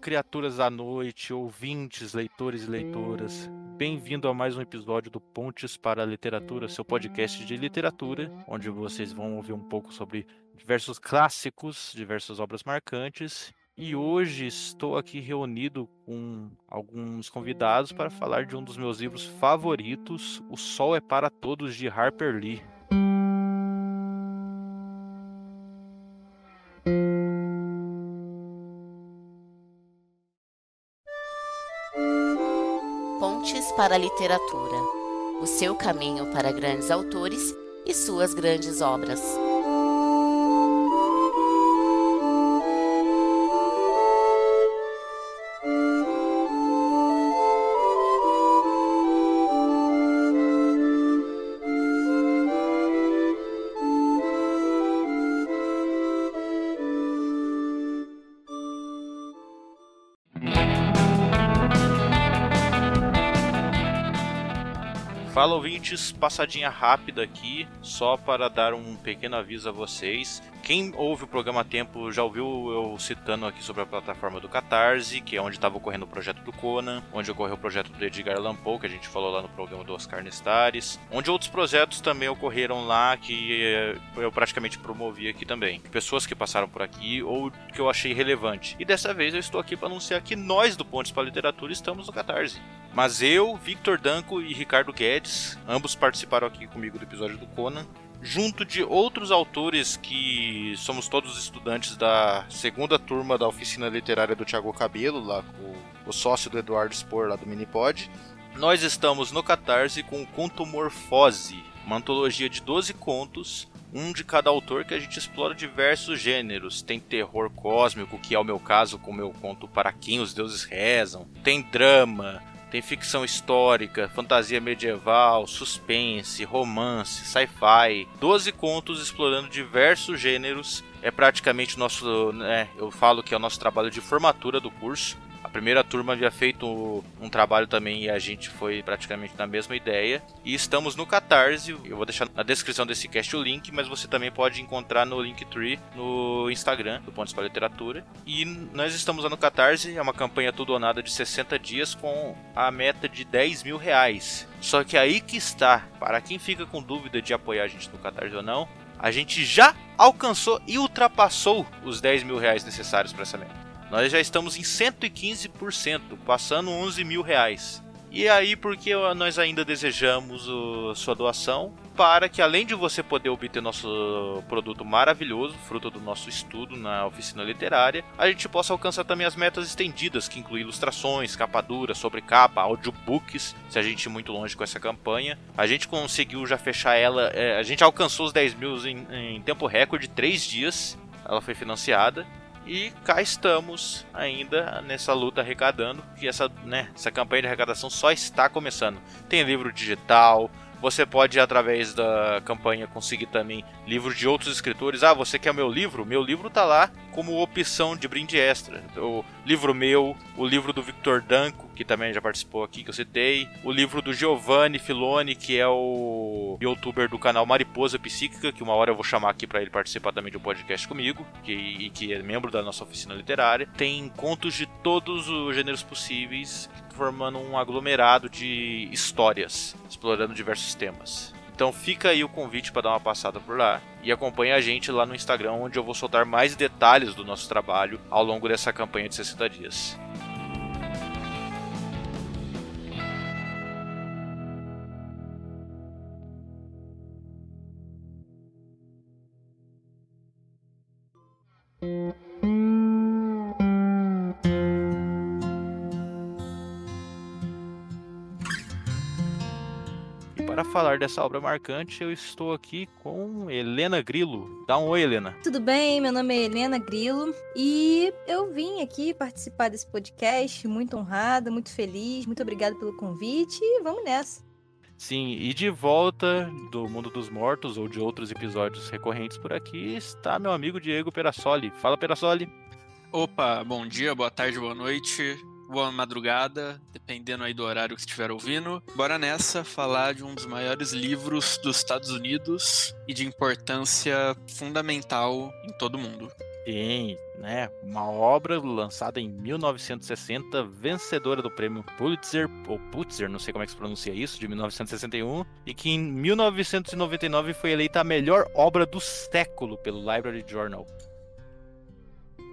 criaturas da noite, ouvintes, leitores e leitoras. Bem-vindo a mais um episódio do Pontes para a Literatura, seu podcast de literatura, onde vocês vão ouvir um pouco sobre diversos clássicos, diversas obras marcantes. E hoje estou aqui reunido com alguns convidados para falar de um dos meus livros favoritos, O Sol é para Todos, de Harper Lee. Para a literatura, o seu caminho para grandes autores e suas grandes obras. Fala ouvintes, passadinha rápida aqui, só para dar um pequeno aviso a vocês. Quem ouve o programa a tempo já ouviu eu citando aqui sobre a plataforma do Catarse, que é onde estava ocorrendo o projeto do Conan, onde ocorreu o projeto do Edgar Allan Poe, que a gente falou lá no programa do Oscar Nestares, onde outros projetos também ocorreram lá que eh, eu praticamente promovi aqui também. Pessoas que passaram por aqui ou que eu achei relevante. E dessa vez eu estou aqui para anunciar que nós do Pontes para a Literatura estamos no Catarse. Mas eu, Victor Danco e Ricardo Guedes, ambos participaram aqui comigo do episódio do Conan, junto de outros autores que somos todos estudantes da segunda turma da oficina literária do Tiago Cabelo, lá com o sócio do Eduardo Spor, lá do Minipod. Nós estamos no Catarse com o Conto Morfose, uma antologia de 12 contos, um de cada autor que a gente explora diversos gêneros. Tem terror cósmico, que é o meu caso com o meu conto Para Quem os Deuses Rezam. Tem drama, tem ficção histórica, fantasia medieval, suspense, romance, sci-fi. 12 contos explorando diversos gêneros. É praticamente o nosso, né, eu falo que é o nosso trabalho de formatura do curso. Primeira turma havia feito um trabalho também e a gente foi praticamente na mesma ideia. E estamos no Catarse. Eu vou deixar na descrição desse cast o link, mas você também pode encontrar no Linktree no Instagram do Pontos para Literatura. E nós estamos lá no Catarse, é uma campanha tudo ou nada de 60 dias com a meta de 10 mil reais. Só que aí que está, para quem fica com dúvida de apoiar a gente no Catarse ou não, a gente já alcançou e ultrapassou os 10 mil reais necessários para essa meta. Nós já estamos em 115%, passando 11 mil reais. E aí, porque nós ainda desejamos a sua doação para que, além de você poder obter nosso produto maravilhoso, fruto do nosso estudo na oficina literária, a gente possa alcançar também as metas estendidas, que incluem ilustrações, capa dura, sobrecapa, audiobooks, se a gente ir muito longe com essa campanha. A gente conseguiu já fechar ela, é, a gente alcançou os 10 mil em, em tempo recorde, 3 dias. Ela foi financiada e cá estamos ainda nessa luta arrecadando, que essa, né, essa campanha de arrecadação só está começando. Tem livro digital, você pode, através da campanha, conseguir também livro de outros escritores. Ah, você quer meu livro? Meu livro tá lá como opção de brinde extra. O livro meu, o livro do Victor Danco, que também já participou aqui, que eu citei. O livro do Giovanni Filoni, que é o youtuber do canal Mariposa Psíquica, que uma hora eu vou chamar aqui para ele participar também de um podcast comigo, que, e que é membro da nossa oficina literária. Tem contos de todos os gêneros possíveis formando um aglomerado de histórias, explorando diversos temas. Então fica aí o convite para dar uma passada por lá e acompanhe a gente lá no Instagram, onde eu vou soltar mais detalhes do nosso trabalho ao longo dessa campanha de 60 dias. Falar dessa obra marcante, eu estou aqui com Helena Grilo. Dá um oi, Helena. Tudo bem? Meu nome é Helena Grilo e eu vim aqui participar desse podcast, muito honrada, muito feliz, muito obrigada pelo convite e vamos nessa. Sim, e de volta do mundo dos mortos ou de outros episódios recorrentes por aqui está meu amigo Diego Perassoli. Fala, Perassoli. Opa, bom dia, boa tarde, boa noite boa madrugada, dependendo aí do horário que estiver ouvindo. Bora nessa falar de um dos maiores livros dos Estados Unidos e de importância fundamental em todo mundo. Sim, né? Uma obra lançada em 1960, vencedora do prêmio Pulitzer, ou Pulitzer, não sei como é que se pronuncia isso, de 1961, e que em 1999 foi eleita a melhor obra do século pelo Library Journal.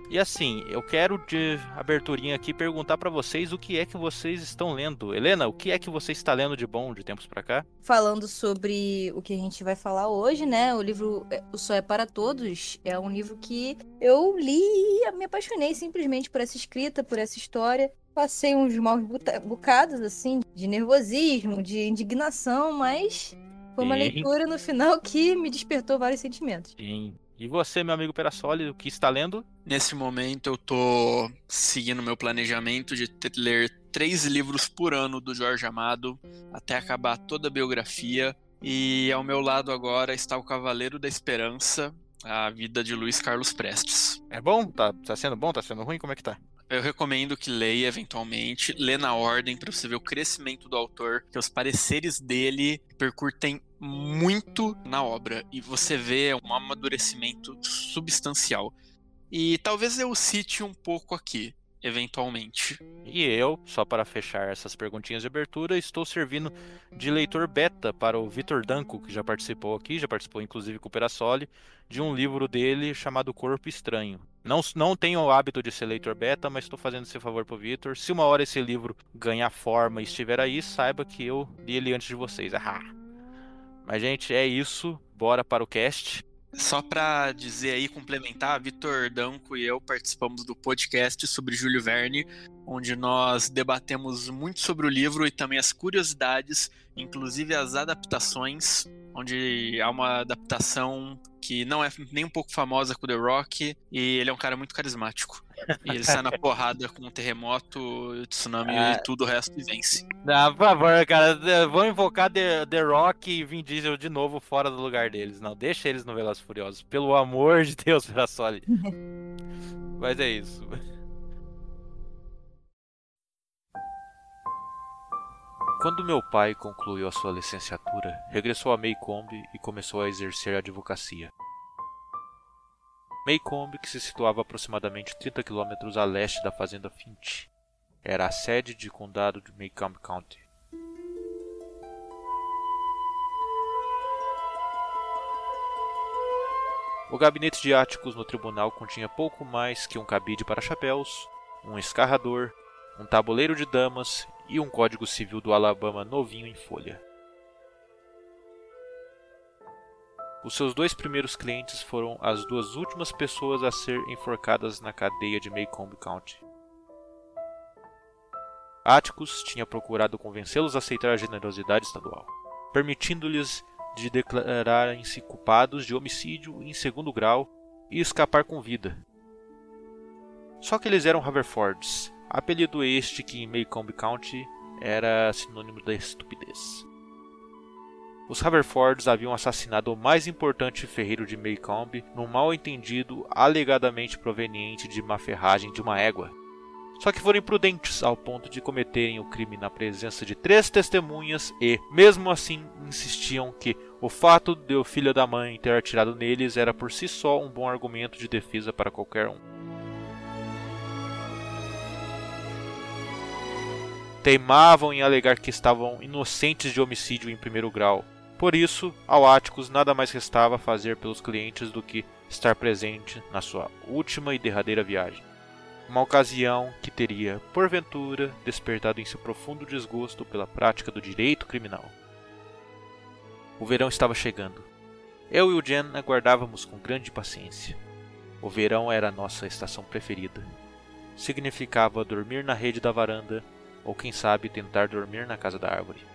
E assim, eu quero de aberturinha aqui perguntar para vocês o que é que vocês estão lendo. Helena, o que é que você está lendo de bom de tempos para cá? Falando sobre o que a gente vai falar hoje, né? O livro é, O Só é para Todos é um livro que eu li e me apaixonei simplesmente por essa escrita, por essa história. Passei uns maus bocados, assim, de nervosismo, de indignação, mas foi uma Sim. leitura no final que me despertou vários sentimentos. Sim. E você, meu amigo Perassoli, o que está lendo? Nesse momento eu tô seguindo meu planejamento de ler três livros por ano do Jorge Amado até acabar toda a biografia. E ao meu lado agora está o Cavaleiro da Esperança, a vida de Luiz Carlos Prestes. É bom? Tá, tá sendo bom? Tá sendo ruim? Como é que tá? Eu recomendo que leia eventualmente, lê na ordem para você ver o crescimento do autor, que os pareceres dele percutem muito na obra e você vê um amadurecimento substancial. E talvez eu cite um pouco aqui, eventualmente. E eu, só para fechar essas perguntinhas de abertura, estou servindo de leitor beta para o Vitor Danco, que já participou aqui, já participou inclusive com o Perassoli, de um livro dele chamado Corpo Estranho. Não, não tenho o hábito de ser leitor beta, mas estou fazendo esse favor pro Vitor. Se uma hora esse livro ganhar forma e estiver aí, saiba que eu li ele antes de vocês. Ah. Mas, gente, é isso. Bora para o cast. Só para dizer aí, complementar, Vitor Danco e eu participamos do podcast sobre Júlio Verne, onde nós debatemos muito sobre o livro e também as curiosidades, inclusive as adaptações, onde há uma adaptação que não é nem um pouco famosa com The Rock, e ele é um cara muito carismático. E ele sai na porrada com um terremoto, tsunami ah, e tudo o resto e vence. Ah, por favor, cara, vão invocar The, The Rock e Vin Diesel de novo fora do lugar deles. Não, deixa eles no Velozes Furiosos. Pelo amor de Deus, Verassoli. Mas é isso. Quando meu pai concluiu a sua licenciatura, regressou a Maycomb e começou a exercer a advocacia. Maycomb, que se situava aproximadamente 30 quilômetros a leste da fazenda Finch, era a sede de condado de Maycomb County. O gabinete de áticos no tribunal continha pouco mais que um cabide para chapéus, um escarrador, um tabuleiro de damas e um Código Civil do Alabama novinho em folha. Os seus dois primeiros clientes foram as duas últimas pessoas a ser enforcadas na cadeia de Maycomb County. Atticus tinha procurado convencê-los a aceitar a generosidade estadual, permitindo-lhes de declararem-se culpados de homicídio em segundo grau e escapar com vida. Só que eles eram Haverfords apelido este que em Maycomb County era sinônimo da estupidez. Os Haverfords haviam assassinado o mais importante ferreiro de Maycomb num mal-entendido alegadamente proveniente de uma ferragem de uma égua. Só que foram imprudentes ao ponto de cometerem o crime na presença de três testemunhas e, mesmo assim, insistiam que o fato de o filho da mãe ter atirado neles era por si só um bom argumento de defesa para qualquer um. teimavam em alegar que estavam inocentes de homicídio em primeiro grau. Por isso, ao Áticos nada mais restava fazer pelos clientes do que estar presente na sua última e derradeira viagem. Uma ocasião que teria, porventura, despertado em seu profundo desgosto pela prática do direito criminal. O verão estava chegando. Eu e o Jen aguardávamos com grande paciência. O verão era a nossa estação preferida. Significava dormir na rede da varanda ou quem sabe tentar dormir na casa da árvore.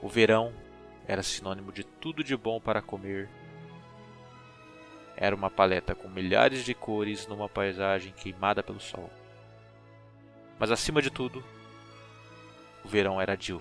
O verão era sinônimo de tudo de bom para comer. Era uma paleta com milhares de cores numa paisagem queimada pelo sol. Mas acima de tudo, o verão era Jill.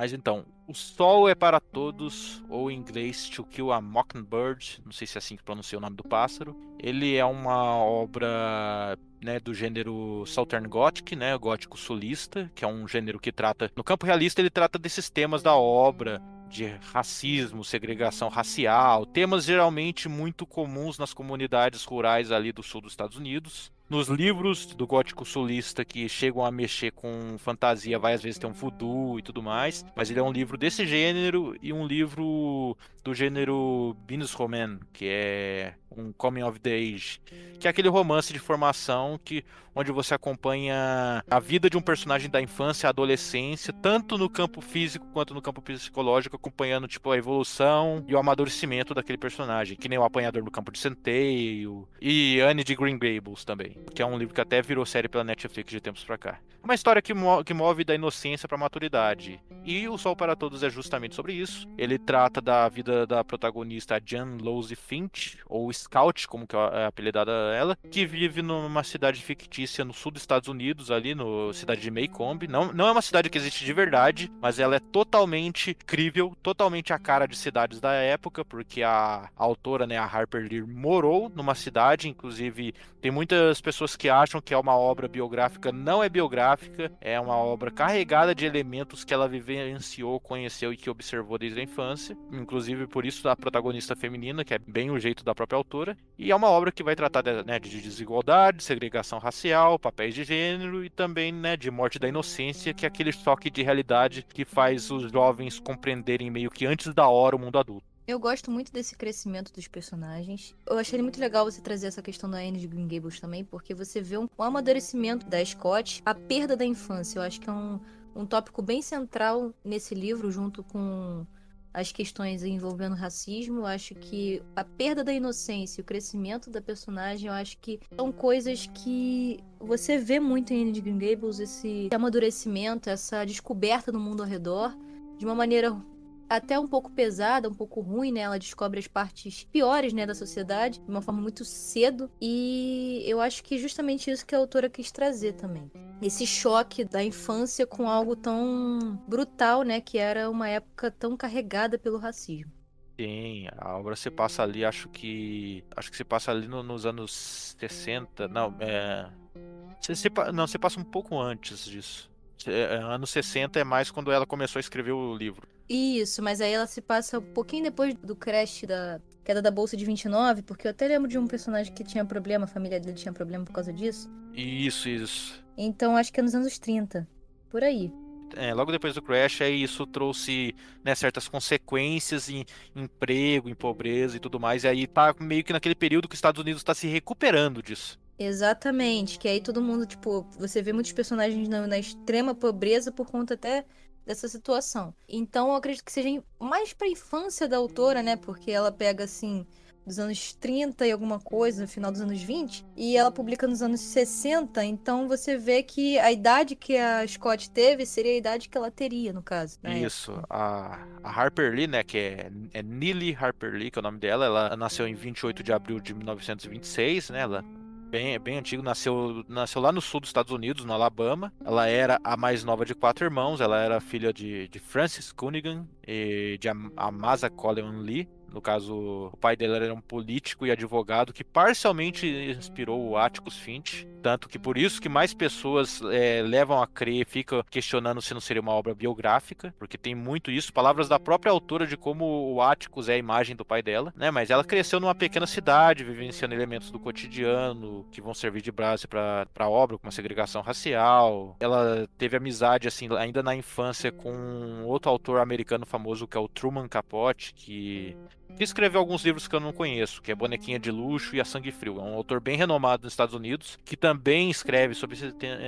Mas então, O Sol é para Todos, ou em inglês To Kill a Mockingbird, não sei se é assim que pronuncia o nome do pássaro. Ele é uma obra né, do gênero Southern Gothic, né, gótico sulista, que é um gênero que trata, no campo realista ele trata desses temas da obra, de racismo, segregação racial, temas geralmente muito comuns nas comunidades rurais ali do sul dos Estados Unidos. Nos livros do gótico sulista que chegam a mexer com fantasia, vai às vezes ter um voodoo e tudo mais, mas ele é um livro desse gênero e um livro do gênero Roman, que é um coming of the age, que é aquele romance de formação que onde você acompanha a vida de um personagem da infância à adolescência, tanto no campo físico quanto no campo psicológico, acompanhando tipo a evolução e o amadurecimento daquele personagem, que nem o apanhador do campo de centeio e Anne de Green Gables também, que é um livro que até virou série pela Netflix de tempos para cá. Uma história que, mo que move da inocência para maturidade. E o Sol para Todos é justamente sobre isso. Ele trata da vida da protagonista Jan Lose Finch, ou Scout, como que é apelidada ela, que vive numa cidade fictícia no sul dos Estados Unidos, ali no cidade de Maycomb. Não, não é uma cidade que existe de verdade, mas ela é totalmente crível, totalmente a cara de cidades da época, porque a, a autora, né, a Harper Lee, morou numa cidade, inclusive tem muitas pessoas que acham que é uma obra biográfica, não é biográfica, é uma obra carregada de elementos que ela vivenciou, conheceu e que observou desde a infância, inclusive por isso a protagonista feminina, que é bem o jeito da própria autora, e é uma obra que vai tratar de, né, de desigualdade, segregação racial, papéis de gênero e também né, de morte da inocência, que é aquele choque de realidade que faz os jovens compreenderem meio que antes da hora o mundo adulto. Eu gosto muito desse crescimento dos personagens. Eu achei muito legal você trazer essa questão da Anne de Green Gables também, porque você vê um, um amadurecimento da Scott, a perda da infância. Eu acho que é um, um tópico bem central nesse livro, junto com as questões envolvendo racismo. Acho que a perda da inocência o crescimento da personagem, eu acho que são coisas que você vê muito em Anne de Green Gables, esse amadurecimento, essa descoberta do mundo ao redor, de uma maneira até um pouco pesada, um pouco ruim, né? Ela descobre as partes piores, né, da sociedade, de uma forma muito cedo. E eu acho que justamente isso que a autora quis trazer também. Esse choque da infância com algo tão brutal, né, que era uma época tão carregada pelo racismo. Sim, a obra se passa ali, acho que. Acho que se passa ali no, nos anos 60. Não, é. Se, se, não, se passa um pouco antes disso. É, anos 60 é mais quando ela começou a escrever o livro. Isso, mas aí ela se passa um pouquinho depois do crash da queda da bolsa de 29, porque eu até lembro de um personagem que tinha problema, a família dele tinha problema por causa disso. Isso, isso. Então acho que é nos anos 30, por aí. É, logo depois do crash, aí isso trouxe né, certas consequências em emprego, em pobreza e tudo mais. E aí tá meio que naquele período que os Estados Unidos está se recuperando disso. Exatamente, que aí todo mundo, tipo, você vê muitos personagens na, na extrema pobreza por conta até dessa situação. Então eu acredito que seja mais pra infância da autora, né? Porque ela pega assim dos anos 30 e alguma coisa, no final dos anos 20, e ela publica nos anos 60, então você vê que a idade que a Scott teve seria a idade que ela teria, no caso. Isso, a, a, Harper Lee, né, que é, é Nili Harper Lee, que é o nome dela, ela nasceu em 28 de abril de 1926, né, ela bem, bem antigo, nasceu, nasceu lá no sul dos Estados Unidos, no Alabama. Ela era a mais nova de quatro irmãos, ela era filha de, de Francis Cunningham e de Amasa Coleman Lee. No caso, o pai dela era um político e advogado que parcialmente inspirou o Atticus Finch. Tanto que por isso que mais pessoas é, levam a crer, ficam questionando se não seria uma obra biográfica, porque tem muito isso, palavras da própria autora de como o Atticus é a imagem do pai dela, né? Mas ela cresceu numa pequena cidade, vivenciando elementos do cotidiano que vão servir de base para a obra, como a segregação racial. Ela teve amizade, assim, ainda na infância com outro autor americano famoso que é o Truman Capote, que que escreveu alguns livros que eu não conheço, que é Bonequinha de Luxo e A Sangue Frio. É um autor bem renomado nos Estados Unidos, que também escreve sobre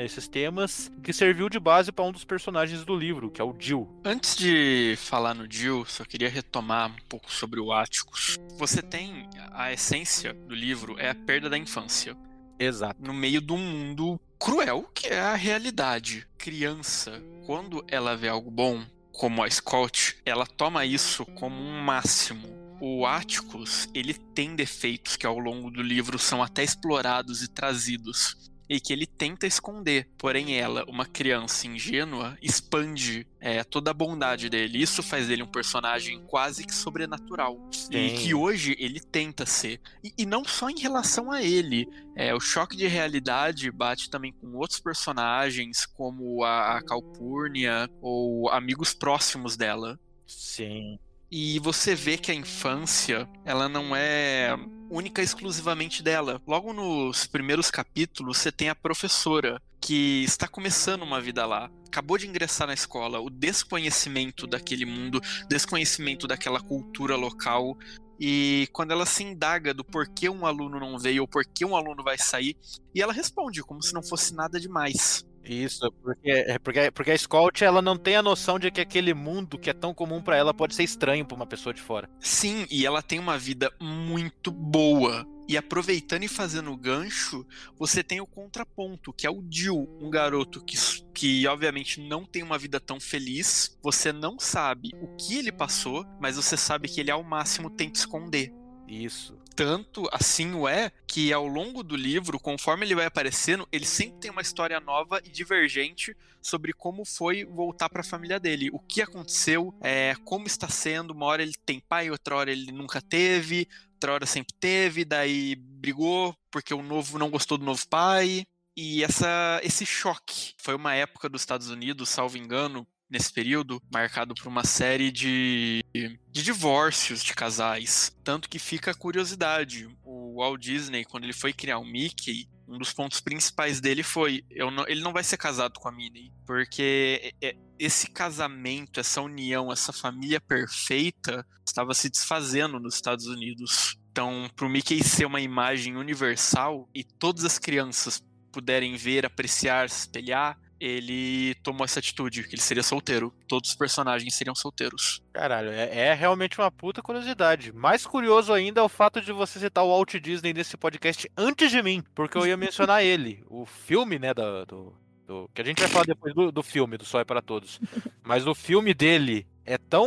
esses temas, que serviu de base para um dos personagens do livro, que é o Jill. Antes de falar no Jill, só queria retomar um pouco sobre o Atticus. Você tem a essência do livro é a perda da infância. Exato. No meio de um mundo cruel, que é a realidade. Criança, quando ela vê algo bom, como a Scott, ela toma isso como um máximo o Atticus, ele tem defeitos que ao longo do livro são até explorados e trazidos. e que ele tenta esconder. Porém, ela, uma criança ingênua, expande é, toda a bondade dele. Isso faz dele um personagem quase que sobrenatural. Sim. E que hoje ele tenta ser. E, e não só em relação a ele. É, o choque de realidade bate também com outros personagens, como a, a Calpurnia ou amigos próximos dela. Sim. E você vê que a infância, ela não é única exclusivamente dela. Logo nos primeiros capítulos, você tem a professora que está começando uma vida lá. Acabou de ingressar na escola, o desconhecimento daquele mundo, desconhecimento daquela cultura local. E quando ela se indaga do porquê um aluno não veio ou porquê um aluno vai sair, e ela responde como se não fosse nada demais. Isso, porque, é, porque, porque a Scout ela não tem a noção de que aquele mundo que é tão comum para ela pode ser estranho para uma pessoa de fora. Sim, e ela tem uma vida muito boa. E aproveitando e fazendo o gancho, você tem o contraponto, que é o Jill, um garoto que, que obviamente não tem uma vida tão feliz. Você não sabe o que ele passou, mas você sabe que ele ao máximo tenta esconder. Isso. Tanto assim o é que ao longo do livro, conforme ele vai aparecendo, ele sempre tem uma história nova e divergente sobre como foi voltar para a família dele, o que aconteceu, é, como está sendo. Uma hora ele tem pai, outra hora ele nunca teve, outra hora sempre teve, daí brigou porque o novo não gostou do novo pai. E essa, esse choque foi uma época dos Estados Unidos, salvo engano, nesse período, marcado por uma série de, de divórcios de casais. Tanto que fica a curiosidade. O Walt Disney, quando ele foi criar o Mickey, um dos pontos principais dele foi: não, ele não vai ser casado com a Minnie, porque esse casamento, essa união, essa família perfeita estava se desfazendo nos Estados Unidos. Então, para o Mickey ser uma imagem universal e todas as crianças puderem ver, apreciar, se espelhar, ele tomou essa atitude, que ele seria solteiro. Todos os personagens seriam solteiros. Caralho, é, é, realmente uma puta curiosidade. Mais curioso ainda é o fato de você citar o Walt Disney nesse podcast antes de mim, porque eu ia mencionar ele. O filme, né, do, do, do que a gente vai falar depois do, do filme, do Só é para Todos. Mas o filme dele é tão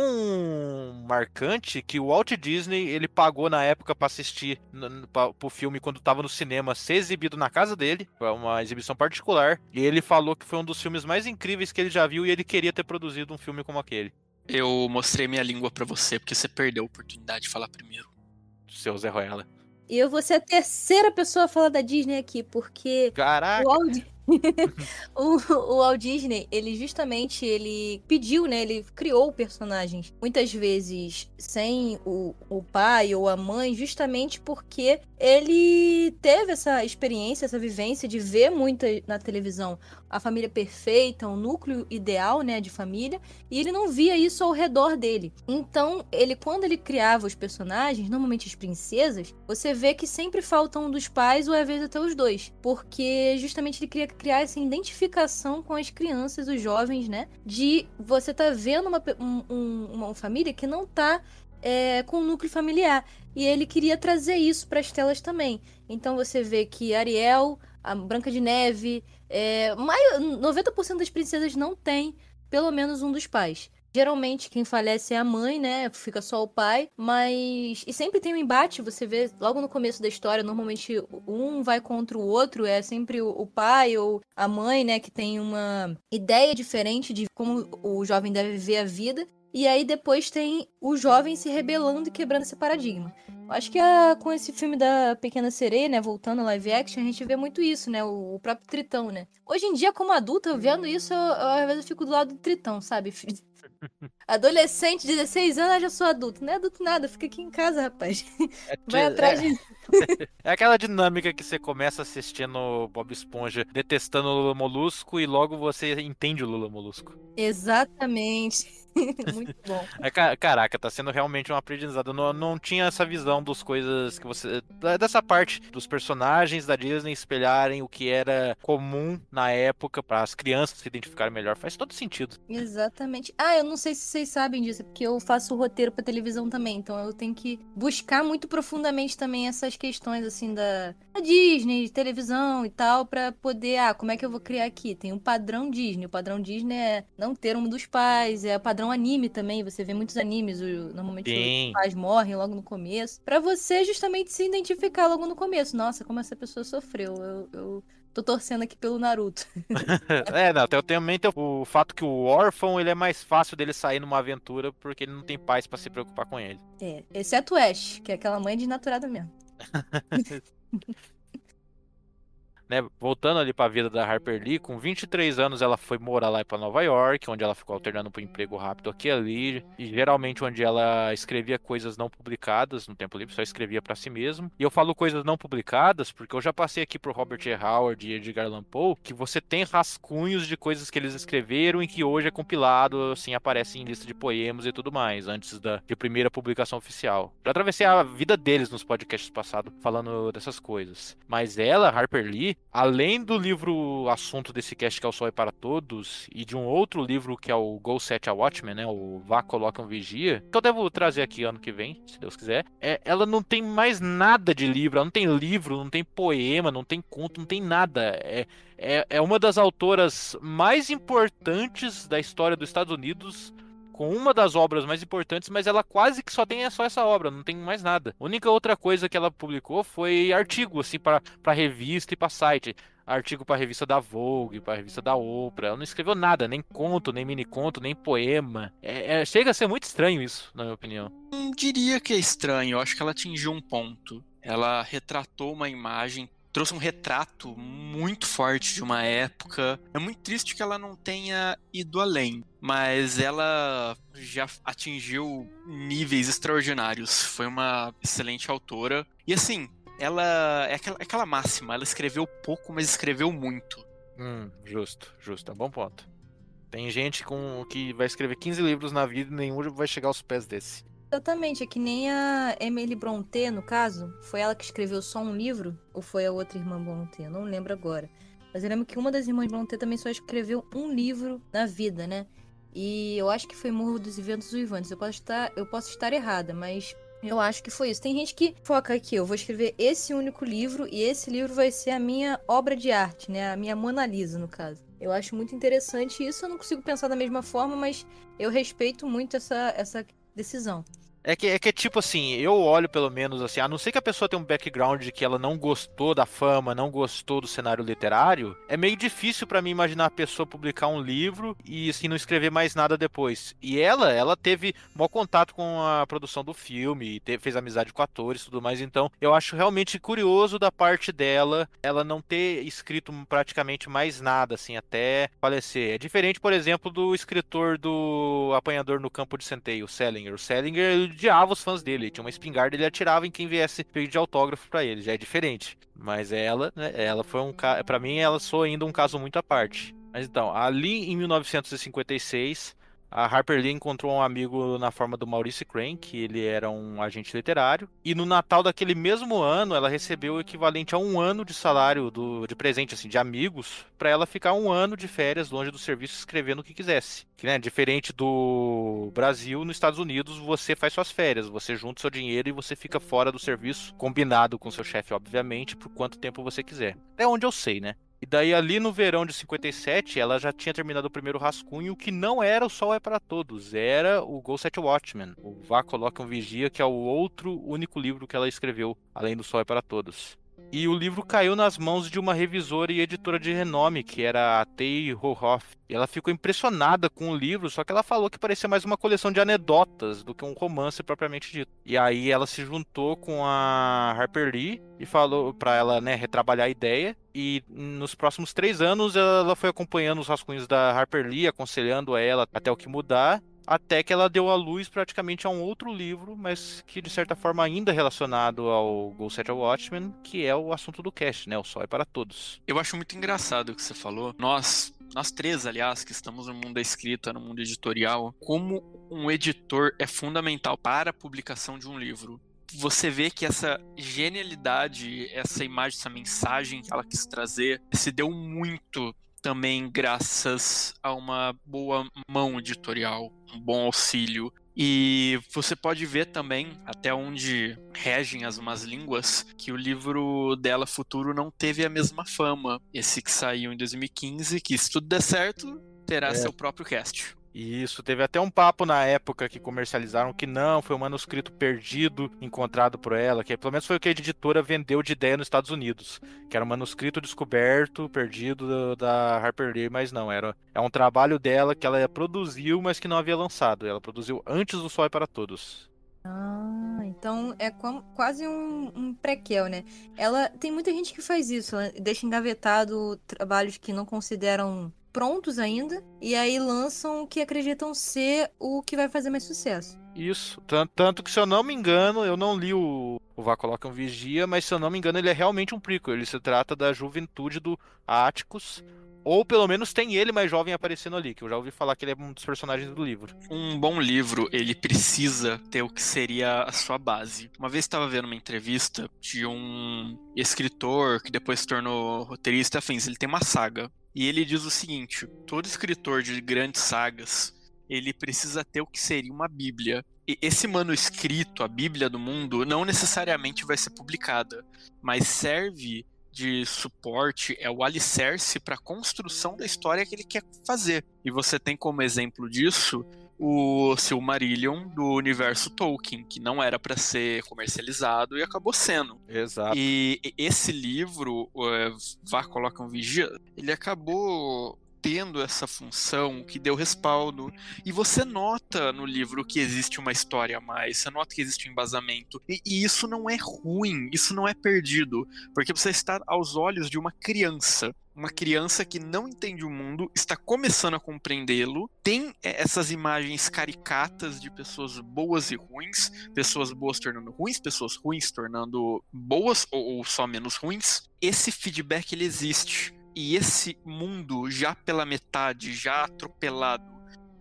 marcante que o Walt Disney ele pagou na época para assistir para o filme quando estava no cinema ser exibido na casa dele, foi uma exibição particular, e ele falou que foi um dos filmes mais incríveis que ele já viu e ele queria ter produzido um filme como aquele. Eu mostrei minha língua para você porque você perdeu a oportunidade de falar primeiro. Seu Zé Royala. E eu vou ser a terceira pessoa a falar da Disney aqui, porque Caraca. o Walt, o, o Walt Disney, ele justamente ele pediu, né? Ele criou personagens muitas vezes sem o, o pai ou a mãe, justamente porque ele teve essa experiência, essa vivência de ver muito na televisão a família perfeita, um núcleo ideal, né, de família, e ele não via isso ao redor dele. Então, ele quando ele criava os personagens, normalmente as princesas, você vê que sempre falta um dos pais ou às vezes até os dois, porque justamente ele queria criar essa identificação com as crianças, os jovens, né, de você tá vendo uma, um, uma família que não tá é, com o núcleo familiar. E ele queria trazer isso para as telas também. Então você vê que Ariel, a Branca de Neve, é, 90% das princesas não tem pelo menos um dos pais. Geralmente quem falece é a mãe, né? Fica só o pai, mas. E sempre tem um embate, você vê logo no começo da história, normalmente um vai contra o outro, é sempre o pai ou a mãe, né? Que tem uma ideia diferente de como o jovem deve viver a vida. E aí depois tem o jovem se rebelando e quebrando esse paradigma. Acho que a, com esse filme da Pequena Sereia, né, voltando ao live action, a gente vê muito isso, né, o, o próprio Tritão, né. Hoje em dia, como adulta, vendo isso, eu, eu, às vezes eu fico do lado do Tritão, sabe? Adolescente, 16 anos, eu já sou adulto. Não é adulto nada, fica aqui em casa, rapaz. É, Vai atrás é... de. é aquela dinâmica que você começa assistindo Bob Esponja detestando o Lula Molusco e logo você entende o Lula Molusco. Exatamente. Muito bom. É, caraca, tá sendo realmente um aprendizado. Eu não, não tinha essa visão das coisas que você. dessa parte dos personagens da Disney espelharem o que era comum na época para as crianças se identificarem melhor. Faz todo sentido. Exatamente. Ah, eu não sei se vocês sabem disso, porque eu faço roteiro para televisão também, então eu tenho que buscar muito profundamente também essas questões assim da, da Disney, televisão e tal, para poder, ah, como é que eu vou criar aqui? Tem um padrão Disney. O padrão Disney é não ter um dos pais, é o padrão padrão anime também, você vê muitos animes, o, normalmente Sim. os pais morrem logo no começo, para você justamente se identificar logo no começo. Nossa, como essa pessoa sofreu. Eu, eu tô torcendo aqui pelo Naruto. é, não, tem, também tem o fato que o órfão ele é mais fácil dele sair numa aventura porque ele não tem pais para se preocupar com ele. É, exceto o Ash, que é aquela mãe desnaturada mesmo. né, voltando ali para a vida da Harper Lee, com 23 anos ela foi morar lá para Nova York, onde ela ficou alternando para emprego rápido aqui e ali, e geralmente onde ela escrevia coisas não publicadas no tempo livre, só escrevia para si mesmo. E eu falo coisas não publicadas porque eu já passei aqui pro Robert E. Howard e Edgar Allan Poe, que você tem rascunhos de coisas que eles escreveram e que hoje é compilado, assim, aparece em lista de poemas e tudo mais, antes da de primeira publicação oficial. Já atravessei a vida deles nos podcasts passados falando dessas coisas. Mas ela, Harper Lee, além do livro assunto desse cast que é o Sol é para Todos, e de um outro livro que é o Go Set a Watchmen, né, o Vá Coloca um Vigia, que eu devo trazer aqui ano que vem, se Deus quiser, é, ela não tem mais nada de livro, ela não tem livro, não tem poema, não tem conto, não tem nada. É, é, é uma das autoras mais importantes da história dos Estados Unidos, com uma das obras mais importantes, mas ela quase que só tem só essa obra, não tem mais nada. A única outra coisa que ela publicou foi artigo, assim, para revista e para site. Artigo para revista da Vogue, para revista da Oprah. Ela não escreveu nada, nem conto, nem mini conto, nem poema. É, é, chega a ser muito estranho isso, na minha opinião. Não diria que é estranho, eu acho que ela atingiu um ponto. Ela retratou uma imagem trouxe um retrato muito forte de uma época. É muito triste que ela não tenha ido além, mas ela já atingiu níveis extraordinários. Foi uma excelente autora. E assim, ela é aquela, é aquela máxima, ela escreveu pouco, mas escreveu muito. Hum, justo, justo, é um bom ponto. Tem gente com que vai escrever 15 livros na vida e nenhum vai chegar aos pés desse. Exatamente, é que nem a Emily Brontë, no caso. Foi ela que escreveu só um livro? Ou foi a outra irmã Brontë? Não lembro agora. Mas eu lembro que uma das irmãs Brontë também só escreveu um livro na vida, né? E eu acho que foi Morro dos Eventos Uivantes. Eu posso estar, eu posso estar errada, mas eu acho que foi isso. Tem gente que foca aqui, eu vou escrever esse único livro e esse livro vai ser a minha obra de arte, né? A minha Mona Lisa, no caso. Eu acho muito interessante isso. Eu não consigo pensar da mesma forma, mas eu respeito muito essa, essa decisão. É que, é que tipo assim, eu olho pelo menos assim, a não ser que a pessoa tenha um background de que ela não gostou da fama, não gostou do cenário literário, é meio difícil para mim imaginar a pessoa publicar um livro e assim não escrever mais nada depois. E ela, ela teve bom contato com a produção do filme, teve, fez amizade com atores e tudo mais, então eu acho realmente curioso da parte dela ela não ter escrito praticamente mais nada assim até falecer. É diferente, por exemplo, do escritor do Apanhador no Campo de Centeio, o Selinger. O Selinger odiava os fãs dele. Tinha uma espingarda, ele atirava em quem viesse pedir autógrafo para ele. Já é diferente. Mas ela, né, ela foi um. Pra mim, ela sou ainda um caso muito à parte. Mas então, ali em 1956, a Harper Lee encontrou um amigo na forma do Maurice Crane, que ele era um agente literário, e no Natal daquele mesmo ano ela recebeu o equivalente a um ano de salário do, de presente, assim, de amigos, para ela ficar um ano de férias longe do serviço escrevendo o que quisesse. Que, né, diferente do Brasil, nos Estados Unidos você faz suas férias, você junta seu dinheiro e você fica fora do serviço, combinado com seu chefe, obviamente, por quanto tempo você quiser. É onde eu sei, né? E daí ali no verão de 57, ela já tinha terminado o primeiro rascunho, que não era o Sol é para Todos, era o Go Set Watchmen, o Vá Coloque um Vigia, que é o outro único livro que ela escreveu, além do Sol é para Todos. E o livro caiu nas mãos de uma revisora e editora de renome, que era a Tay Hohoff. E ela ficou impressionada com o livro, só que ela falou que parecia mais uma coleção de anedotas do que um romance propriamente dito. E aí ela se juntou com a Harper Lee e falou para ela, né, retrabalhar a ideia. E nos próximos três anos ela foi acompanhando os rascunhos da Harper Lee, aconselhando ela até o que mudar até que ela deu a luz praticamente a um outro livro, mas que de certa forma ainda relacionado ao Go Set Watchmen, que é o assunto do cast, né? O Sol é para Todos. Eu acho muito engraçado o que você falou. Nós, nós três, aliás, que estamos no mundo da escrita, no mundo editorial, como um editor é fundamental para a publicação de um livro você vê que essa genialidade, essa imagem, essa mensagem que ela quis trazer, se deu muito também graças a uma boa mão editorial, um bom auxílio. E você pode ver também, até onde regem as más línguas, que o livro dela Futuro não teve a mesma fama. Esse que saiu em 2015, que se tudo der certo, terá é. seu próprio cast. Isso, teve até um papo na época que comercializaram que não, foi um manuscrito perdido, encontrado por ela, que pelo menos foi o que a editora vendeu de ideia nos Estados Unidos, que era um manuscrito descoberto, perdido da Harper Lee, mas não, era é um trabalho dela que ela produziu, mas que não havia lançado. Ela produziu antes do Sol é para Todos. Ah, então é quase um, um prequel, né? Ela tem muita gente que faz isso, deixa engavetado trabalhos que não consideram prontos ainda e aí lançam o que acreditam ser o que vai fazer mais sucesso. Isso, tanto, tanto que se eu não me engano, eu não li o, o Vá Coloca um Vigia, mas se eu não me engano ele é realmente um prequel, ele se trata da juventude do Atticus, ou pelo menos tem ele mais jovem aparecendo ali, que eu já ouvi falar que ele é um dos personagens do livro. Um bom livro, ele precisa ter o que seria a sua base. Uma vez estava vendo uma entrevista de um escritor que depois se tornou roteirista, afins, ele tem uma saga. E ele diz o seguinte: todo escritor de grandes sagas, ele precisa ter o que seria uma bíblia. E esse manuscrito, a Bíblia do mundo, não necessariamente vai ser publicada, mas serve de suporte, é o alicerce para a construção da história que ele quer fazer. E você tem como exemplo disso o Silmarillion do universo Tolkien, que não era para ser comercializado e acabou sendo. Exato. E esse livro, é, Vá Coloca um Vigia, ele acabou tendo essa função que deu respaldo. E você nota no livro que existe uma história a mais, você nota que existe um embasamento. E, e, isso não é ruim, isso não é perdido, porque você está aos olhos de uma criança. Uma criança que não entende o mundo, está começando a compreendê-lo, tem essas imagens caricatas de pessoas boas e ruins, pessoas boas tornando ruins, pessoas ruins tornando boas ou, ou só menos ruins. Esse feedback ele existe e esse mundo, já pela metade, já atropelado,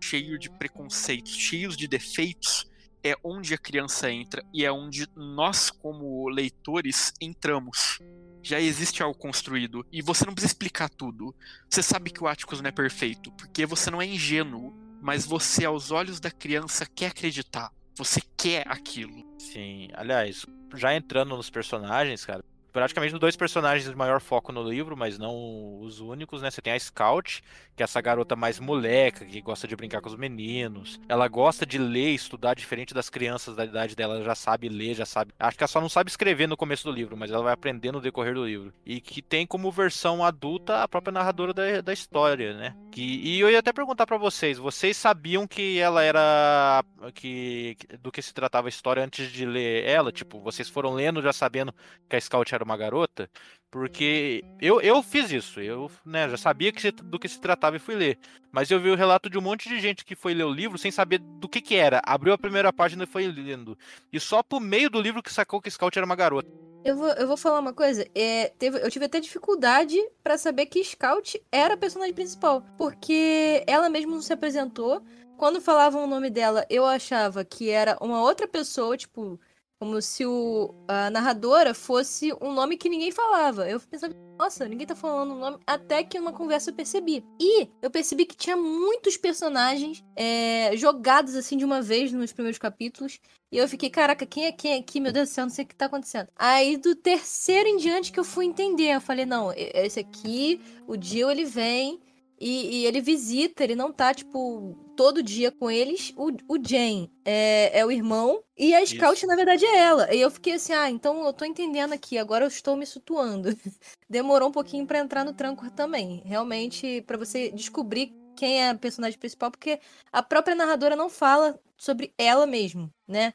cheio de preconceitos, cheios de defeitos, é onde a criança entra e é onde nós, como leitores, entramos. Já existe algo construído e você não precisa explicar tudo. Você sabe que o Atticus não é perfeito, porque você não é ingênuo, mas você, aos olhos da criança, quer acreditar. Você quer aquilo. Sim, aliás, já entrando nos personagens, cara, praticamente dois personagens de maior foco no livro, mas não os únicos, né? Você tem a Scout, que é essa garota mais moleca, que gosta de brincar com os meninos. Ela gosta de ler, estudar diferente das crianças da idade dela, ela já sabe ler, já sabe. Acho que ela só não sabe escrever no começo do livro, mas ela vai aprender no decorrer do livro. E que tem como versão adulta a própria narradora da, da história, né? Que, e eu ia até perguntar para vocês, vocês sabiam que ela era que do que se tratava a história antes de ler ela? Tipo, vocês foram lendo já sabendo que a Scout era uma garota, porque eu, eu fiz isso, eu né, já sabia que se, do que se tratava e fui ler. Mas eu vi o relato de um monte de gente que foi ler o livro sem saber do que, que era. Abriu a primeira página e foi lendo. E só por meio do livro que sacou que Scout era uma garota. Eu vou, eu vou falar uma coisa. É, teve, eu tive até dificuldade para saber que Scout era a personagem principal. Porque ela mesma não se apresentou. Quando falavam o nome dela, eu achava que era uma outra pessoa, tipo, como se o, a narradora fosse um nome que ninguém falava. Eu pensava, nossa, ninguém tá falando o nome. Até que numa conversa eu percebi. E eu percebi que tinha muitos personagens é, jogados assim de uma vez nos primeiros capítulos. E eu fiquei, caraca, quem é quem aqui? Meu Deus do céu, não sei o que tá acontecendo. Aí do terceiro em diante que eu fui entender. Eu falei, não, esse aqui, o Jill ele vem e, e, ele visita, ele não tá, tipo, todo dia com eles. O, o Jane é, é o irmão e a Scout, Isso. na verdade, é ela. E eu fiquei assim, ah, então eu tô entendendo aqui, agora eu estou me situando. Demorou um pouquinho para entrar no tranco também. Realmente, para você descobrir quem é a personagem principal, porque a própria narradora não fala sobre ela mesmo, né?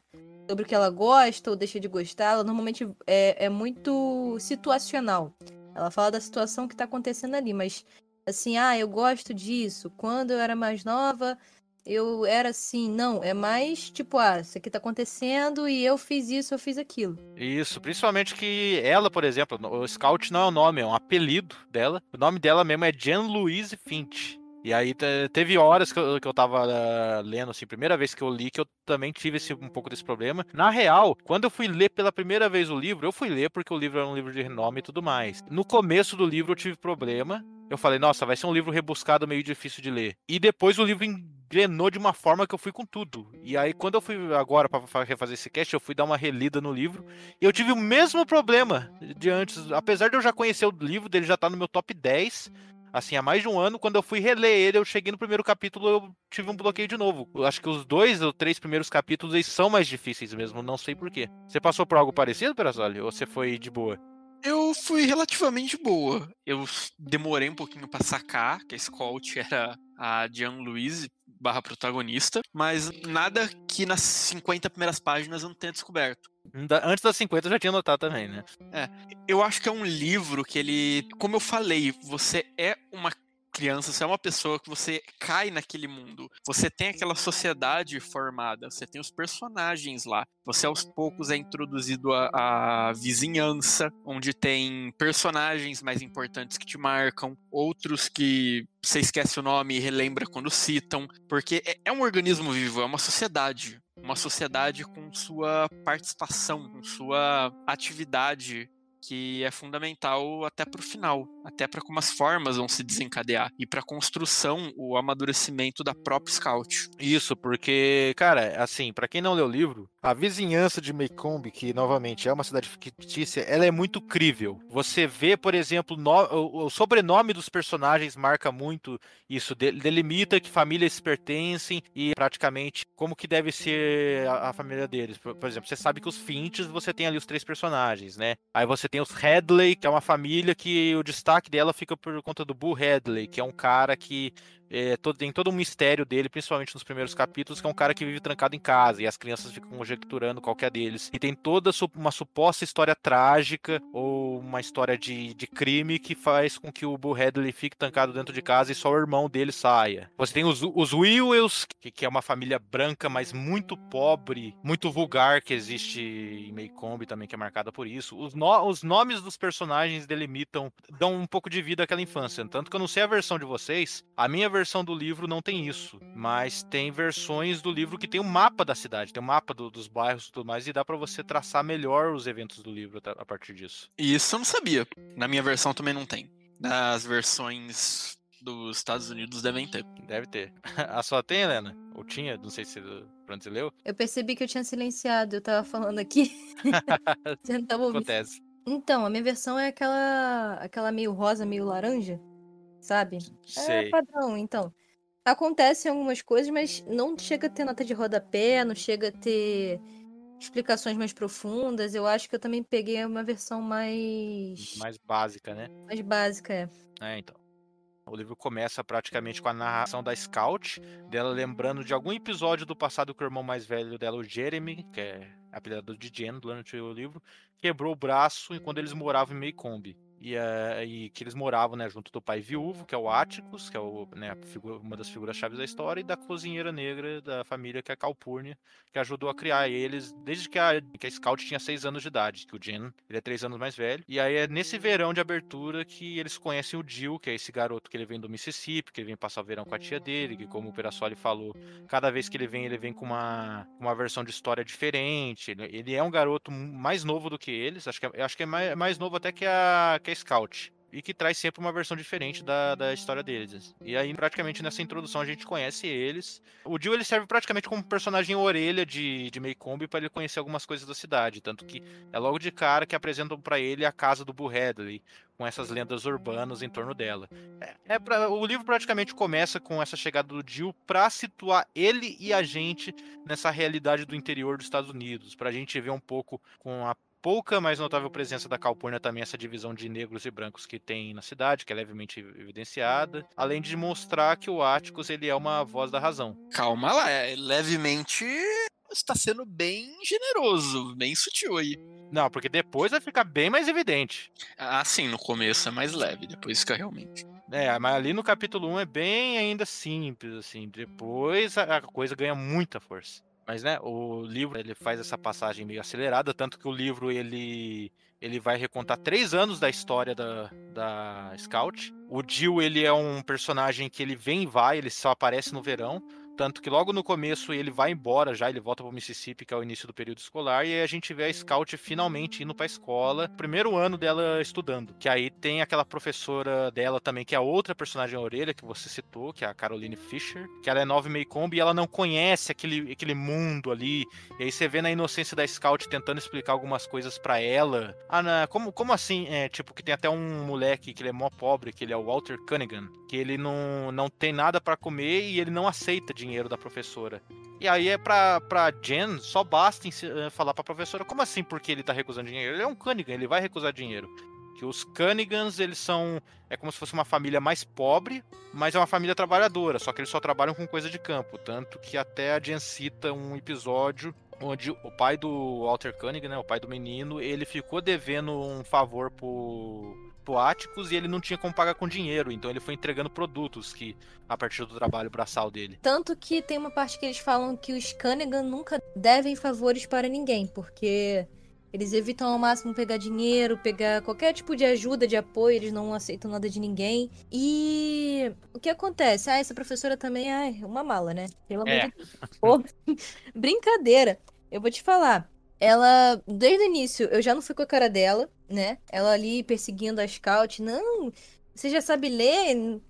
Sobre o que ela gosta ou deixa de gostar. Ela normalmente é, é muito situacional. Ela fala da situação que tá acontecendo ali, mas assim, ah, eu gosto disso. Quando eu era mais nova, eu era assim. Não, é mais tipo, ah, isso aqui tá acontecendo e eu fiz isso, eu fiz aquilo. Isso, principalmente que ela, por exemplo, o Scout não é o nome, é um apelido dela. O nome dela mesmo é Jean Louise Finch. E aí teve horas que eu, que eu tava uh, lendo, assim, primeira vez que eu li, que eu também tive esse, um pouco desse problema. Na real, quando eu fui ler pela primeira vez o livro, eu fui ler porque o livro era um livro de renome e tudo mais. No começo do livro eu tive problema, eu falei, nossa, vai ser um livro rebuscado, meio difícil de ler. E depois o livro engrenou de uma forma que eu fui com tudo. E aí, quando eu fui agora para refazer esse cast, eu fui dar uma relida no livro. E eu tive o mesmo problema de antes. Apesar de eu já conhecer o livro, dele já tá no meu top 10. assim, há mais de um ano. Quando eu fui reler ele, eu cheguei no primeiro capítulo, eu tive um bloqueio de novo. Eu acho que os dois ou três primeiros capítulos eles são mais difíceis mesmo, não sei porquê. Você passou por algo parecido, Perazoli? Ou você foi de boa? Eu fui relativamente boa. Eu demorei um pouquinho para sacar que a Scout era a Jean-Louise barra protagonista, mas nada que nas 50 primeiras páginas eu não tenha descoberto. Antes das 50 eu já tinha notado também, né? É. Eu acho que é um livro que ele. Como eu falei, você é uma criança, você é uma pessoa que você cai naquele mundo. Você tem aquela sociedade formada, você tem os personagens lá. Você aos poucos é introduzido à, vizinhança, onde tem personagens mais importantes que te marcam, outros que você esquece o nome e relembra quando citam, porque é, é um organismo vivo, é uma sociedade uma sociedade com sua participação, com sua atividade que é fundamental até para o final, até para como as formas vão se desencadear e para a construção, o amadurecimento da própria Scout. Isso, porque, cara, assim, para quem não leu o livro, a vizinhança de Meikombe, que novamente é uma cidade fictícia, ela é muito crível. Você vê, por exemplo, no, o, sobrenome dos personagens marca muito isso, delimita que famílias pertencem e praticamente como que deve ser a, família deles. Por, por, exemplo, você sabe que os Finches, você tem ali os três personagens, né? Aí você tem os Headley, que é uma família que o destaque dela fica por conta do Boo Headley, que é um cara que é, todo, tem todo um mistério dele, principalmente nos primeiros capítulos, que é um cara que vive trancado em casa e as crianças ficam conjecturando qual que é deles. E tem toda uma suposta história trágica ou uma história de, de crime que faz com que o Boo Headley fique trancado dentro de casa e só o irmão dele saia. Você tem os, os que, que é uma família branca, mas muito pobre, muito vulgar, que existe em Maycomb também, que é marcada por isso. Os, no, os nomes dos personagens delimitam, dão um pouco de vida àquela infância. Tanto que eu não sei a versão de vocês, a minha versão versão do livro não tem isso, mas tem versões do livro que tem um mapa da cidade, tem um mapa do, dos bairros e tudo mais, e dá para você traçar melhor os eventos do livro a partir disso. Isso eu não sabia. Na minha versão também não tem. Nas versões dos Estados Unidos devem ter. Deve ter. A sua tem, Helena? Ou tinha? Não sei se pronto você leu. Eu percebi que eu tinha silenciado, eu tava falando aqui. você não tava ouvindo. Acontece. Então, a minha versão é aquela aquela meio rosa, meio laranja sabe? É Sei. É padrão, então. Acontecem algumas coisas, mas não chega a ter nota de rodapé, não chega a ter explicações mais profundas. Eu acho que eu também peguei uma versão mais. Mais básica, né? Mais básica, é. É, então. O livro começa praticamente com a narração da Scout, dela lembrando de algum episódio do passado que o irmão mais velho dela, o Jeremy, que é apelidado de Jen durante o livro, quebrou o braço enquanto eles moravam em Maycomb e, uh, e, que eles moravam né, junto do pai viúvo, que é o Atticus, que é o, né, figura, uma das figuras chaves da história, e da cozinheira negra da família, que é a Calpurnia, que ajudou a criar eles desde que a, que a Scout tinha seis anos de idade, que o Jen ele é três anos mais velho. E aí é nesse verão de abertura que eles conhecem o Jill, que é esse garoto que ele vem do Mississippi, que ele vem passar o verão com a tia dele, que como o Perassoli falou, cada vez que ele vem, ele vem com uma, uma versão de história diferente. Ele, ele é um garoto mais novo do que eles, acho que é, acho que é mais, mais novo até que a, que a Scout e que traz sempre uma versão diferente da, da história deles. E aí, praticamente nessa introdução, a gente conhece eles. O Jill ele serve praticamente como personagem orelha de, de Maycomb para ele conhecer algumas coisas da cidade. Tanto que é logo de cara que apresentam para ele a casa do Boo Hadley, com essas lendas urbanas em torno dela. É, é pra, o livro praticamente começa com essa chegada do Jill para situar ele e a gente nessa realidade do interior dos Estados Unidos, para a gente ver um pouco com a pouca, mas notável presença da Calpurnia também essa divisão de negros e brancos que tem na cidade, que é levemente evidenciada, além de mostrar que o Atticus ele é uma voz da razão. Calma lá, é levemente está sendo bem generoso, bem sutil aí. Não, porque depois vai ficar bem mais evidente. Ah, sim, no começo é mais leve, depois fica realmente. É, mas ali no capítulo 1 é bem ainda simples, assim. Depois a coisa ganha muita força. Mas, né, o livro ele faz essa passagem meio acelerada, tanto que o livro ele ele vai recontar três anos da história da, da Scout. O Jill ele é um personagem que ele vem e vai, ele só aparece no verão. Tanto que logo no começo ele vai embora já, ele volta pro Mississippi, que é o início do período escolar, e aí a gente vê a Scout finalmente indo pra escola, primeiro ano dela estudando. Que aí tem aquela professora dela também, que é a outra personagem a orelha que você citou, que é a Caroline Fisher, que ela é nova Maycomb e ela não conhece aquele, aquele mundo ali. E aí você vê na inocência da Scout tentando explicar algumas coisas para ela. Ah, na, como, como assim? É, tipo, que tem até um moleque que ele é mó pobre, que ele é o Walter Cunningham, que ele não, não tem nada para comer e ele não aceita dinheiro da professora. E aí é pra, pra Jen, só basta eh, falar pra professora, como assim porque ele tá recusando dinheiro? Ele é um Cunningham, ele vai recusar dinheiro. Que os Cunningans, eles são. É como se fosse uma família mais pobre, mas é uma família trabalhadora, só que eles só trabalham com coisa de campo. Tanto que até a Jen cita um episódio onde o pai do Walter Cunningham, né, o pai do menino, ele ficou devendo um favor pro, Atticus e ele não tinha como pagar com dinheiro, então ele foi entregando produtos que a partir do trabalho braçal dele. Tanto que tem uma parte que eles falam que os Cunningham nunca devem favores para ninguém, porque eles evitam ao máximo pegar dinheiro, pegar qualquer tipo de ajuda, de apoio, eles não aceitam nada de ninguém. E o que acontece? Ah, essa professora também é uma mala, né? Pelo amor É. de Deus. Pô, Brincadeira. Eu vou te falar. Ela, desde o início, eu já não fui com a cara dela, né? Ela ali perseguindo a Scout. Não, você já sabe ler,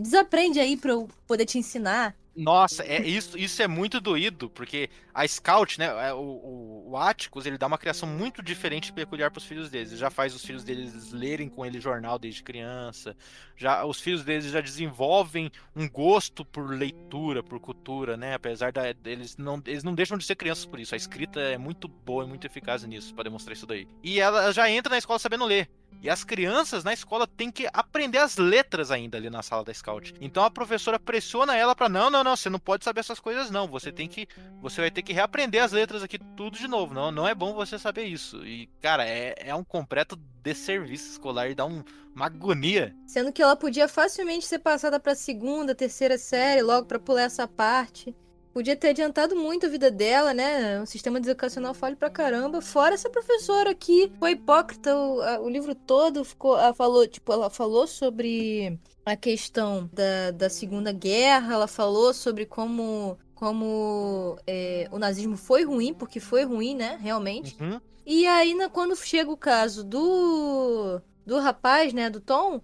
desaprende aí pra eu poder te ensinar. Nossa, é isso, isso é muito doído, porque a Scout, né, é, o, o, o Atticus, ele dá uma criação muito diferente e peculiar pros filhos deles. Ele já faz os filhos deles lerem com ele jornal desde criança. Já os filhos deles já desenvolvem um gosto por leitura, por cultura, né? Apesar da, deles não eles não deixam de ser crianças por isso. A escrita é muito boa e muito eficaz nisso para demonstrar isso daí. E ela já entra na escola sabendo ler. E as crianças na escola têm que aprender as letras ainda ali na sala da Scout. Então a professora pressiona ela para não, não, não, você não pode saber essas coisas não. Você tem que, você vai ter que reaprender as letras aqui tudo de novo. Não, não é bom você saber isso. E cara, é, é um completo desserviço escolar e dá um, uma agonia. Sendo que ela podia facilmente ser passada pra segunda, terceira série, logo pra pular essa parte. Podia ter adiantado muito a vida dela, né? Um sistema educacional falho pra caramba. Fora essa professora que foi hipócrita o, a- o livro todo. Ficou, ela falou, tipo, ela falou sobre a questão da, da Segunda Guerra. Ela falou sobre como, como é, o nazismo foi ruim, porque foi ruim, né? Realmente. Uhum. E aí, quando chega o caso do, do rapaz, né, do Tom,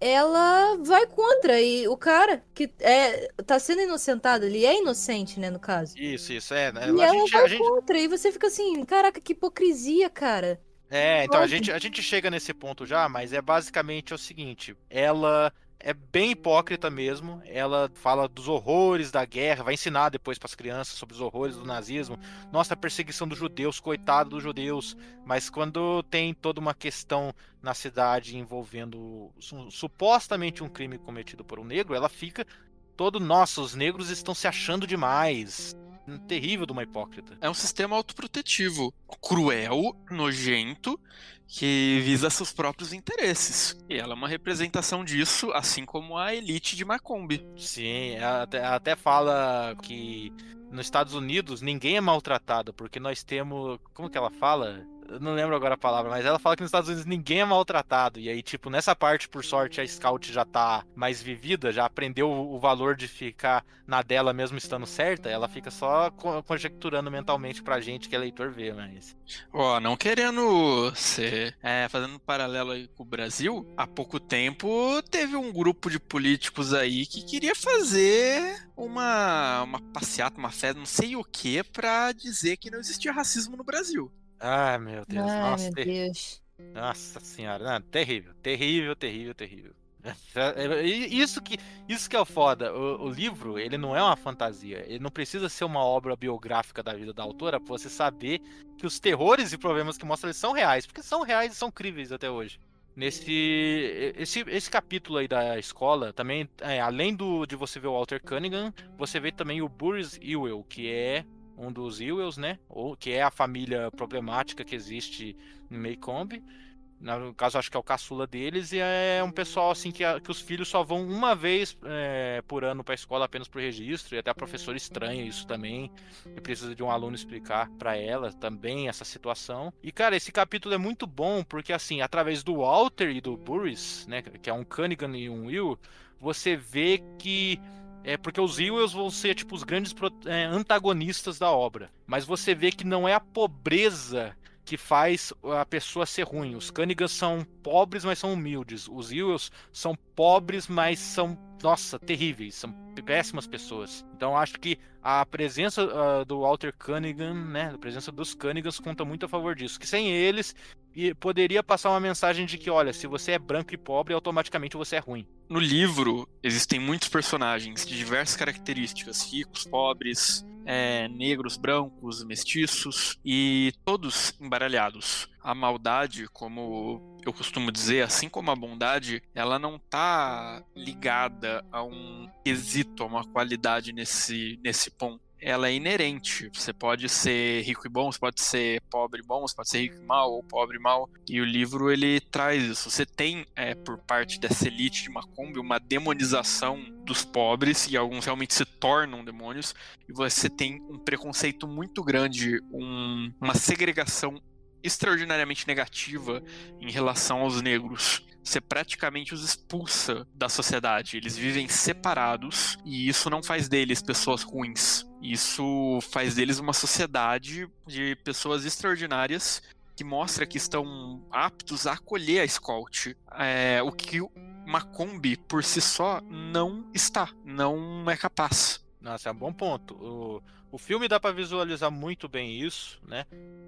ela vai contra. E o cara que é, tá sendo inocentado, ele é inocente, né, no caso. Isso, isso é. né? E A ela gente, vai gente, contra. E você fica assim, caraca, que hipocrisia, cara. É, então a gente, a gente chega nesse ponto já, mas é basicamente o seguinte: ela é bem hipócrita mesmo. Ela fala dos horrores da guerra, vai ensinar depois para as crianças sobre os horrores do nazismo. Nossa, a perseguição dos judeus, coitado dos judeus. Mas quando tem toda uma questão na cidade envolvendo su- supostamente um crime cometido por um negro, ela fica todo, nossa, os negros estão se achando demais. Terrível de uma hipócrita. É um sistema autoprotetivo, cruel, nojento, que visa seus próprios interesses. E ela é uma representação disso, assim como a elite de Macomb. Sim, ela até, ela até fala que nos Estados Unidos ninguém é maltratado, porque nós temos. Como que ela fala? Eu não lembro agora a palavra, mas ela fala que nos Estados Unidos ninguém é maltratado. E aí, tipo, nessa parte, por sorte, a Scout já tá mais vivida, já aprendeu o valor de ficar na dela mesmo estando certa. Ela fica só co- conjecturando mentalmente pra gente que é leitor ver, mas. Ó, não querendo ser. É, fazendo um paralelo aí com o Brasil, há pouco tempo teve um grupo de políticos aí que queria fazer uma, uma passeata, uma festa, não sei o que, pra dizer que não existia racismo no Brasil. Ai, meu Deus. Ai, nossa, meu ter- Deus. Nossa senhora, não, terrível, terrível, terrível, terrível. Isso que, isso que é o foda. O, o livro, ele não é uma fantasia. Ele não precisa ser uma obra biográfica da vida da autora pra você saber que os terrores e problemas que mostra eles são reais, porque são reais e são críveis até hoje. Nesse esse, esse capítulo aí da escola, também, é, além do de você ver o Walter Cunningham, você vê também o Boris Ewell, que é um dos Ewells, né? Ou que é a família problemática que existe em Maycomb. No caso, acho que é o caçula deles, e é um pessoal assim que, a- que os filhos só vão uma vez é, por ano pra escola apenas pro registro, e até a professora estranha isso também, e precisa de um aluno explicar pra ela também essa situação. E cara, esse capítulo é muito bom, porque assim, através do Walter e do Burris, né, que é um Cunningham e um Will, você vê que é porque os Ewells vão ser tipo os grandes é, antagonistas da obra. Mas você vê que não é a pobreza que faz a pessoa ser ruim. Os Cunningham são pobres, mas são humildes. Os Ewells são pobres, mas são, nossa, terríveis. São péssimas pessoas. Então acho que a presença uh, do Walter Cunningham, né, a presença dos Cunninghams conta muito a favor disso. Que sem eles poderia passar uma mensagem de que, olha, se você é branco e pobre, automaticamente você é ruim. No livro existem muitos personagens de diversas características, ricos, pobres, é, negros, brancos, mestiços e todos embaralhados. A maldade, como eu costumo dizer, assim como a bondade, ela não está ligada a um quesito, a uma qualidade nesse, nesse ponto ela é inerente. Você pode ser rico e bom, você pode ser pobre e bom, você pode ser rico e mal ou pobre e mal. E o livro ele traz isso. Você tem é, por parte dessa elite de Macombi uma demonização dos pobres e alguns realmente se tornam demônios. E você tem um preconceito muito grande, um, uma segregação extraordinariamente negativa em relação aos negros você praticamente os expulsa da sociedade. Eles vivem separados e isso não faz deles pessoas ruins. Isso faz deles uma sociedade de pessoas extraordinárias que mostra que estão aptos a acolher a Scout. É, o que uma Kombi por si só não está, não é capaz. Nossa, é um bom ponto. O, o filme dá para visualizar muito bem isso, né?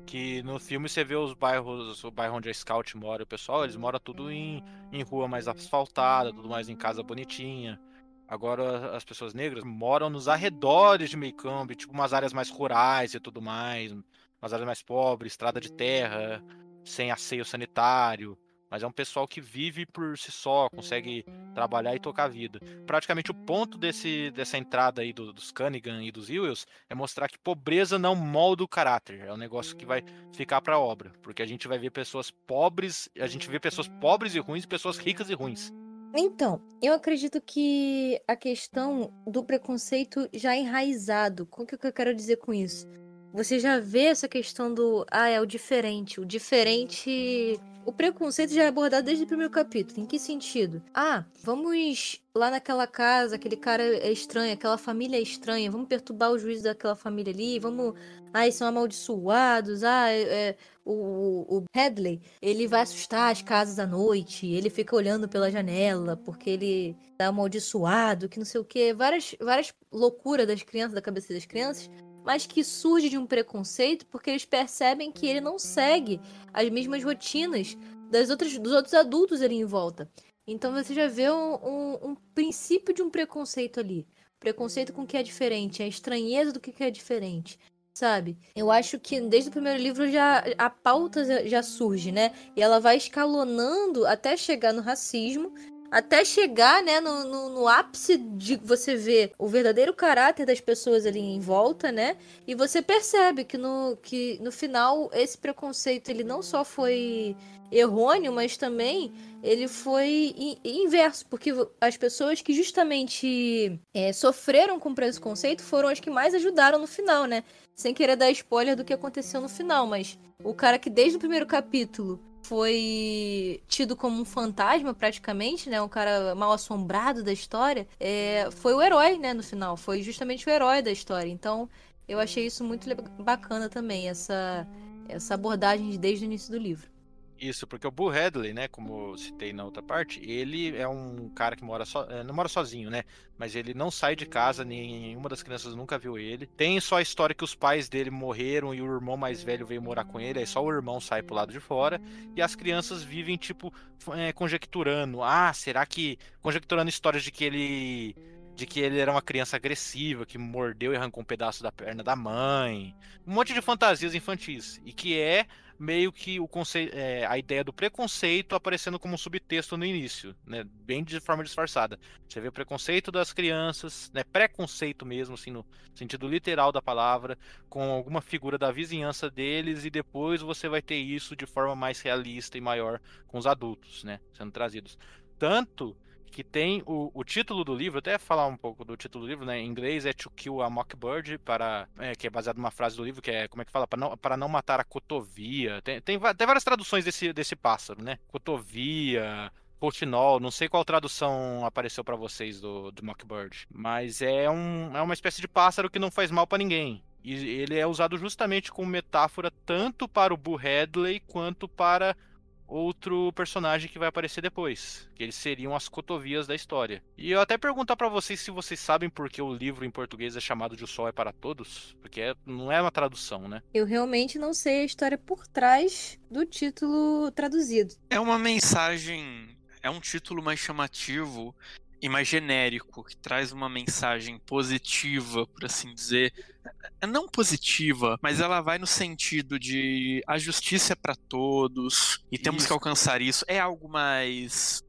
Que no filme você vê os bairros, o bairro onde a Scout mora, o pessoal, eles moram tudo em, em rua mais asfaltada, tudo mais em casa bonitinha. Agora as pessoas negras moram nos arredores de Meikambi, tipo umas áreas mais rurais e tudo mais, umas áreas mais pobres, estrada de terra, sem asseio sanitário. Mas é um pessoal que vive por si só, consegue trabalhar e tocar a vida. Praticamente o ponto desse, dessa entrada aí do, dos Cunningham e dos Ewells é mostrar que pobreza não molda o caráter. É um negócio que vai ficar para a obra. Porque a gente vai ver pessoas pobres, a gente vê pessoas pobres e ruins e pessoas ricas e ruins. Então, eu acredito que a questão do preconceito já é enraizado. O que eu quero dizer com isso? Você já vê essa questão do, ah, é o diferente. O diferente. O preconceito já é abordado desde o primeiro capítulo. Em que sentido? Ah, vamos lá naquela casa, aquele cara é estranho, aquela família é estranha, vamos perturbar o juízo daquela família ali, vamos. Ah, eles são amaldiçoados, ah, é, é o, o Hadley, ele vai assustar as casas à noite, ele fica olhando pela janela porque ele tá amaldiçoado, que não sei o quê. Várias, várias loucuras das crianças, da cabeça das crianças mas que surge de um preconceito porque eles percebem que ele não segue as mesmas rotinas das outras, dos outros adultos ali em volta. Então você já vê um, um, um princípio de um preconceito ali. Preconceito com o que é diferente, a estranheza do que é diferente sabe? Eu acho que desde o primeiro livro já a pauta já surge, né? E ela vai escalonando até chegar no racismo até chegar, né, no, no, no, ápice de você ver o verdadeiro caráter das pessoas ali em volta, né? E você percebe que no, que no final esse preconceito ele não só foi errôneo, mas também ele foi inverso, porque as pessoas que justamente é, sofreram com preconceito foram as que mais ajudaram no final, né? Sem querer dar spoiler do que aconteceu no final, mas o cara que desde o primeiro capítulo foi tido como um fantasma praticamente, né? Um cara mal assombrado da história, é, foi o herói, né? No final, foi justamente o herói da história. Então, eu achei isso muito bacana também, essa, essa abordagem desde o início do livro. Isso, porque o Bull Hadley, né, como citei na outra parte, ele é um cara que mora so, é, não mora sozinho, né? Mas ele não sai de casa, nenhuma das crianças nunca viu ele. Tem só a história que os pais dele morreram e o irmão mais velho veio morar com ele, aí só o irmão sai pro lado de fora. E as crianças vivem, tipo, é, conjecturando. Ah, será que. Conjecturando histórias de que ele de que ele era uma criança agressiva, que mordeu e arrancou um pedaço da perna da mãe. Um monte de fantasias infantis. E que é meio que o conceito, é, a ideia do preconceito aparecendo como subtexto no início, né? Bem de forma disfarçada. Você vê o preconceito das crianças, né? Preconceito mesmo, assim, no sentido literal da palavra, com alguma figura da vizinhança deles, e depois você vai ter isso de forma mais realista e maior com os adultos, né? Sendo trazidos. Tanto que tem o, o título do livro, até falar um pouco do título do livro, né? Em inglês é To Kill a Mockbird, para, é, que é baseado numa frase do livro que é, como é que fala? Para não, para não matar a cotovia. Tem, tem, tem várias traduções desse, desse pássaro, né? Cotovia, Portinol, não sei qual tradução apareceu para vocês do, do Mockbird, mas é, um, é uma espécie de pássaro que não faz mal para ninguém. E ele é usado justamente como metáfora tanto para o Boo Hadley quanto para outro personagem que vai aparecer depois, que eles seriam as cotovias da história. E eu até perguntar para vocês se vocês sabem por que o livro em português é chamado de O Sol é para Todos, porque é, não é uma tradução, né? Eu realmente não sei a história por trás do título traduzido. É uma mensagem, é um título mais chamativo e mais genérico, que traz uma mensagem positiva, por assim dizer. É, não positiva, mas ela vai no sentido de a justiça é para todos e temos isso. que alcançar isso. É algo mais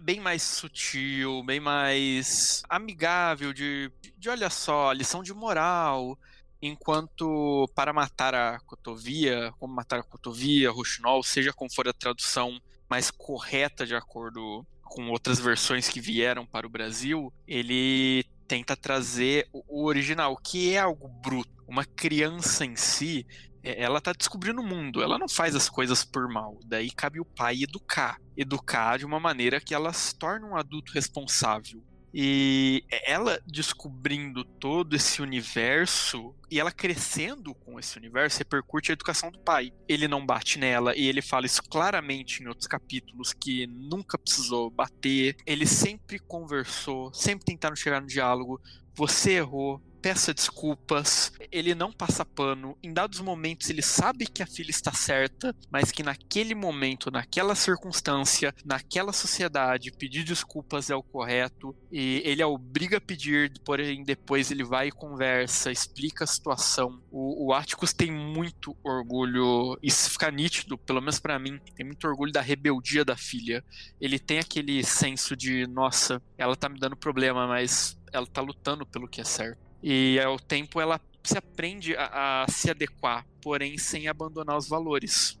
bem mais sutil, bem mais amigável de, de olha só, lição de moral. Enquanto para matar a cotovia, como matar a cotovia, roxinol, seja como for a tradução mais correta de acordo com outras versões que vieram para o Brasil, ele tenta trazer o original, que é algo bruto. Uma criança em si, é, ela está descobrindo o mundo, ela não faz as coisas por mal. Daí cabe o pai educar. Educar de uma maneira que ela se torne um adulto responsável. E ela descobrindo todo esse universo e ela crescendo com esse universo repercute a educação do pai. Ele não bate nela e ele fala isso claramente em outros capítulos que nunca precisou bater. Ele sempre conversou, sempre tentaram chegar no diálogo. Você errou, peça desculpas, ele não passa pano. Em dados momentos, ele sabe que a filha está certa, mas que naquele momento, naquela circunstância, naquela sociedade, pedir desculpas é o correto. E ele a obriga a pedir, porém, depois ele vai e conversa, explica a situação. O, o Atticus tem muito orgulho, isso fica nítido, pelo menos para mim, tem muito orgulho da rebeldia da filha. Ele tem aquele senso de, nossa, ela tá me dando problema, mas ela tá lutando pelo que é certo. E ao tempo ela se aprende a, a se adequar, porém sem abandonar os valores.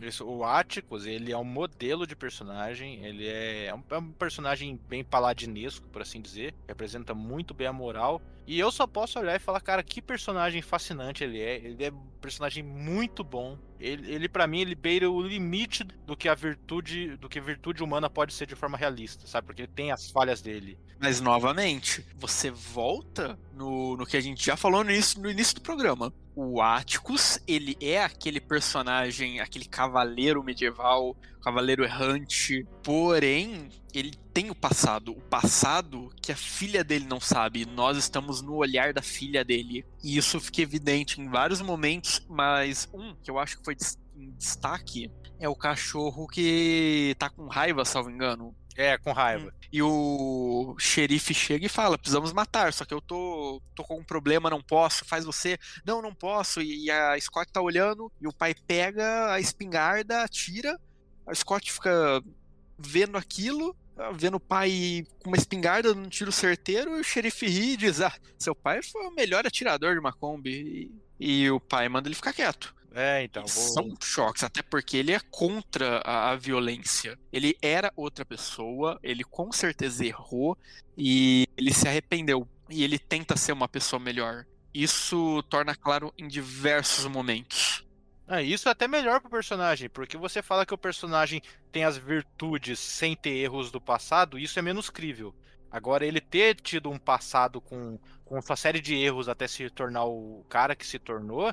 Isso, o Atticus, ele é um modelo de personagem, ele é, é um, é um, personagem bem paladinesco, por assim dizer, representa muito bem a moral, e eu só posso olhar e falar, cara, que personagem fascinante ele é, ele é um personagem muito bom, ele, ele para mim, ele beira o limite do que a virtude, do que a virtude humana pode ser de forma realista, sabe, porque ele tem as falhas dele. Mas, novamente, você volta no, no que a gente já falou no início, no início do programa, o Atticus, ele é aquele personagem, aquele cavaleiro medieval, cavaleiro errante, porém, ele tem o passado, o passado que a filha dele não sabe. Nós estamos no olhar da filha dele. E isso fica evidente em vários momentos, mas um que eu acho que foi em destaque é o cachorro que tá com raiva, salvo engano. É, com raiva. Hum. E o xerife chega e fala: precisamos matar, só que eu tô, tô com um problema, não posso, faz você. Não, não posso. E a Scott tá olhando, e o pai pega a espingarda, atira. A Scott fica vendo aquilo, vendo o pai com uma espingarda num tiro certeiro, e o xerife ri e diz: Ah, seu pai foi o melhor atirador de Macomb. E, e o pai manda ele ficar quieto. É, então. Vou... São choques, até porque ele é contra a, a, violência. Ele era outra pessoa, ele com certeza errou e ele se arrependeu. E ele tenta ser uma pessoa melhor. Isso torna claro em diversos momentos. É, isso é até melhor pro personagem, porque você fala que o personagem tem as virtudes sem ter erros do passado, isso é menos crível. Agora, ele ter tido um passado com, com série de erros até se tornar o cara que se tornou,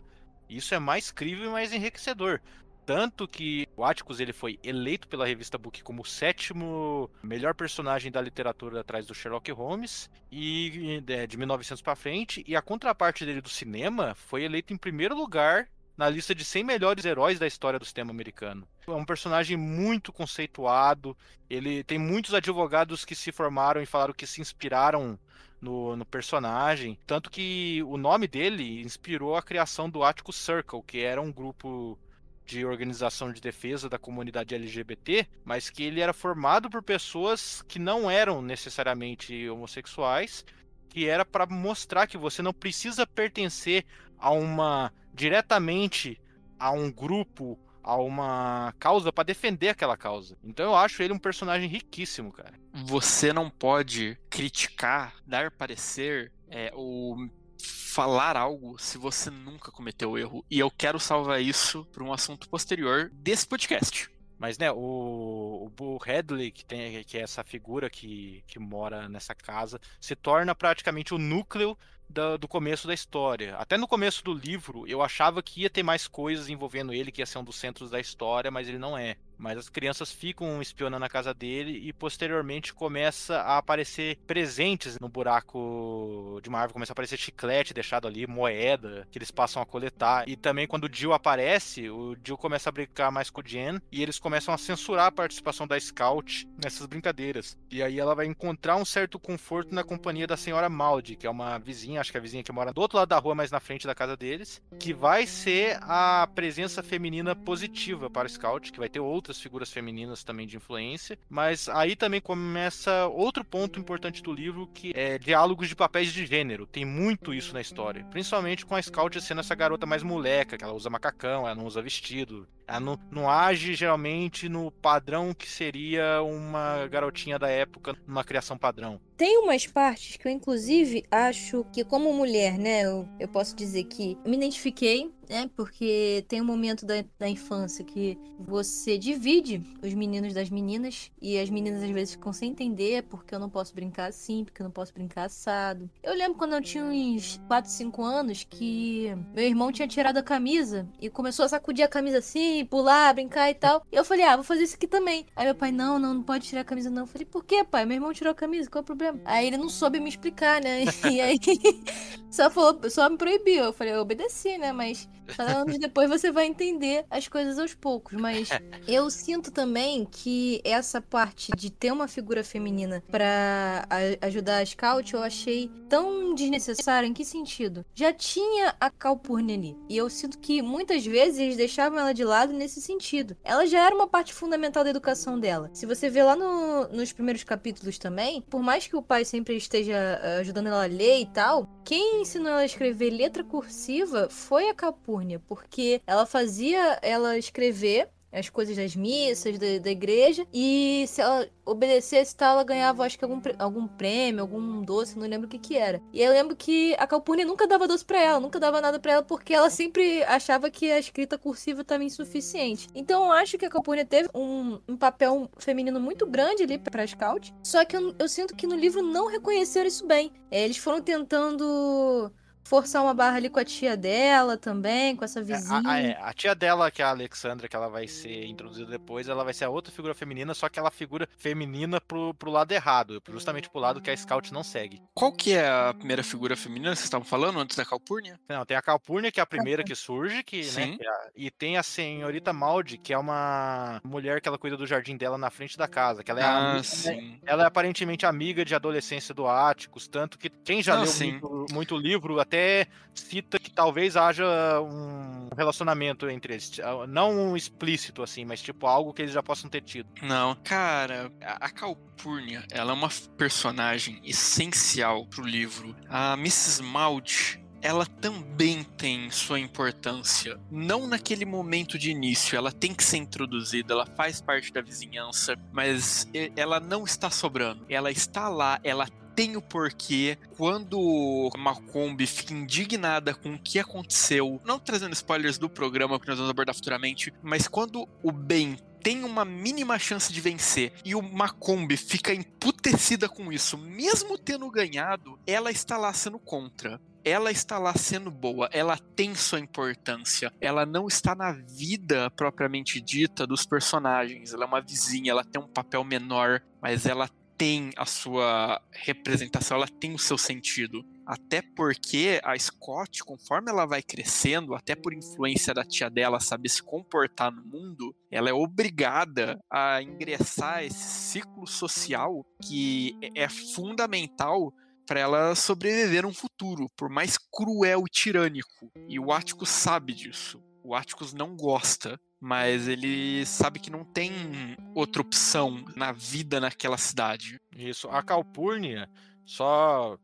isso é mais crível e mais enriquecedor. Tanto que o Atticus ele foi eleito pela revista Book como o sétimo melhor personagem da literatura atrás do Sherlock Holmes e é, de 1900 para frente, e a contraparte dele do cinema foi eleito em primeiro lugar na lista de 100 melhores heróis da história do cinema americano. É um personagem muito conceituado. Ele tem muitos advogados que se formaram e falaram que se inspiraram no, no, personagem. Tanto que o nome dele inspirou a criação do Atticus Circle, que era um grupo de organização de defesa da comunidade LGBT, mas que ele era formado por pessoas que não eram necessariamente homossexuais, que era para mostrar que você não precisa pertencer a uma diretamente a um grupo a uma causa para defender aquela causa. Então eu acho ele um personagem riquíssimo, cara. Você não pode criticar, dar parecer é, ou falar algo se você nunca cometeu erro. E eu quero salvar isso para um assunto posterior desse podcast. Mas, né, o, o Hadley, que, tem, que é essa figura que, que mora nessa casa, se torna praticamente o núcleo do, do, começo da história. Até no começo do livro, eu achava que ia ter mais coisas envolvendo ele, que ia ser um dos centros da história, mas ele não é. Mas as crianças ficam espionando a casa dele e posteriormente começa a aparecer presentes no buraco de uma árvore, começa a aparecer chiclete deixado ali, moeda que eles passam a coletar. E também quando o Jill aparece, o Jill começa a brincar mais com o Jen e eles começam a censurar a participação da Scout nessas brincadeiras. E aí ela vai encontrar um certo conforto na companhia da senhora Maldi, que é uma vizinha, acho que é a vizinha que mora do outro lado da rua, mais na frente da casa deles, que vai ser a presença feminina positiva para o Scout, que vai ter outra outras figuras femininas também de influência, mas aí também começa outro ponto importante do livro que é diálogos de papéis de gênero. Tem muito isso na história, principalmente com a Scout sendo essa garota mais moleca, que ela usa macacão, ela não usa vestido, ela não, não age geralmente no padrão que seria uma garotinha da época numa criação padrão. Tem umas partes que eu, inclusive, acho que, como mulher, né, eu, eu posso dizer que me identifiquei né? Porque tem um momento da, da infância que você divide os meninos das meninas e as meninas às vezes ficam sem entender porque eu não posso brincar assim, porque eu não posso brincar assado. Eu lembro quando eu tinha uns 4, 5 anos que meu irmão tinha tirado a camisa e começou a sacudir a camisa assim, pular, brincar e tal. E eu falei, ah, vou fazer isso aqui também. Aí meu pai, não, não, não pode tirar a camisa não. Eu falei, por que, pai? Meu irmão tirou a camisa, qual é o problema? Aí ele não soube me explicar, né? E aí só falou, só me proibiu. Eu falei, eu obedeci, né? Mas anos depois você vai entender as coisas aos poucos. Mas eu sinto também que essa parte de ter uma figura feminina para ajudar a Scout eu achei tão desnecessária. Em que sentido? Já tinha a Calpurnia ali. E eu sinto que muitas vezes eles deixavam ela de lado nesse sentido. Ela já era uma parte fundamental da educação dela. Se você vê lá no, nos primeiros capítulos também, por mais que o pai sempre esteja eh, ajudando ela a ler e tal, quem ensinou ela a escrever letra cursiva foi a Calpurnia, porque ela fazia ela escrever as coisas das missas, da, da, igreja. E se ela obedecesse tal, ela ganhava, acho que algum, algum prêmio, algum doce, não lembro o que que era. E eu lembro que a Calpurnia nunca dava doce para ela, nunca dava nada para ela, porque ela sempre achava que a escrita cursiva estava insuficiente. Então eu acho que a Calpurnia teve um, um papel feminino muito grande ali pra Scout. Só que eu, eu sinto que no livro não reconheceram isso bem. É, eles foram tentando forçar uma barra ali com a tia dela também, com essa vizinha. É, a, a, é, a, tia dela, que é a Alexandra, que ela vai ser introduzida depois, ela vai ser a outra figura feminina, só que ela figura feminina pro, pro lado errado, justamente pro lado que a Scout não segue. Qual que é a primeira figura feminina que vocês estavam falando antes da Calpurnia? Não, tem a Calpurnia, que é a primeira que surge, que, né, que é e tem a senhorita Maldi, que é uma mulher que ela cuida do jardim dela na frente da casa, que ela é ah, amiga, sim. ela é aparentemente amiga de adolescência do Áticos, tanto que quem já ah, leu muito, muito livro até até cita que talvez haja um relacionamento entre eles. Não explícito, assim, mas tipo algo que eles já possam ter tido. Não, cara, a Calpurnia, ela é uma personagem essencial pro livro. A Mrs. Maud ela também tem sua importância. Não naquele momento de início, ela tem que ser introduzida, ela faz parte da vizinhança, mas ela não está sobrando. Ela está lá, ela tem o porquê. Quando Macombi fica indignada com o que aconteceu, não trazendo spoilers do programa que nós vamos abordar futuramente, mas quando o Ben tem uma mínima chance de vencer e o Macombi fica emputecida com isso, mesmo tendo ganhado, ela está lá sendo contra ela está lá sendo boa, ela tem sua importância, ela não está na vida propriamente dita dos personagens, ela é uma vizinha, ela tem um papel menor, mas ela tem a sua representação, ela tem o seu sentido. Até porque a Scott, conforme ela vai crescendo, até por influência da tia dela saber se comportar no mundo, ela é obrigada a ingressar esse ciclo social que é fundamental para ela sobreviver um futuro, por mais cruel e tirânico. E o Ático sabe disso. O Atticus não gosta, mas ele sabe que não tem outra opção na vida naquela cidade. Isso. A Calpurnia, só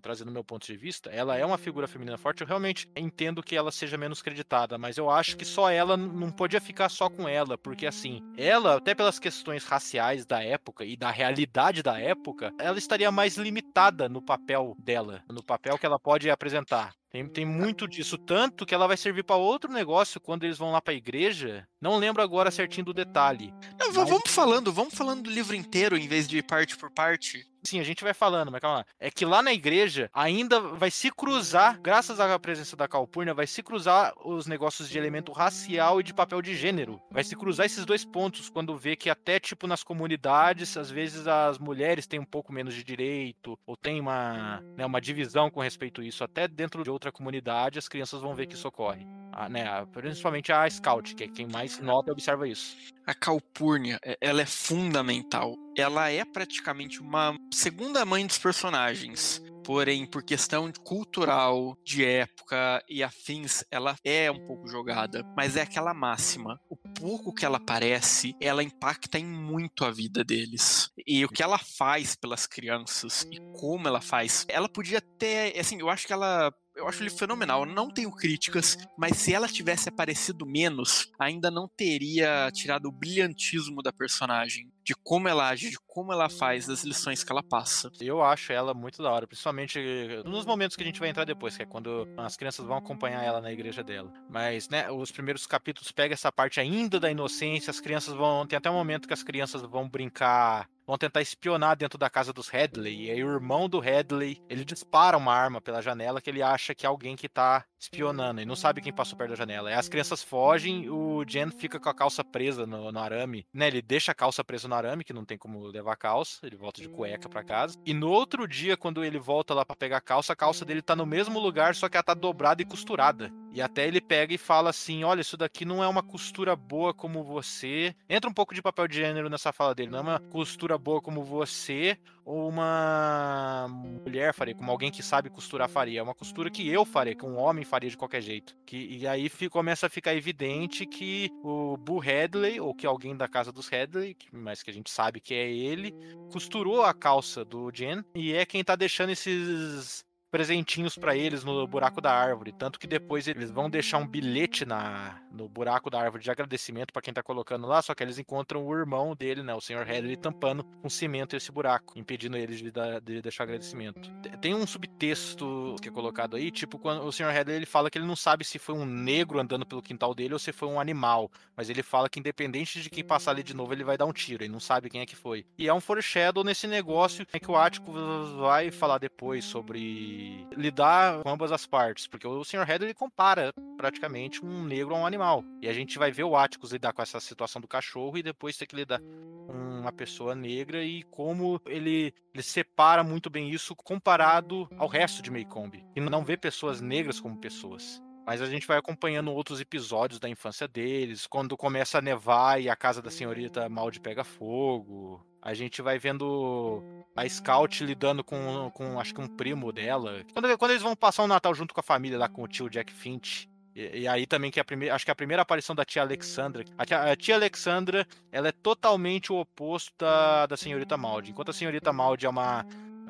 trazendo meu ponto de vista, ela é uma figura feminina forte. Eu realmente entendo que ela seja menos creditada, mas eu acho que só ela não podia ficar só com ela, porque assim, ela, até pelas questões raciais da época e da realidade da época, ela estaria mais limitada no papel dela, no papel que ela pode apresentar. Tem, tem muito disso, tanto que ela vai servir para outro negócio quando eles vão lá para a igreja. Não lembro agora certinho do detalhe. Não, mas... Vamos falando, vamos falando do livro inteiro em vez de parte por parte. Sim, a gente vai falando, mas calma lá. É que lá na igreja ainda vai se cruzar, graças à presença da Calpurnia, vai se cruzar os negócios de elemento racial e de papel de gênero. Vai se cruzar esses dois pontos quando vê que até tipo nas comunidades, às vezes as mulheres têm um pouco menos de direito ou tem uma, né, uma divisão com respeito a isso. Até dentro de outra comunidade, as crianças vão ver que isso ocorre. A, né, principalmente a Scout, que é quem mais nota e observa isso. A Calpurnia, ela é fundamental. Ela é praticamente uma segunda mãe dos personagens. Porém, por questão cultural, de época e afins, ela é um pouco jogada. Mas é aquela máxima. O pouco que ela aparece, ela impacta em muito a vida deles. E o que ela faz pelas crianças e como ela faz, ela podia ter. Assim, eu acho que ela eu acho ele fenomenal. Não tenho críticas, mas se ela tivesse aparecido menos, ainda não teria tirado o brilhantismo da personagem, de como ela age, de como ela faz, das lições que ela passa. Eu acho ela muito da hora, principalmente nos momentos que a gente vai entrar depois, que é quando as crianças vão acompanhar ela na igreja dela. Mas, né, os primeiros capítulos pega essa parte ainda da inocência, as crianças vão. Tem até um momento que as crianças vão brincar vão tentar espionar dentro da casa dos Headley. E aí o irmão do Headley, ele dispara uma arma pela janela que ele acha que é alguém que tá espionando e não sabe quem passou perto da janela. As crianças fogem, o Jen fica com a calça presa no, no arame, né? Ele deixa a calça presa no arame, que não tem como levar a calça, ele volta de cueca para casa. E no outro dia, quando ele volta lá para pegar a calça, a calça dele tá no mesmo lugar, só que ela tá dobrada e costurada. E até ele pega e fala assim: Olha, isso daqui não é uma costura boa como você. Entra um pouco de papel de gênero nessa fala dele, não é uma costura boa como você, ou uma mulher faria, como alguém que sabe costurar faria. É uma costura que eu faria, que um homem faria de qualquer jeito. Que, e aí fica, começa a ficar evidente que o Boo Headley, ou que alguém da casa dos Headley, mas que a gente sabe que é ele, costurou a calça do Jen e é quem tá deixando esses presentinhos para eles no buraco da árvore, tanto que depois eles vão deixar um bilhete na no buraco da árvore de agradecimento para quem tá colocando lá, só que eles encontram o irmão dele, né, o Sr. Headley tampando com cimento esse buraco, impedindo eles de, de deixar agradecimento. Tem um subtexto que é colocado aí, tipo quando o Sr. Headley ele fala que ele não sabe se foi um negro andando pelo quintal dele ou se foi um animal, mas ele fala que independente de quem passar ali de novo, ele vai dar um tiro, ele não sabe quem é que foi. E é um foreshadow nesse negócio é que o Ático vai falar depois sobre lidar com ambas as partes, porque o Sr. Head ele compara praticamente um negro a um animal. E a gente vai ver o Atticus lidar com essa situação do cachorro e depois ter que lidar com uma pessoa negra e como ele, ele separa muito bem isso comparado ao resto de Maycomb, e não vê pessoas negras como pessoas. Mas a gente vai acompanhando outros episódios da infância deles, quando começa a nevar e a casa da senhorita Malde pega fogo. A gente vai vendo a Scout lidando com, com acho que um primo dela. Quando, quando eles vão passar o um Natal junto com a família lá com o tio Jack Finch. E, e, aí também que a primeira, acho que a primeira aparição da tia Alexandra. A tia, a tia Alexandra, ela é totalmente o oposto da, da senhorita Maldi. Enquanto a senhorita Maldi é uma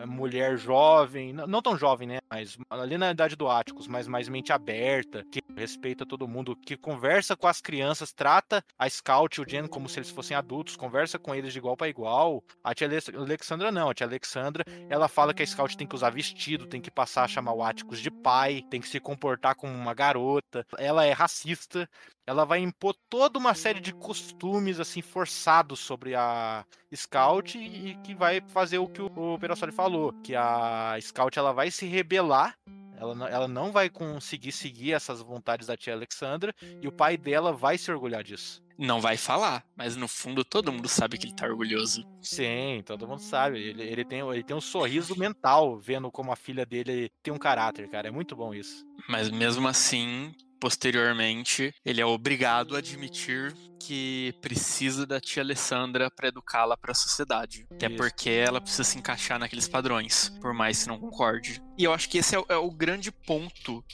mulher jovem, não tão jovem, né? Mas ali na idade do Áticos, mas mais mente aberta, que respeita todo mundo, que conversa com as crianças, trata a Scout e o Jen como se eles fossem adultos, conversa com eles de igual para igual. A tia Alexandra não, a tia Alexandra, ela fala que a Scout tem que usar vestido, tem que passar a chamar o Áticos de pai, tem que se comportar como uma garota. Ela é racista, ela vai impor toda uma série de costumes assim forçados sobre a Scout e, que vai fazer o que o, Perassoli falou, que a Scout ela vai se rebelar ela, ela não vai conseguir seguir essas vontades da tia Alexandra e o pai dela vai se orgulhar disso. Não vai falar, mas no fundo todo mundo sabe que ele tá orgulhoso. Sim, todo mundo sabe. Ele, ele, tem, ele tem um sorriso mental vendo como a filha dele tem um caráter, cara. É muito bom isso. Mas mesmo assim, Posteriormente, ele é obrigado a admitir que precisa da tia Alessandra para educá-la para a sociedade. Até Isso. porque ela precisa se encaixar naqueles padrões, por mais que não concorde. E eu acho que esse é o, é o grande ponto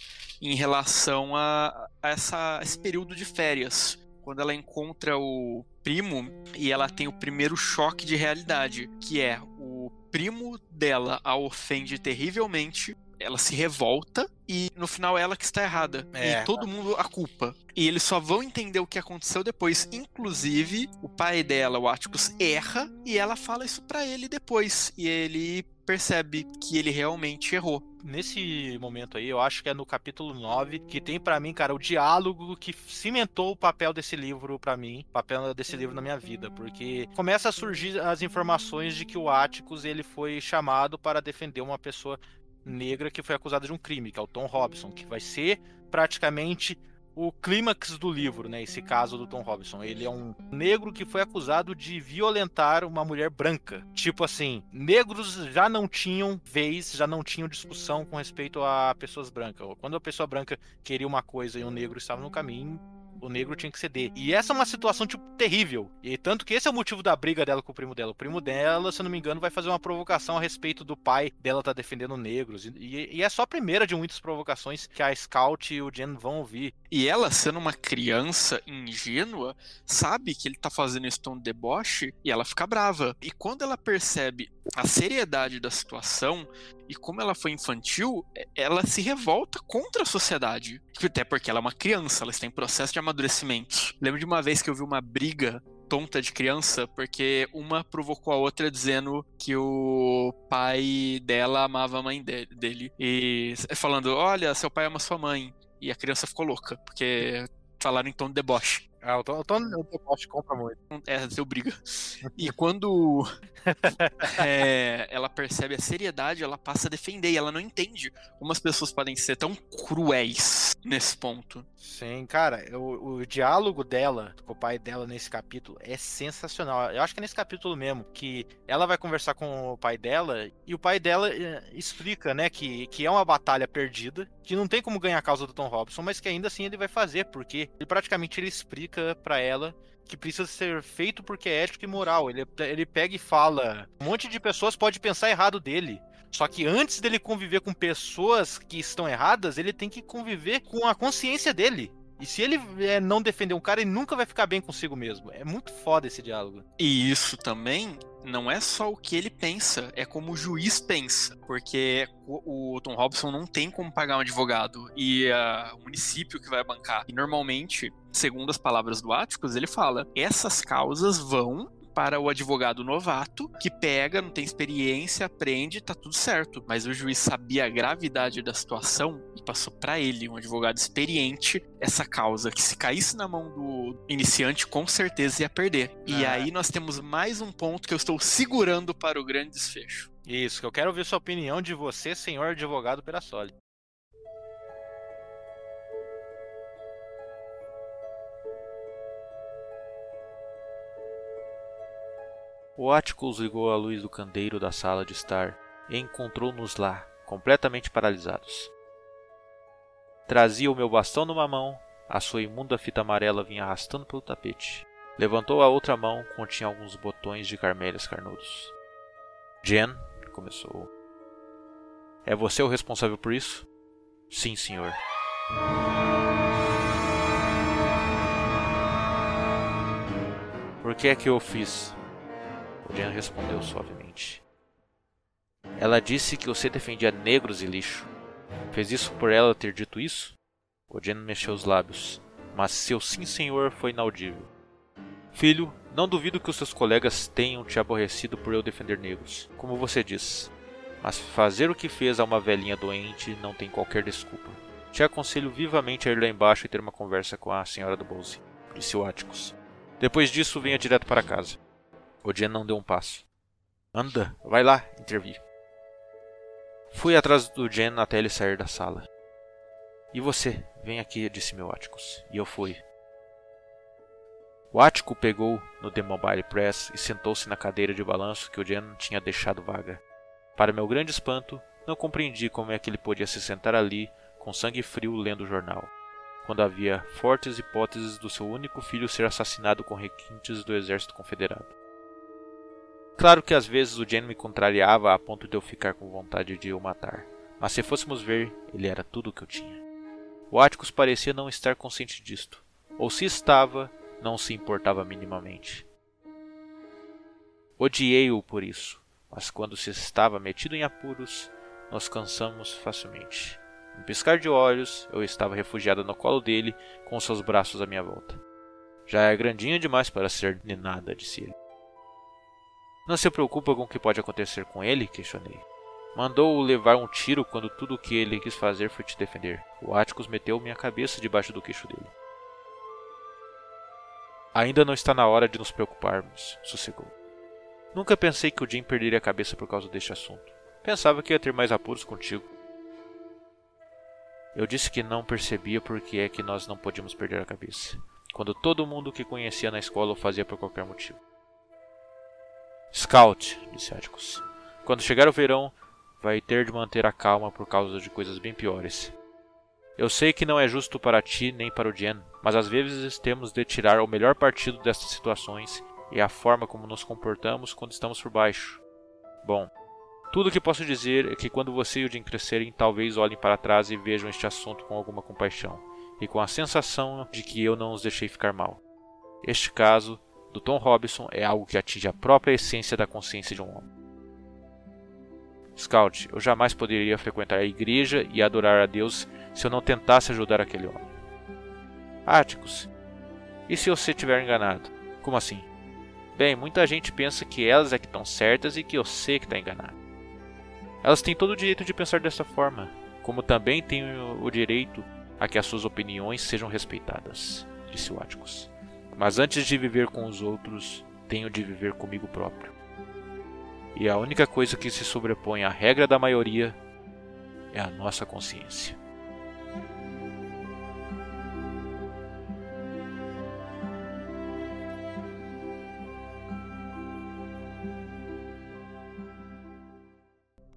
em relação a, a, essa, a esse período de férias. Quando ela encontra o primo e ela tem o primeiro choque de realidade, que é o primo dela a ofende terrivelmente, ela se revolta e no final ela que está errada. É. E todo mundo a culpa. E eles só vão entender o que aconteceu depois. Inclusive, o pai dela, o Atticus, erra e ela fala isso pra ele depois. E ele percebe que ele realmente errou. Nesse momento aí, eu acho que é no capítulo 9 que tem pra mim, cara, o diálogo que cimentou o papel desse livro pra mim, o papel desse livro na minha vida, porque começa a surgir as informações de que o Atticus ele foi chamado para defender uma pessoa negra que foi acusada de um crime, que é o Tom Robson, que vai ser praticamente o clímax do livro, né? Esse caso do Tom Robson. Ele é um negro que foi acusado de violentar uma mulher branca. Tipo assim, negros já não tinham vez, já não tinham discussão com respeito a pessoas brancas. Quando a pessoa branca queria uma coisa e um negro estava no caminho, o negro tinha que ceder. E essa é uma situação, tipo, terrível. E tanto que esse é o motivo da briga dela com o primo dela. O primo dela, se eu não me engano, vai fazer uma provocação a respeito do pai dela tá defendendo negros. E, e é só a primeira de muitas provocações que a Scout e o Jen vão ouvir. E ela, sendo uma criança ingênua, sabe que ele tá fazendo isso tão deboche e ela fica brava. E quando ela percebe a seriedade da situação e como ela foi infantil, ela se revolta contra a sociedade. Até porque ela é uma criança, ela está em processo de amadurecimento. Lembro de uma vez que eu vi uma briga tonta de criança, porque uma provocou a outra dizendo que o pai dela amava a mãe de dele. E falando, olha, seu pai ama sua mãe. E a criança ficou louca, porque falaram em tom de deboche. Ah, o Tom, o Tom o deboche compra muito. É, deu briga. E quando é, ela percebe a seriedade, ela passa a defender. E ela não entende como as pessoas podem ser tão cruéis nesse ponto. Sim, cara, o, o diálogo dela com o pai dela nesse capítulo é sensacional. Eu acho que é nesse capítulo mesmo que ela vai conversar com o pai dela e o pai dela eh, explica, né, que, que é uma batalha perdida, que não tem como ganhar a causa do Tom Robson, mas que ainda assim ele vai fazer, porque ele praticamente ele explica para ela que precisa ser feito porque é ético e moral. Ele, ele pega e fala. Um monte de pessoas pode pensar errado dele. Só que antes dele conviver com pessoas que estão erradas, ele tem que conviver com a consciência dele. E se ele é, não defender um cara, ele nunca vai ficar bem consigo mesmo. É muito foda esse diálogo. E isso também não é só o que ele pensa, é como o juiz pensa. Porque o, Tom Robson não tem como pagar um advogado e uh, o município que vai bancar. E normalmente, segundo as palavras do Áticos, ele fala: essas causas vão para o advogado novato, que pega, não tem experiência, aprende, tá tudo certo. Mas o juiz sabia a gravidade da situação e passou para ele, um advogado experiente, essa causa que se caísse na mão do iniciante, com certeza ia perder. E Ah. aí nós temos mais um ponto que eu estou segurando para o grande desfecho. Isso, que eu quero ouvir sua opinião de você, senhor advogado Perassoli. O Atticus ligou a luz do candeeiro da sala de estar e encontrou-nos lá, completamente paralisados. Trazia o meu bastão numa mão, a sua imunda fita amarela vinha arrastando pelo tapete. Levantou a outra mão, continha alguns botões de carmélias carnudos. Jen, começou. É você o responsável por isso? Sim, senhor. Por que é que eu fiz? O Jen respondeu suavemente. Ela disse que você defendia negros e lixo. Fez isso por ela ter dito isso? O Jen mexeu os lábios, mas seu sim senhor foi inaudível. Filho, não duvido que os seus colegas tenham te aborrecido por eu defender negros, como você diz. Mas fazer o que fez a uma velhinha doente não tem qualquer desculpa. Te aconselho vivamente a ir lá embaixo e ter uma conversa com a senhora do Bolse, disse o Atticus. Depois disso, venha direto para casa. O Jen não deu um passo. Anda, vai lá, intervi. Fui atrás do Jen até ele sair da sala. E você, vem aqui, disse meu Atticus. E eu fui. O Ático pegou no The Mobile Press e sentou-se na cadeira de balanço que o Jen tinha deixado vaga. Para meu grande espanto, não compreendi como é que ele podia se sentar ali, com sangue frio, lendo o jornal, quando havia fortes hipóteses do seu único filho ser assassinado com requintes do exército confederado. Claro que às vezes o Jen me contrariava a ponto de eu ficar com vontade de o matar, mas se fôssemos ver, ele era tudo o que eu tinha. O Atticus parecia não estar consciente disto, ou se estava, não se importava minimamente. Odiei-o por isso, mas quando se estava metido em apuros, nos cansamos facilmente. Um piscar de olhos, eu estava refugiada no colo dele, com seus braços à minha volta. Já é grandinho demais para ser ninada, disse ele. Não se preocupa com o que pode acontecer com ele? questionei. Mandou-o levar um tiro quando tudo o que ele quis fazer foi te defender. O Atticus meteu minha cabeça debaixo do queixo dele. Ainda não está na hora de nos preocuparmos, sossegou. Nunca pensei que o Jim perderia a cabeça por causa deste assunto. Pensava que ia ter mais apuros contigo. Eu disse que não percebia por que é que nós não podíamos perder a cabeça, quando todo mundo que conhecia na escola o fazia por qualquer motivo. Scout, disse Atticus. Quando chegar o verão, vai ter de manter a calma por causa de coisas bem piores. Eu sei que não é justo para ti nem para o Jen, mas às vezes temos de tirar o melhor partido destas situações e a forma como nos comportamos quando estamos por baixo. Bom, tudo o que posso dizer é que quando você e o Jim crescerem, talvez olhem para trás e vejam este assunto com alguma compaixão e com a sensação de que eu não os deixei ficar mal. Este caso do Tom Robinson é algo que atinge a própria essência da consciência de um homem. Scout, eu jamais poderia frequentar a igreja e adorar a Deus se eu não tentasse ajudar aquele homem. Áticos, e se você tiver enganado? Como assim? Bem, muita gente pensa que elas é que estão certas e que eu sei que está enganado. Elas têm todo o direito de pensar dessa forma, como também têm o direito a que as suas opiniões sejam respeitadas, disse o Atticus. Mas antes de viver com os outros, tenho de viver comigo próprio. E a única coisa que se sobrepõe à regra da maioria é a nossa consciência.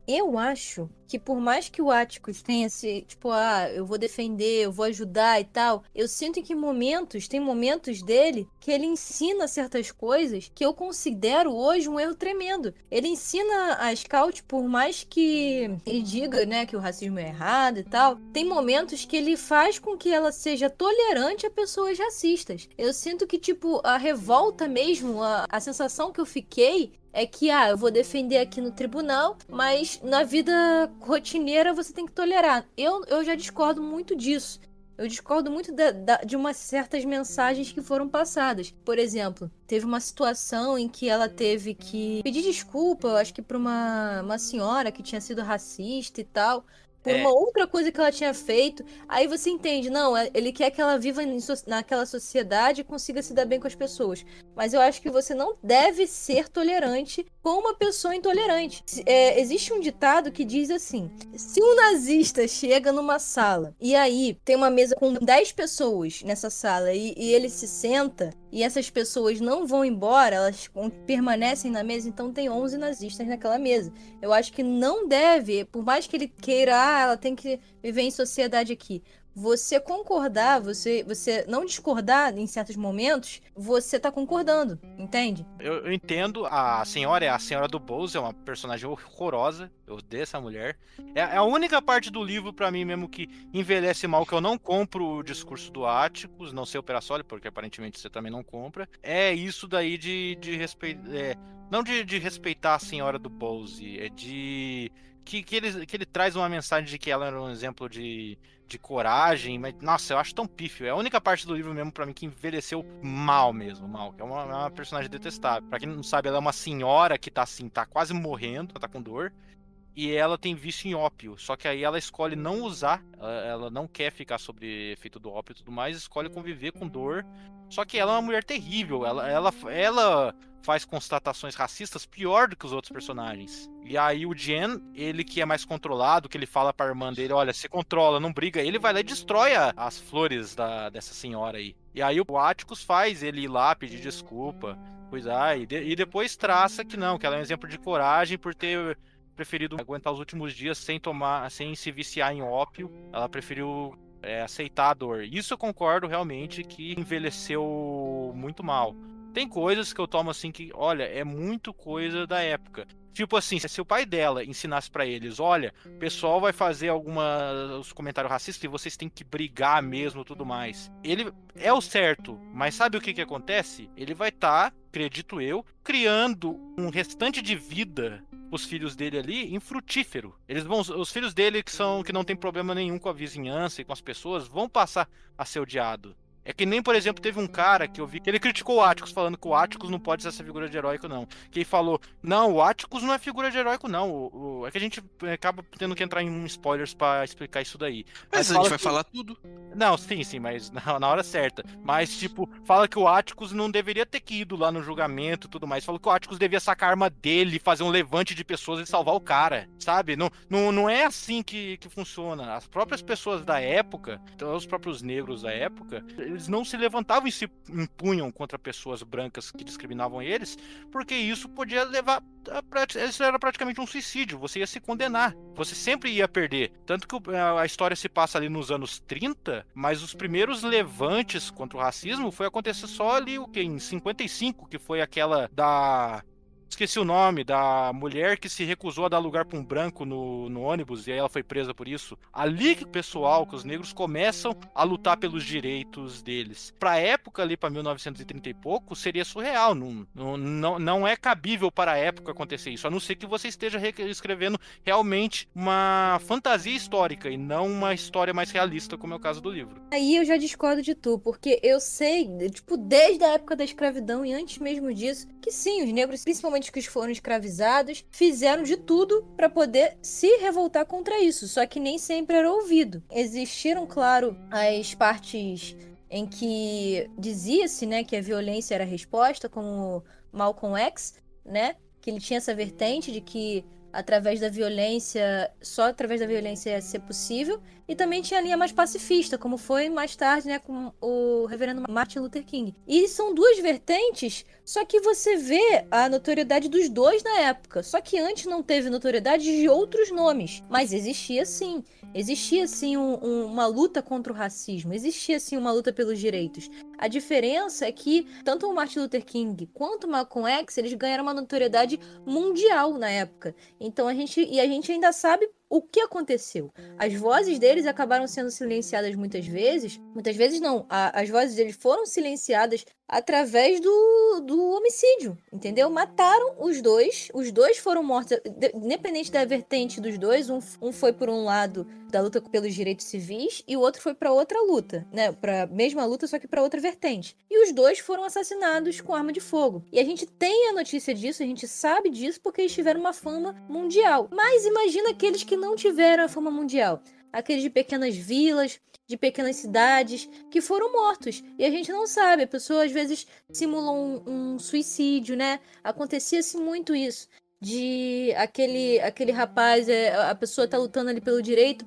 Eu acho que por mais que o Atticus tenha esse, tipo, ah, eu vou defender, eu vou ajudar e tal, eu sinto que momentos, tem momentos dele que ele ensina certas coisas que eu considero hoje um erro tremendo. Ele ensina a Scout, por mais que ele diga, né, que o racismo é errado e tal, tem momentos que ele faz com que ela seja tolerante a pessoas racistas. Eu sinto que, tipo, a revolta mesmo, a, a sensação que eu fiquei é que, ah, eu vou defender aqui no tribunal, mas na vida rotineira você tem que tolerar. Eu, eu já discordo muito disso. Eu discordo muito da, da, de umas certas mensagens que foram passadas. Por exemplo, teve uma situação em que ela teve que pedir desculpa, eu acho que para uma, uma senhora que tinha sido racista e tal por é. uma outra coisa que ela tinha feito. Aí você entende, não, é, ele quer que ela viva naquela sociedade e consiga se dar bem com as pessoas. Mas eu acho que você não deve ser tolerante com uma pessoa intolerante. É, existe um ditado que diz assim: se um nazista chega numa sala e aí tem uma mesa com 10 pessoas nessa sala e, e ele se senta e essas pessoas não vão embora, elas permanecem na mesa, então tem 11 nazistas naquela mesa. Eu acho que não deve, por mais que ele queira, ah, ela tem que viver em sociedade aqui você concordar, você, você não discordar em certos momentos, você tá concordando, entende? Eu, eu entendo, a senhora é a senhora do Bose, é uma personagem horrorosa, eu odeio essa mulher. É, é a única parte do livro para mim mesmo que envelhece mal, que eu não compro o discurso do Áticos, não sei o Perassoli, porque aparentemente você também não compra. É isso daí de, de respeitar. É, não de, de respeitar a senhora do Bose, é de. Que, que, ele, que ele traz uma mensagem de que ela era um exemplo de, de coragem, mas nossa, eu acho tão pífio. É a única parte do livro mesmo para mim que envelheceu mal mesmo, mal, é uma, é uma personagem detestável. Para quem não sabe, ela é uma senhora que tá assim, tá quase morrendo, tá com dor. E ela tem vício em ópio, só que aí ela escolhe não usar, ela, não quer ficar sobre efeito do ópio e tudo mais, escolhe conviver com dor. Só que ela é uma mulher terrível, ela, ela, ela faz constatações racistas pior do que os outros personagens. E aí o Jen, ele que é mais controlado, que ele fala pra irmã dele, olha, se controla, não briga, ele vai lá e destrói a, as flores da, dessa senhora aí. E aí o Atticus faz ele ir lá pedir desculpa, cuidar, e, de, e depois traça que não, que ela é um exemplo de coragem por ter preferido aguentar os últimos dias sem tomar, sem se viciar em ópio. Ela preferiu é, aceitar a dor. Isso eu concordo realmente que envelheceu muito mal. Tem coisas que eu tomo assim que, olha, é muito coisa da época. Tipo assim, se o pai dela ensinasse para eles, olha, o pessoal vai fazer alguns comentários racistas e vocês têm que brigar mesmo, tudo mais. Ele é o certo, mas sabe o que que acontece? Ele vai estar, tá, acredito eu, criando um restante de vida os filhos dele ali infrutífero. Eles vão, os filhos dele que são que não tem problema nenhum com a vizinhança e com as pessoas vão passar a ser odiado. É que nem, por exemplo, teve um cara que eu vi que ele criticou o Atticus, falando que o Atticus não pode ser essa figura de heróico, não. Que ele falou, não, o Atticus não é figura de heróico, não. O, o... é que a gente é, acaba tendo que entrar em spoilers para explicar isso daí. Mas, mas a gente vai que... falar tudo. Não, sim, sim, mas na, na, hora certa. Mas, tipo, fala que o Atticus não deveria ter que ido lá no julgamento e tudo mais. Fala que o Atticus devia sacar a arma dele, fazer um levante de pessoas e salvar o cara, sabe? Não, não, não é assim que, que funciona. As próprias pessoas da época, então, os próprios negros da época, eles não se levantavam e se impunham contra pessoas brancas que discriminavam eles, porque isso podia levar a, isso era praticamente um suicídio, você ia se condenar, você sempre ia perder. Tanto que a história se passa ali nos anos 30, mas os primeiros levantes contra o racismo foi acontecer só ali o que em 55, que foi aquela da Esqueci o nome da mulher que se recusou a dar lugar para um branco no, no, ônibus e aí ela foi presa por isso. Ali que o pessoal, que os negros começam a lutar pelos direitos deles. Para época ali para 1930 e pouco seria surreal, não, não, não, não é cabível para a época acontecer isso, a não ser que você esteja escrevendo realmente uma fantasia histórica e não uma história mais realista, como é o caso do livro. Aí eu já discordo de tu, porque eu sei, tipo, desde a época da escravidão e antes mesmo disso, que sim, os negros, principalmente principalmente que foram escravizados, fizeram de tudo para poder se revoltar contra isso, só que nem sempre era ouvido. Existiram, claro, as partes em que dizia-se, né, que a violência era a resposta, como Malcolm X, né, que ele tinha essa vertente de que através da violência, só através da violência ia ser possível, e também tinha a linha mais pacifista, como foi mais tarde, né, com o reverendo Martin Luther King. E são duas vertentes, só que você vê a notoriedade dos dois na época. Só que antes não teve notoriedade de outros nomes, mas existia sim. Existia sim um, um, uma luta contra o racismo, existia sim uma luta pelos direitos. A diferença é que tanto o Martin Luther King quanto o Malcolm X, eles ganharam uma notoriedade mundial na época. Então a gente e a gente ainda sabe o que aconteceu? As vozes deles acabaram sendo silenciadas muitas vezes. Muitas vezes não. A, as vozes deles foram silenciadas através do, do homicídio, entendeu? Mataram os dois. Os dois foram mortos, independente da vertente dos dois. Um, um foi por um lado da luta pelos direitos civis e o outro foi para outra luta, né? Para mesma luta, só que para outra vertente. E os dois foram assassinados com arma de fogo. E a gente tem a notícia disso, a gente sabe disso porque eles tiveram uma fama mundial. Mas imagina aqueles que não tiveram a fama mundial. Aqueles de pequenas vilas, de pequenas cidades, que foram mortos. E a gente não sabe. A pessoa às vezes simula um, um suicídio, né? Acontecia-se muito isso de aquele aquele rapaz, é, a pessoa tá lutando ali pelo direito,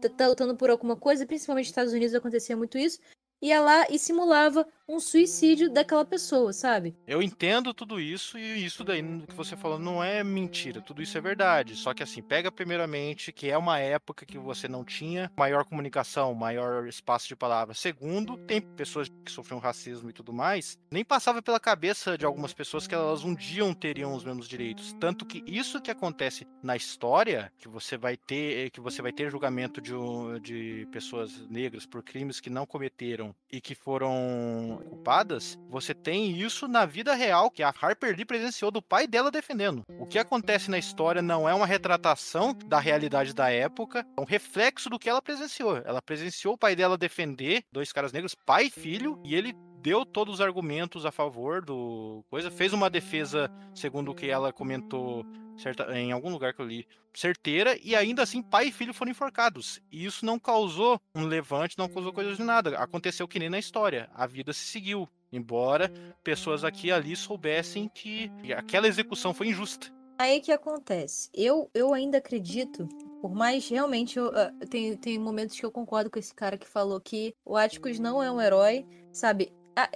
tá, tá lutando por alguma coisa, principalmente nos Estados Unidos acontecia muito isso, ia lá e simulava um suicídio daquela pessoa, sabe? Eu entendo tudo isso e isso daí que você falou não é mentira, tudo isso é verdade. Só que assim, pega primeiramente que é uma época que você não tinha maior comunicação, maior espaço de palavra. Segundo, tem pessoas que sofriam racismo e tudo mais, nem passava pela cabeça de algumas pessoas que elas um dia teriam os mesmos direitos. Tanto que isso que acontece na história, que você vai ter, que você vai ter julgamento de, de pessoas negras por crimes que não cometeram e que foram culpadas, você tem isso na vida real, que a Harper Lee presenciou do pai dela defendendo. O que acontece na história não é uma retratação da realidade da época, é um reflexo do que ela presenciou. Ela presenciou o pai dela defender dois caras negros, pai e filho, e ele deu todos os argumentos a favor do coisa, fez uma defesa, segundo o que ela comentou certa, em algum lugar que eu li, certeira, e ainda assim pai e filho foram enforcados. E isso não causou um levante, não causou coisa de nada. Aconteceu que nem na história. A vida se seguiu. Embora pessoas aqui e ali soubessem que aquela execução foi injusta. Aí que acontece? Eu, eu ainda acredito, por mais realmente eu, uh, tem, tem momentos que eu concordo com esse cara que falou que o Atticus não é um herói, sabe?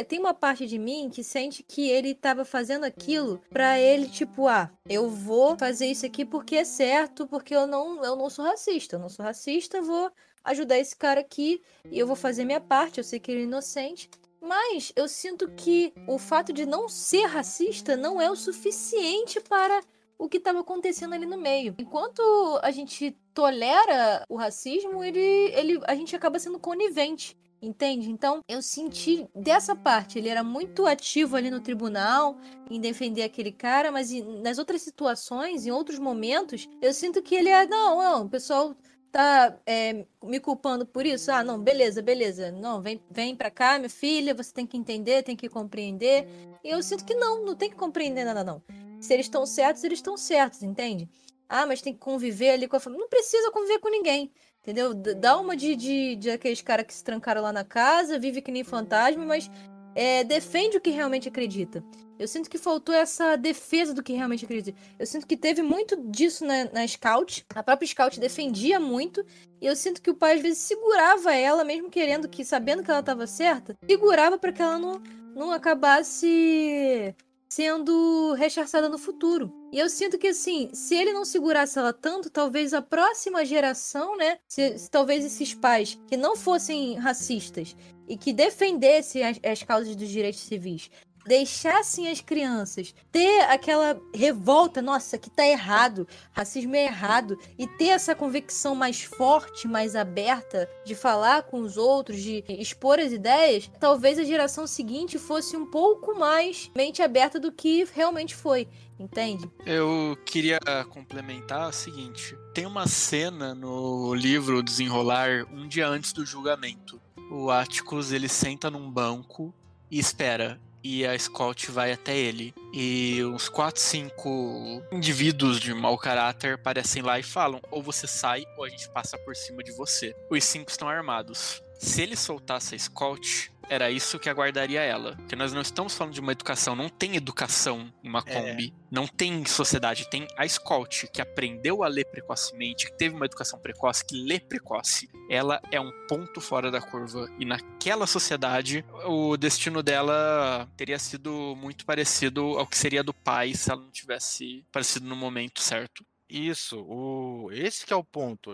Tem uma parte de mim que sente que ele estava fazendo aquilo para ele, tipo, ah, eu vou fazer isso aqui porque é certo, porque eu não, eu não sou racista. Eu não sou racista, vou ajudar esse cara aqui e eu vou fazer minha parte. Eu sei que ele é inocente. Mas eu sinto que o fato de não ser racista não é o suficiente para o que estava acontecendo ali no meio. Enquanto a gente tolera o racismo, ele, ele, a gente acaba sendo conivente Entende? Então, eu senti dessa parte, ele era muito ativo ali no tribunal em defender aquele cara, mas nas outras situações, em outros momentos, eu sinto que ele é, não, não, o pessoal tá é, me culpando por isso? Ah, não, beleza, beleza. Não, vem, vem pra cá, minha filha, você tem que entender, tem que compreender. E eu sinto que não, não tem que compreender nada, não. Se eles estão certos, eles estão certos, entende? Ah, mas tem que conviver ali com a família. Não precisa conviver com ninguém. Entendeu? Dá uma de, de, de aqueles caras que se trancaram lá na casa, vive que nem fantasma, mas é, defende o que realmente acredita. Eu sinto que faltou essa defesa do que realmente acredita. Eu sinto que teve muito disso na, na Scout. A própria Scout defendia muito. E eu sinto que o pai às vezes segurava ela, mesmo querendo que, sabendo que ela estava certa, segurava para que ela não, não acabasse sendo rechaçada no futuro. E eu sinto que, assim, se ele não segurasse ela tanto, talvez a próxima geração, né? Se, se talvez esses pais que não fossem racistas e que defendessem as, as causas dos direitos civis deixassem as crianças ter aquela revolta, nossa, que tá errado, racismo é errado, e ter essa convicção mais forte, mais aberta de falar com os outros, de expor as ideias, talvez a geração seguinte fosse um pouco mais mente aberta do que realmente foi. Entende? Eu queria complementar o seguinte: tem uma cena no livro Desenrolar um dia antes do julgamento. O Atticus ele senta num banco e espera e a Scott vai até ele. E uns 4, 5 indivíduos de mau caráter aparecem lá e falam: ou você sai ou a gente passa por cima de você. Os cinco estão armados. Se ele soltasse a Scott, era isso que aguardaria ela. Porque nós não estamos falando de uma educação, não tem educação em uma é. Kombi, é. não tem sociedade, tem a Scott, que aprendeu a ler precocemente, que teve uma educação precoce, que lê precoce. Ela é um ponto fora da curva. E naquela sociedade, o destino dela teria sido muito parecido ao que seria do pai se ela não tivesse aparecido no momento certo. Isso, o... esse que é o ponto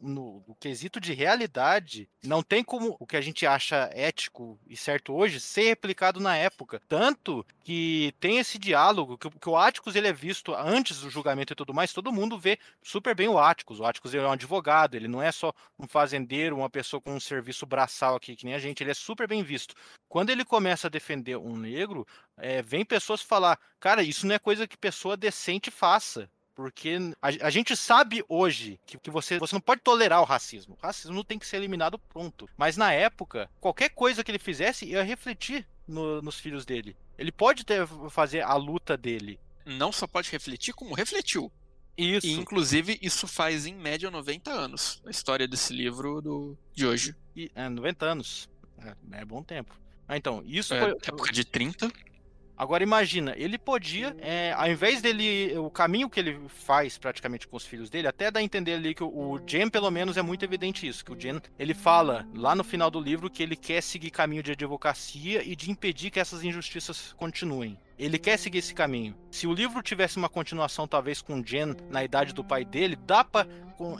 no, no, quesito de realidade, não tem como o que a gente acha ético e certo hoje ser replicado na época. Tanto que tem esse diálogo, que, que o Atticus ele é visto antes do julgamento e tudo mais, todo mundo vê super bem o Atticus. O Atticus é um advogado, ele não é só um fazendeiro, uma pessoa com um serviço braçal aqui, que nem a gente, ele é super bem visto. Quando ele começa a defender um negro, é, vem pessoas falar, cara, isso não é coisa que pessoa decente faça. Porque a, a, gente sabe hoje que, que você, você não pode tolerar o racismo. O racismo tem que ser eliminado pronto. Mas na época, qualquer coisa que ele fizesse ia refletir no, nos filhos dele. Ele pode ter, fazer a luta dele. Não só pode refletir, como refletiu. Isso. E, inclusive, isso faz em média 90 anos. A história desse livro do, de hoje. E, é, 90 anos. É, é bom tempo. Ah, então, isso é, foi. Época de 30. Agora imagina, ele podia, é, ao invés dele, o caminho que ele faz praticamente com os filhos dele, até dá a entender ali que o, o Jen, pelo menos, é muito evidente isso, que o Jen, ele fala lá no final do livro que ele quer seguir caminho de advocacia e de impedir que essas injustiças continuem. Ele quer seguir esse caminho. Se o livro tivesse uma continuação, talvez com Jen na idade do pai dele, dá pra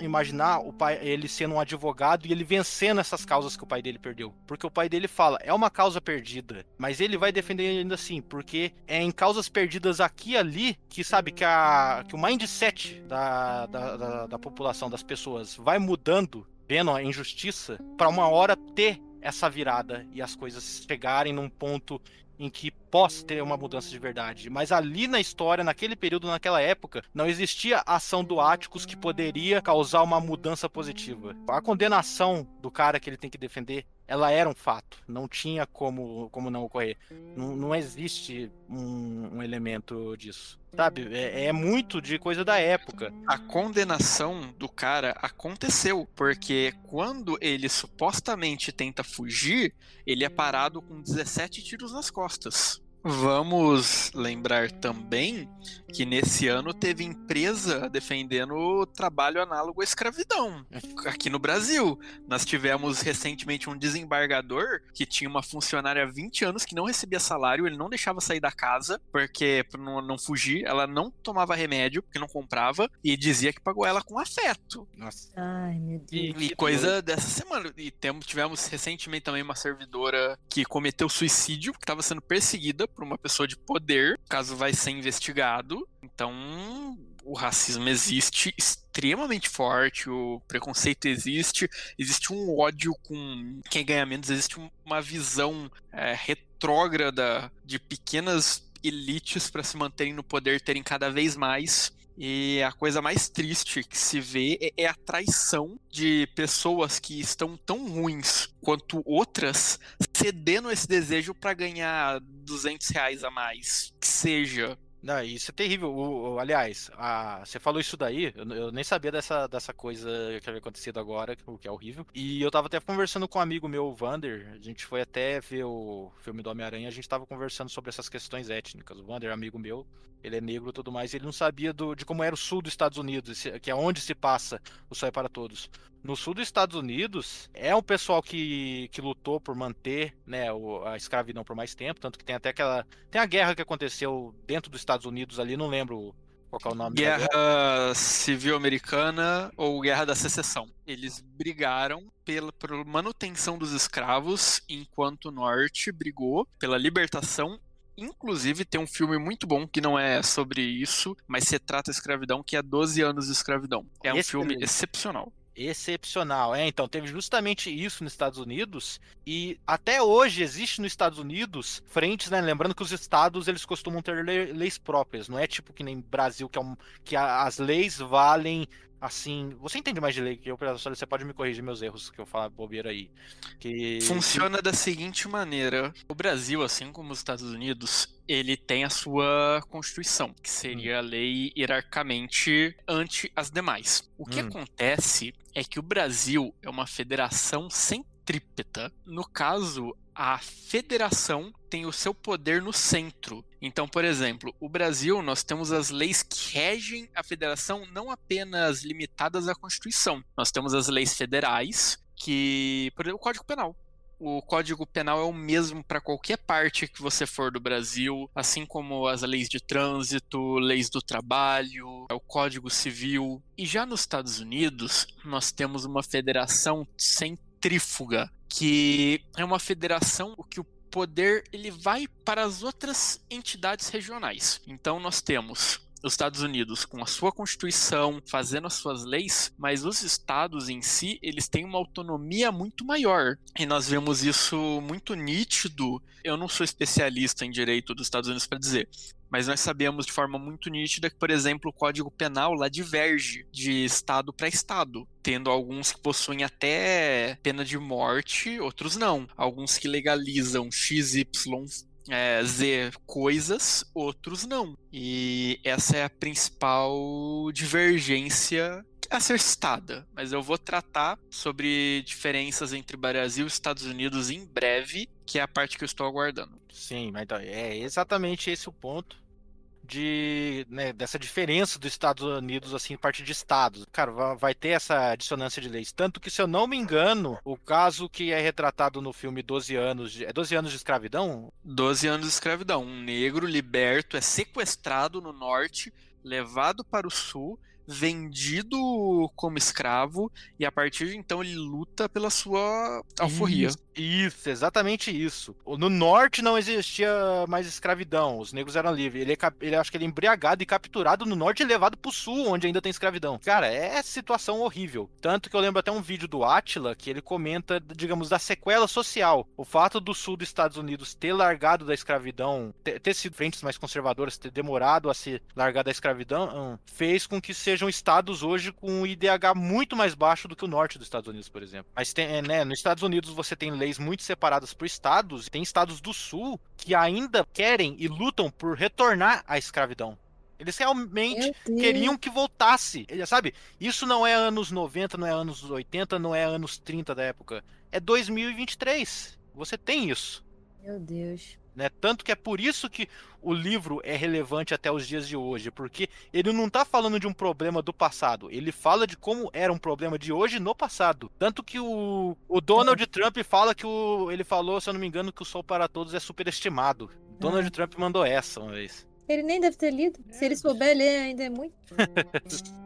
imaginar o pai, ele sendo um advogado e ele vencendo essas causas que o pai dele perdeu. Porque o pai dele fala, é uma causa perdida, mas ele vai defender ainda assim, porque é em causas perdidas aqui e ali que sabe que, a, que o mindset da, da, da, da população, das pessoas, vai mudando, vendo a injustiça, para uma hora ter essa virada e as coisas chegarem num ponto em que possa ter uma mudança de verdade. Mas ali na história, naquele período, naquela época, não existia ação do Áticos que poderia causar uma mudança positiva. A condenação do cara que ele tem que defender ela era um fato, não tinha como, como não ocorrer. Não, não existe um, um, elemento disso. Sabe? É, é, muito de coisa da época. A condenação do cara aconteceu, porque quando ele supostamente tenta fugir, ele é parado com 17 tiros nas costas. Vamos lembrar também que nesse ano teve empresa defendendo o trabalho análogo à escravidão aqui no Brasil. Nós tivemos recentemente um desembargador que tinha uma funcionária há 20 anos que não recebia salário, ele não deixava sair da casa porque para não, não, fugir, ela não tomava remédio porque não comprava e dizia que pagou ela com afeto. Nossa. Ai, meu Deus. E, e coisa dessa semana. E temos, tivemos recentemente também uma servidora que cometeu suicídio, que estava sendo perseguida por uma pessoa de poder. O caso vai ser investigado. Então, o racismo existe extremamente forte, o preconceito existe, existe um ódio com quem ganha menos, existe uma visão é, retrógrada de pequenas elites para se manterem no poder terem cada vez mais. E a coisa mais triste que se vê é, é a traição de pessoas que estão tão ruins quanto outras cedendo esse desejo para ganhar 200 reais a mais. Que seja não, isso é terrível. O, o aliás, a, você falou isso daí, eu, eu, nem sabia dessa, dessa coisa que havia acontecido agora, o que é horrível. E eu tava até conversando com um amigo meu, o Vander, a gente foi até ver o filme do Homem-Aranha, a gente tava conversando sobre essas questões étnicas. O Vander é amigo meu, ele é negro e tudo mais, ele não sabia do, de como era o sul dos Estados Unidos, que é onde se passa o Sol é para Todos no sul dos Estados Unidos é um pessoal que, que lutou por manter né, a escravidão por mais tempo, tanto que tem até aquela. Tem a guerra que aconteceu dentro dos Estados Unidos ali, não lembro qual é o nome Guerra, guerra Civil Americana ou Guerra da Secessão. Eles brigaram pela, pela manutenção dos escravos, enquanto o Norte brigou pela libertação Inclusive, tem um filme muito bom que não é sobre isso, mas se trata a escravidão, que é 12 anos de escravidão. É um filme excepcional excepcional. É, então, teve justamente isso nos Estados Unidos e até hoje existe nos Estados Unidos frentes, né? Lembrando que os estados eles costumam ter leis próprias, não é tipo que nem Brasil que, é um, que as leis valem assim. Você entende mais de lei que eu, professor? Você pode me corrigir meus erros que eu falo bobeira aí. Que... Funciona da seguinte maneira: o Brasil, assim como os Estados Unidos, ele tem a sua constituição, que seria hum. a lei hierarquicamente ante as demais. O que hum. acontece é que o Brasil é uma federação centrípeta. No caso, a federação tem o seu poder no centro. Então, por exemplo, o Brasil, nós temos as leis que regem a federação não apenas limitadas à Constituição. Nós temos as leis federais, que, por exemplo, o Código Penal. O Código Penal é o mesmo para qualquer parte que você for do Brasil, assim como as leis de trânsito, leis do trabalho, o Código Civil. E já nos Estados Unidos, nós temos uma federação centrífuga, que é uma federação que o poder ele vai para as outras entidades regionais. Então nós temos os Estados Unidos com a sua constituição, fazendo as suas leis, mas os estados em si, eles têm uma autonomia muito maior. E nós vemos isso muito nítido. Eu não sou especialista em direito dos Estados Unidos para dizer, mas nós sabemos de forma muito nítida que, por exemplo, o Código Penal lá diverge de estado para estado, tendo alguns que possuem até pena de morte, outros não. Alguns que legalizam XY é, Z coisas, outros não. E essa é a principal divergência a ser citada, mas eu vou tratar sobre diferenças entre Brasil e Estados Unidos em breve, que é a parte que eu estou aguardando. Sim, mas é exatamente esse o ponto de né, dessa diferença dos Estados Unidos assim parte de estados. Cara vai ter essa dissonância de leis. Tanto que se eu não me engano o caso que é retratado no filme 12 anos de, é 12 anos de escravidão? 12 anos de escravidão. Um negro liberto é sequestrado no norte levado para o sul vendido como escravo e a partir de então ele luta pela sua alforria. Isso, isso, exatamente isso. No norte não existia mais escravidão, os negros eram livres. Ele, é, ele acho que ele é embriagado e capturado no norte e levado pro sul, onde ainda tem escravidão. Cara, é situação horrível. Tanto que eu lembro até um vídeo do Atila que ele comenta, digamos, da sequela social. O fato do sul dos Estados Unidos ter largado da escravidão, ter, ter sido frentes mais conservadoras, ter demorado a se largar da escravidão, hum, fez com que sejam estados hoje com um IDH muito mais baixo do que o norte dos Estados Unidos, por exemplo. Mas tem, né, nos Estados Unidos você tem leis muito separadas por estados, e tem estados do sul que ainda querem e lutam por retornar à escravidão. Eles realmente queriam que voltasse. Sabe? Isso não é anos 90, não é anos 80, não é anos 30 da época. É 2023. Você tem isso. Meu Deus. Né? Tanto que é por isso que o livro é relevante até os dias de hoje, porque ele não está falando de um problema do passado, ele fala de como era um problema de hoje no passado. Tanto que o, o Donald é. Trump fala que o, ele falou, se eu não me engano, que o Sol para Todos é superestimado. Donald ah. Trump mandou essa uma vez. Ele nem deve ter lido. Se ele souber ler, ainda é muito.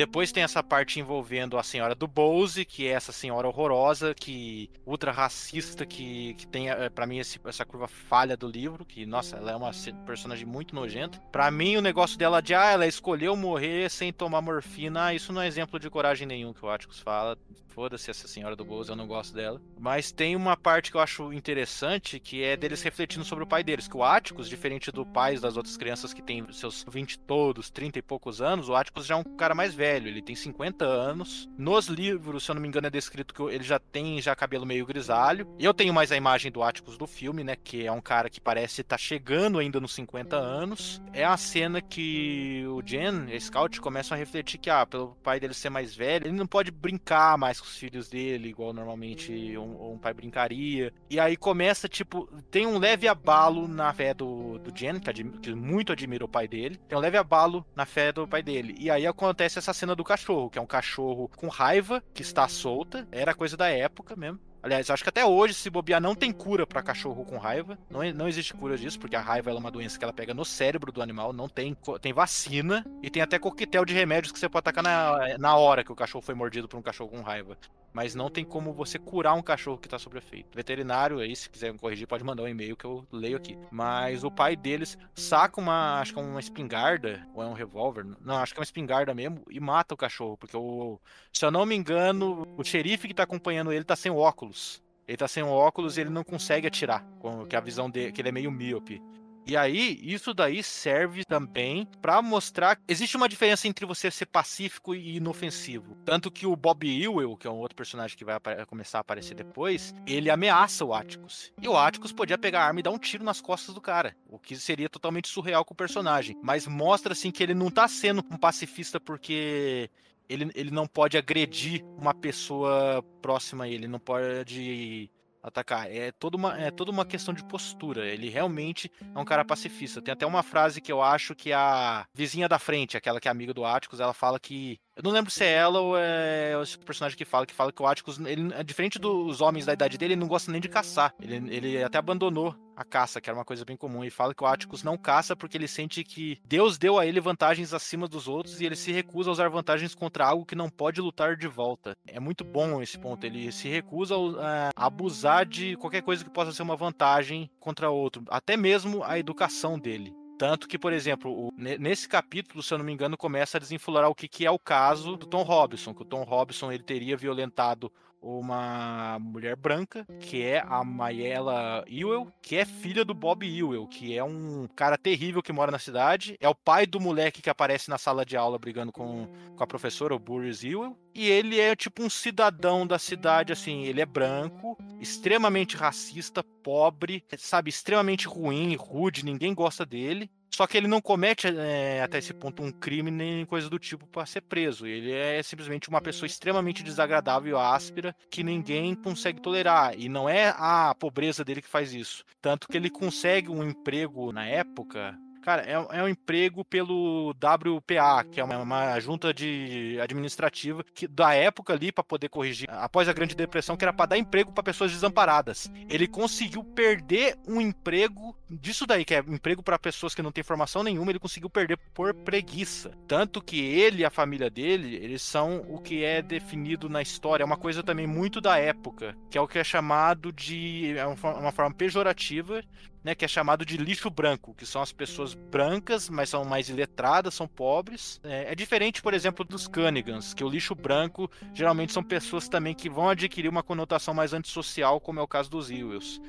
Depois tem essa parte envolvendo a senhora do Bowse, que é essa senhora horrorosa, que ultra racista, que, que tem eh, para mim esse, essa curva falha do livro, que nossa, ela é uma personagem muito nojenta. Para mim o negócio dela de ah, ela escolheu morrer sem tomar morfina, ah, isso não é exemplo de coragem nenhum que o Atticus fala. Foda-se essa senhora do Bowser, eu não gosto dela. Mas tem uma parte que eu acho interessante, que é deles refletindo sobre o pai deles. Que o Atticus, diferente do pai das outras crianças que tem seus 20 todos, 30 e poucos anos, o Atticus já é um cara mais velho. Ele tem 50 anos. Nos livros, se eu não me engano, é descrito que ele já tem já cabelo meio grisalho. Eu tenho mais a imagem do Atticus do filme, né? Que é um cara que parece estar tá chegando ainda nos 50 anos. É a cena que o Jen a Scout começam a refletir que, ah, pelo pai dele ser mais velho, ele não pode brincar mais com os filhos dele, igual normalmente um, um, pai brincaria. E aí começa, tipo, tem um leve abalo na fé do, do Jen, que, que muito admira o pai dele. Tem um leve abalo na fé do pai dele. E aí acontece essa cena do cachorro, que é um cachorro com raiva, que está solta. Era coisa da época mesmo. Aliás, acho que até hoje, se bobear, não tem cura para cachorro com raiva. Não, não existe cura disso, porque a raiva é uma doença que ela pega no cérebro do animal. Não tem, tem vacina e tem até coquetel de remédios que você pode atacar na, na hora que o cachorro foi mordido por um cachorro com raiva mas não tem como você curar um cachorro que tá sobre efeito. Veterinário aí, se quiser me corrigir, pode mandar um e-mail que eu leio aqui. Mas o pai deles saca uma, acho que é uma espingarda, ou é um revólver, não, acho que é uma espingarda mesmo, e mata o cachorro, porque o, se eu não me engano, o xerife que tá acompanhando ele tá sem óculos. Ele tá sem óculos e ele não consegue atirar, com que a visão dele, que ele é meio míope. E aí, isso daí serve também para mostrar que existe uma diferença entre você ser pacífico e inofensivo. Tanto que o Bob Ewell, que é um outro personagem que vai começar a aparecer depois, ele ameaça o Atticus. E o Atticus podia pegar a arma e dar um tiro nas costas do cara, o que seria totalmente surreal com o personagem. Mas mostra assim que ele não tá sendo um pacifista porque ele, ele não pode agredir uma pessoa próxima a ele, não pode atacar. É toda, uma, é toda uma questão de postura. Ele realmente é um cara pacifista. Tem até uma frase que eu acho que a vizinha da frente, aquela que é amiga do Atticus, ela fala que. Eu não lembro se é ela ou é o personagem que fala, que fala que o Atticus, ele, é diferente dos homens da idade dele, ele não gosta nem de caçar. Ele, ele até abandonou a caça, que era uma coisa bem comum, e fala que o Atticus não caça porque ele sente que Deus deu a ele vantagens acima dos outros e ele se recusa a usar vantagens contra algo que não pode lutar de volta. É muito bom esse ponto, ele se recusa a, abusar de qualquer coisa que possa ser uma vantagem contra outro, até mesmo a educação dele. Tanto que, por exemplo, o, nesse capítulo, se eu não me engano, começa a desenflorar o que, que é o caso do Tom Robinson, que o Tom Robinson ele teria violentado uma mulher branca, que é a Mayela Ewell, que é filha do Bob Ewell, que é um cara terrível que mora na cidade. É o pai do moleque que aparece na sala de aula brigando com, com a professora, o Burris Ewell. E ele é tipo um cidadão da cidade, assim, ele é branco, extremamente racista, pobre, sabe, extremamente ruim, rude, ninguém gosta dele. Só que ele não comete é, até esse ponto um crime nem coisa do tipo para ser preso. Ele é simplesmente uma pessoa extremamente desagradável, áspera, que ninguém consegue tolerar. E não é a pobreza dele que faz isso. Tanto que ele consegue um emprego na época Cara, é, é um emprego pelo WPA, que é uma, uma junta de administrativa que da época ali para poder corrigir após a Grande Depressão, que era para dar emprego para pessoas desamparadas. Ele conseguiu perder um emprego disso daí, que é emprego para pessoas que não têm formação nenhuma, ele conseguiu perder por preguiça. Tanto que ele e a família dele, eles são o que é definido na história, é uma coisa também muito da época, que é o que é chamado de é uma forma pejorativa né, que é chamado de lixo branco, que são as pessoas brancas, mas são mais iletradas, são pobres. É, é, diferente, por exemplo, dos Cunnigans, que o lixo branco geralmente são pessoas também que vão adquirir uma conotação mais antissocial, como é o caso dos Ewells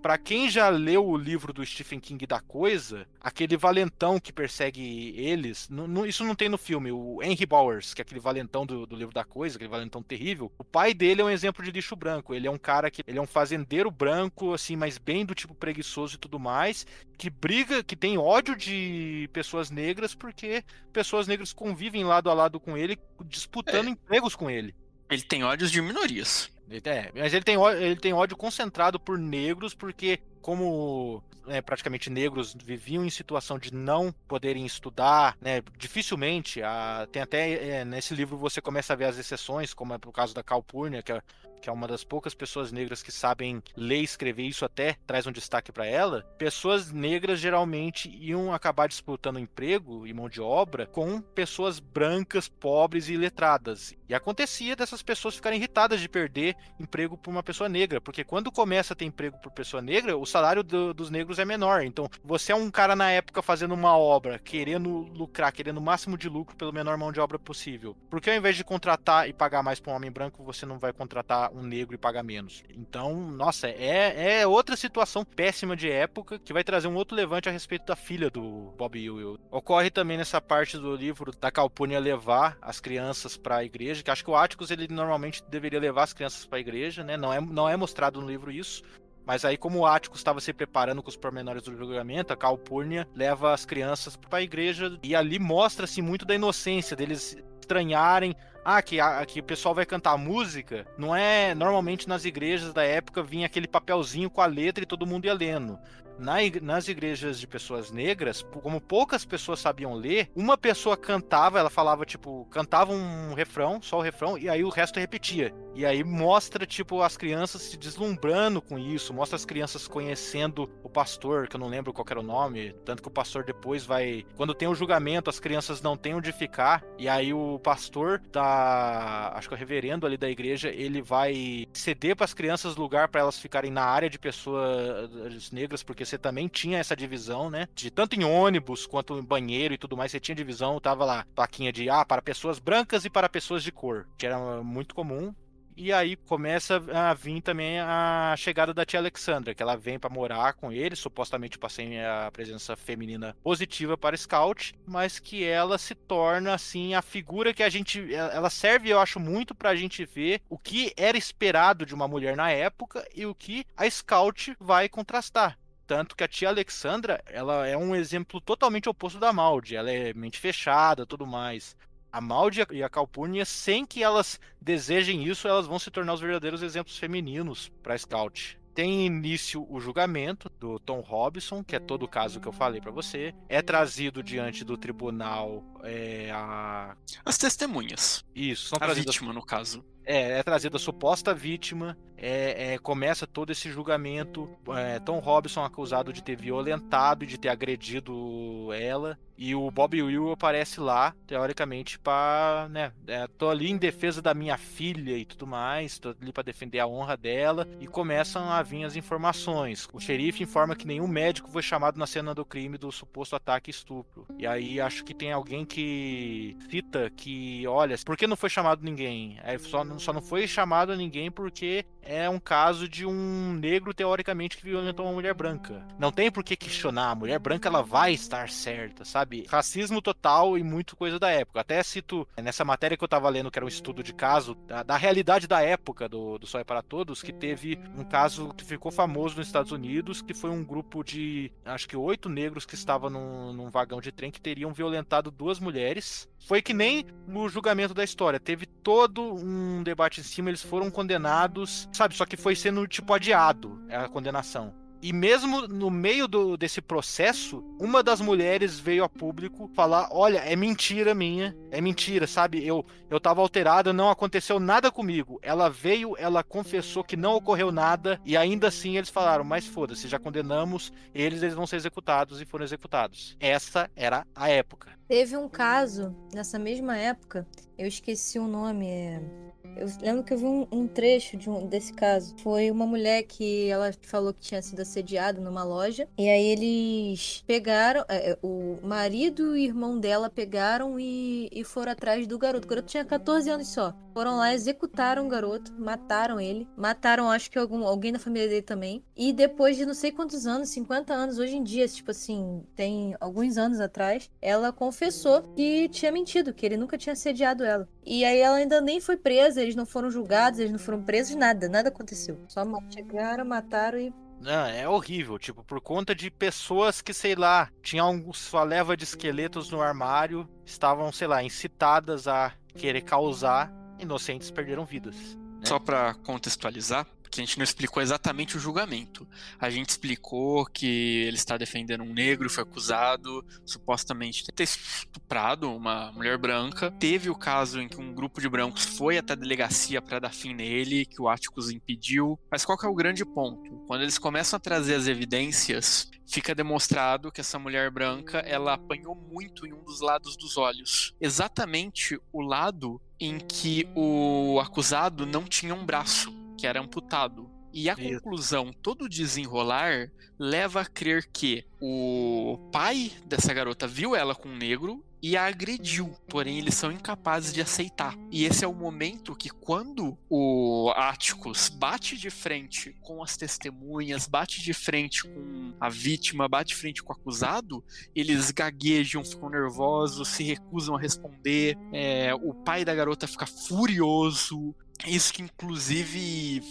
para quem já leu o livro do Stephen King da coisa, aquele valentão que persegue eles, isso não tem no filme, o Henry Bowers, que é aquele valentão do, do, livro da coisa, aquele valentão terrível. O pai dele é um exemplo de lixo branco. Ele é um cara que ele é um fazendeiro branco, assim, mas bem do tipo preguiçoso e tudo mais, que briga, que tem ódio de pessoas negras porque pessoas negras convivem lado a lado com ele, disputando é. empregos com ele. Ele tem ódios de minorias. É, mas ele tem, ele tem ódio concentrado por negros porque como né, praticamente negros viviam em situação de não poderem estudar, né, dificilmente, a, tem até é, nesse livro você começa a ver as exceções, como é o caso da Calpurnia, que é que é uma das poucas pessoas negras que sabem ler e escrever, isso até traz um destaque para ela. Pessoas negras geralmente iam acabar disputando emprego e mão de obra com pessoas brancas, pobres e letradas. E acontecia dessas pessoas ficarem irritadas de perder emprego por uma pessoa negra, porque quando começa a ter emprego por pessoa negra, salário do, dos negros é menor. Então, você é um cara na época fazendo uma obra, querendo lucrar, querendo o máximo de lucro pelo menor mão de obra possível. Porque ao invés de contratar e pagar mais para um homem branco, você não vai contratar um negro e pagar menos. Então, nossa, é, é outra situação péssima de época que vai trazer um outro levante a respeito da filha do Bob Ewell. Ocorre também nessa parte do livro da Calpurnia levar as crianças para a igreja, que acho que o Atticus ele normalmente deveria levar as crianças para a igreja, né? Não é, não é mostrado no livro isso, mas aí, como o Atticus estava se preparando com os pormenores do julgamento, a Calpurnia leva as crianças para a igreja e ali mostra-se muito da inocência deles estranharem ah, que, a, que o pessoal vai cantar música, não é. Normalmente nas igrejas da época vinha aquele papelzinho com a letra e todo mundo ia lendo. Na, nas igrejas de pessoas negras, como poucas pessoas sabiam ler, uma pessoa cantava, ela falava, tipo, cantava um refrão, só o refrão, e aí o resto repetia. E aí mostra, tipo, as crianças se deslumbrando com isso, mostra as crianças conhecendo o pastor, que eu não lembro qual era o nome, tanto que o pastor depois vai. Quando tem o julgamento, as crianças não têm onde ficar, e aí o pastor da. Acho que é o reverendo ali da igreja, ele vai ceder para as crianças lugar para elas ficarem na área de pessoas negras, porque você também tinha essa divisão, né? De tanto em ônibus quanto em banheiro e tudo mais, você tinha divisão, tava lá, plaquinha de ah, para pessoas brancas e para pessoas de cor, que era muito comum. E aí começa a vir também a chegada da tia Alexandra, que ela vem para morar com ele, supostamente passei a presença feminina positiva para Scout, mas que ela se torna assim a figura que a gente ela serve, eu acho muito pra gente ver o que era esperado de uma mulher na época e o que a Scout vai contrastar. Tanto que a tia Alexandra, ela é um exemplo totalmente oposto da Maldi. Ela é mente fechada, tudo mais. A Maldi e a Calpurnia, sem que elas desejem isso, elas vão se tornar os verdadeiros exemplos femininos para Scout. Tem início o julgamento do Tom Robinson, que é todo o caso que eu falei para você. É trazido diante do tribunal é, a... as testemunhas. Isso, são a trazidas... vítima, no caso. É, é trazida a suposta vítima, é, é, começa todo esse julgamento. É, Tom Robinson acusado de ter violentado e de ter agredido ela. E o Bob Will aparece lá, teoricamente, para, né, é, tô ali em defesa da minha filha e tudo mais, tô ali para defender a honra dela. E começam a vir as informações. O xerife informa que nenhum médico foi chamado na cena do crime do suposto ataque e estupro. E aí acho que tem alguém que cita que, olha, por que não foi chamado ninguém? É, só, só não foi chamado ninguém porque é um caso de um negro, teoricamente, que violentou uma mulher branca. Não tem por que questionar. A mulher branca, ela vai estar certa, sabe? Racismo total e muito coisa da época. Até cito nessa matéria que eu tava lendo, que era um estudo de caso, da, da realidade da época do, do Só é para Todos, que teve um caso que ficou famoso nos Estados Unidos, que foi um grupo de, acho que oito negros que estavam num, num vagão de trem que teriam violentado duas mulheres. Foi que nem no julgamento da história. Teve todo um debate em cima, eles foram condenados sabe? Só que foi sendo, tipo, adiado a condenação. E mesmo no meio do, desse processo, uma das mulheres veio a público falar: Olha, é mentira minha, é mentira, sabe? Eu, eu tava alterada, não aconteceu nada comigo. Ela veio, ela confessou que não ocorreu nada, e ainda assim eles falaram: Mas foda-se, já condenamos, eles, eles vão ser executados e foram executados. Essa era a época. Teve um caso nessa mesma época, eu esqueci o nome. É eu lembro que eu vi um, um trecho de um, desse caso. Foi uma mulher que ela falou que tinha sido assediada numa loja. E aí eles pegaram. É, é o marido e o irmão dela pegaram e, e foram atrás do garoto. O garoto tinha 14 anos só. Foram lá, executaram o garoto, mataram ele. Mataram, acho que algum, alguém da família dele também. E depois de não sei quantos anos, 50 anos, hoje em dia, tipo assim, tem alguns anos atrás, ela confessou que tinha mentido, que ele nunca tinha assediado ela. E aí ela ainda nem foi presa, eles não foram julgados, eles não foram presos, nada, nada aconteceu. Só chegaram, mataram e não, é horrível, tipo, por conta de pessoas que, sei lá, tinham sua leva de esqueletos no armário, estavam, sei lá, incitadas a querer causar, inocentes perderam vidas. Né? Só para contextualizar, porque a gente não explicou exatamente o julgamento. A gente explicou que ele está defendendo um negro, foi acusado supostamente de ter estuprado uma mulher branca. Teve o caso em que um grupo de brancos foi até a delegacia para dar fim nele, que o Atticus impediu. Mas qual que é o grande ponto? Quando eles começam a trazer as evidências, fica demonstrado que essa mulher branca ela apanhou muito em um dos lados dos olhos. Exatamente o lado em que o acusado não tinha um braço, que era amputado. E a Isso. conclusão, todo o desenrolar, leva a crer que o pai dessa garota viu ela com um negro e a agrediu, porém eles são incapazes de aceitar. E esse é o momento que quando o Atticus bate de frente com as testemunhas, bate de frente com a vítima, bate de frente com o acusado, eles gaguejam, ficam nervosos, se recusam a responder. É, o pai da garota fica furioso. Isso que inclusive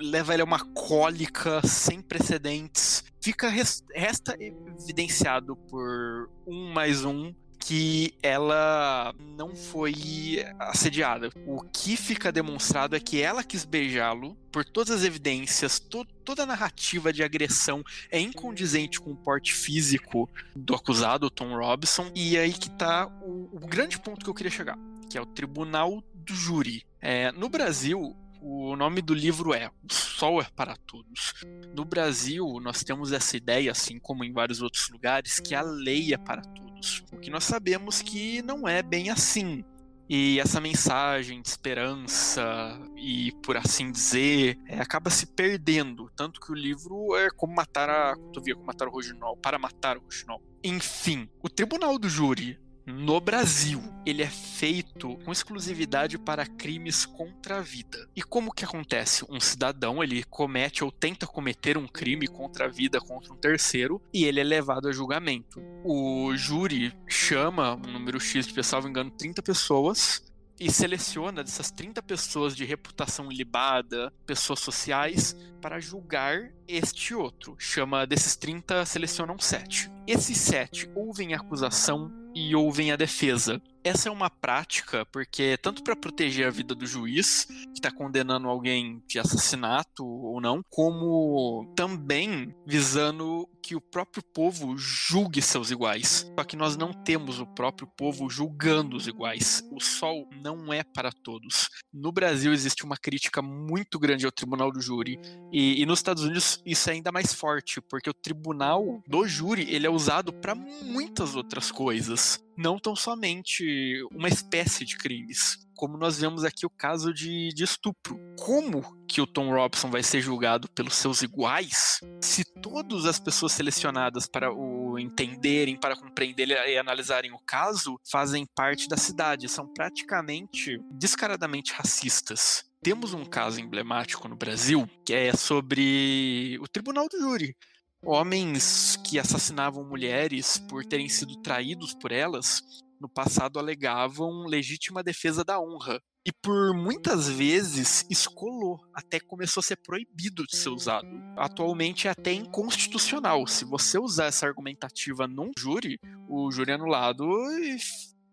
leva ele a uma cólica sem precedentes. Fica res- resta evidenciado por um mais um que ela não foi assediada. O que fica demonstrado é que ela quis beijá-lo por todas as evidências, to- toda a narrativa de agressão é incondizente com o porte físico do acusado, Tom Robson, e aí que tá o, o grande ponto que eu queria chegar, que é o tribunal do júri. É, no Brasil, o nome do livro é O Sol é para Todos. No Brasil, nós temos essa ideia, assim como em vários outros lugares, que a lei é para todos. O que nós sabemos que não é bem assim. E essa mensagem de esperança e, por assim dizer, é, acaba se perdendo. Tanto que o livro é como matar a. Como matar o Roginol, para matar o Roginol. Enfim, o tribunal do júri no Brasil, ele é feito com exclusividade para crimes contra a vida. E como que acontece? Um cidadão, ele comete ou tenta cometer um crime contra a vida contra um terceiro e ele é levado a julgamento. O júri chama um número X de salvo engano, 30 pessoas e seleciona dessas 30 pessoas de reputação ilibada, pessoas sociais, para julgar este outro. Chama desses 30, selecionam 7. Esses 7 ouvem acusação e ouvem a defesa. Essa é uma prática porque tanto para proteger a vida do juiz que está condenando alguém de assassinato ou não, como também visando que o próprio povo julgue seus iguais. Só que nós não temos o próprio povo julgando os iguais. O sol não é para todos. No Brasil existe uma crítica muito grande ao tribunal do júri e, e nos Estados Unidos isso é ainda mais forte porque o tribunal do júri ele é usado para muitas outras coisas não tão somente uma espécie de crimes. Como nós vemos aqui o caso de, de, estupro. Como que o Tom Robson vai ser julgado pelos seus iguais se todas as pessoas selecionadas para o entenderem, para compreender e analisarem o caso fazem parte da cidade, são praticamente descaradamente racistas? Temos um caso emblemático no Brasil que é sobre o Tribunal do Júri homens que assassinavam mulheres por terem sido traídos por elas, no passado alegavam legítima defesa da honra. E por muitas vezes escolou, até começou a ser proibido de ser usado. Atualmente é até inconstitucional. Se você usar essa argumentativa num júri, o júri é anulado e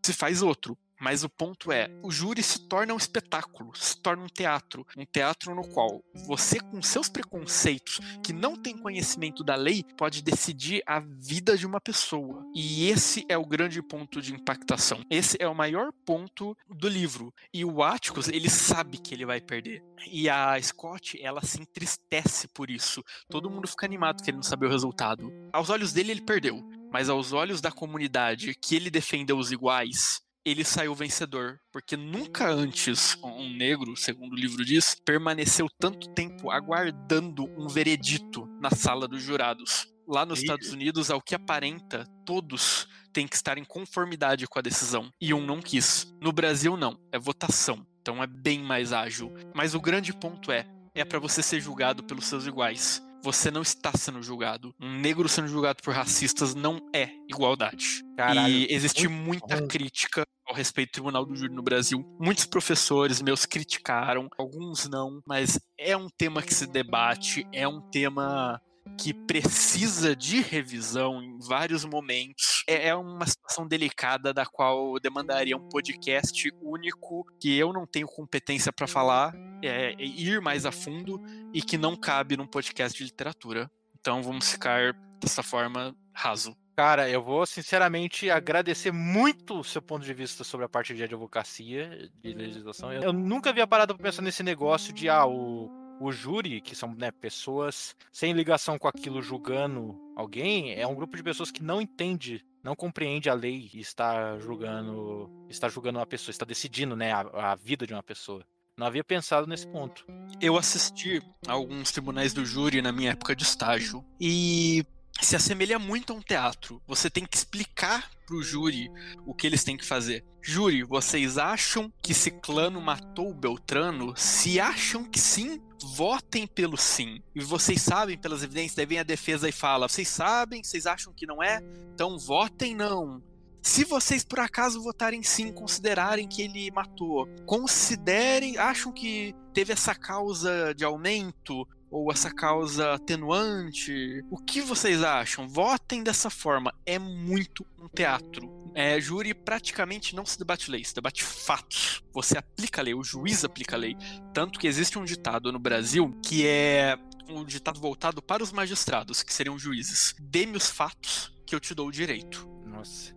se faz outro. Mas o ponto é, o júri se torna um espetáculo, se torna um teatro, um teatro no qual você, com seus preconceitos, que não tem conhecimento da lei, pode decidir a vida de uma pessoa. E esse é o grande ponto de impactação. Esse é o maior ponto do livro. E o Atticus, ele sabe que ele vai perder. E a Scott, ela se entristece por isso. Todo mundo fica animado querendo saber o resultado. Aos olhos dele, ele perdeu. Mas aos olhos da comunidade que ele defendeu os iguais, ele saiu vencedor, porque nunca antes um negro, segundo o livro diz, permaneceu tanto tempo aguardando um veredito na sala dos jurados. Lá nos. Estados Unidos, ao que aparenta, todos têm que estar em conformidade com a decisão, e um não quis. No Brasil não, é votação, então é bem mais ágil. Mas o grande ponto é, é para você ser julgado pelos seus iguais você não está sendo julgado. Um negro sendo julgado por racistas não é igualdade. Caralho, e existe muita bom. crítica ao respeito do Tribunal do Júri no Brasil. Muitos professores meus criticaram, alguns não, mas é um tema que se debate, é um tema que precisa de revisão em vários momentos. É, é uma situação delicada da qual demandaria um podcast único que eu não tenho competência para falar, é, é ir mais a fundo e que não cabe num podcast de literatura. Então vamos ficar dessa forma raso. Cara, eu vou sinceramente agradecer muito o seu ponto de vista sobre a parte de advocacia, de legislação. Eu nunca havia parado pra pensar nesse negócio de, ah, o, o júri, que são né, pessoas sem ligação com aquilo julgando alguém, é um grupo de pessoas que não entende, não compreende a lei e está julgando, está julgando uma pessoa, está decidindo né, a, a vida de uma pessoa. Não havia pensado nesse ponto. Eu assisti a alguns tribunais do júri na minha época de estágio e se assemelha muito a um teatro. Você tem que explicar pro júri o que eles têm que fazer. Júri, vocês acham que Ciclano matou Beltrano? Se acham que sim, votem pelo sim. E vocês sabem pelas evidências, daí vem a defesa e fala: vocês sabem, vocês acham que não é? Então votem não. Se vocês por acaso votarem sim, considerarem que ele matou, considerem, acham que teve essa causa de aumento, ou essa causa atenuante? O que vocês acham? Votem dessa forma. É muito um teatro. É, júri praticamente não se debate lei, se debate fatos. Você aplica a lei, o juiz aplica a lei. Tanto que existe um ditado no Brasil que é um ditado voltado para os magistrados, que seriam juízes. Dê-me os fatos que eu te dou o direito. Nossa.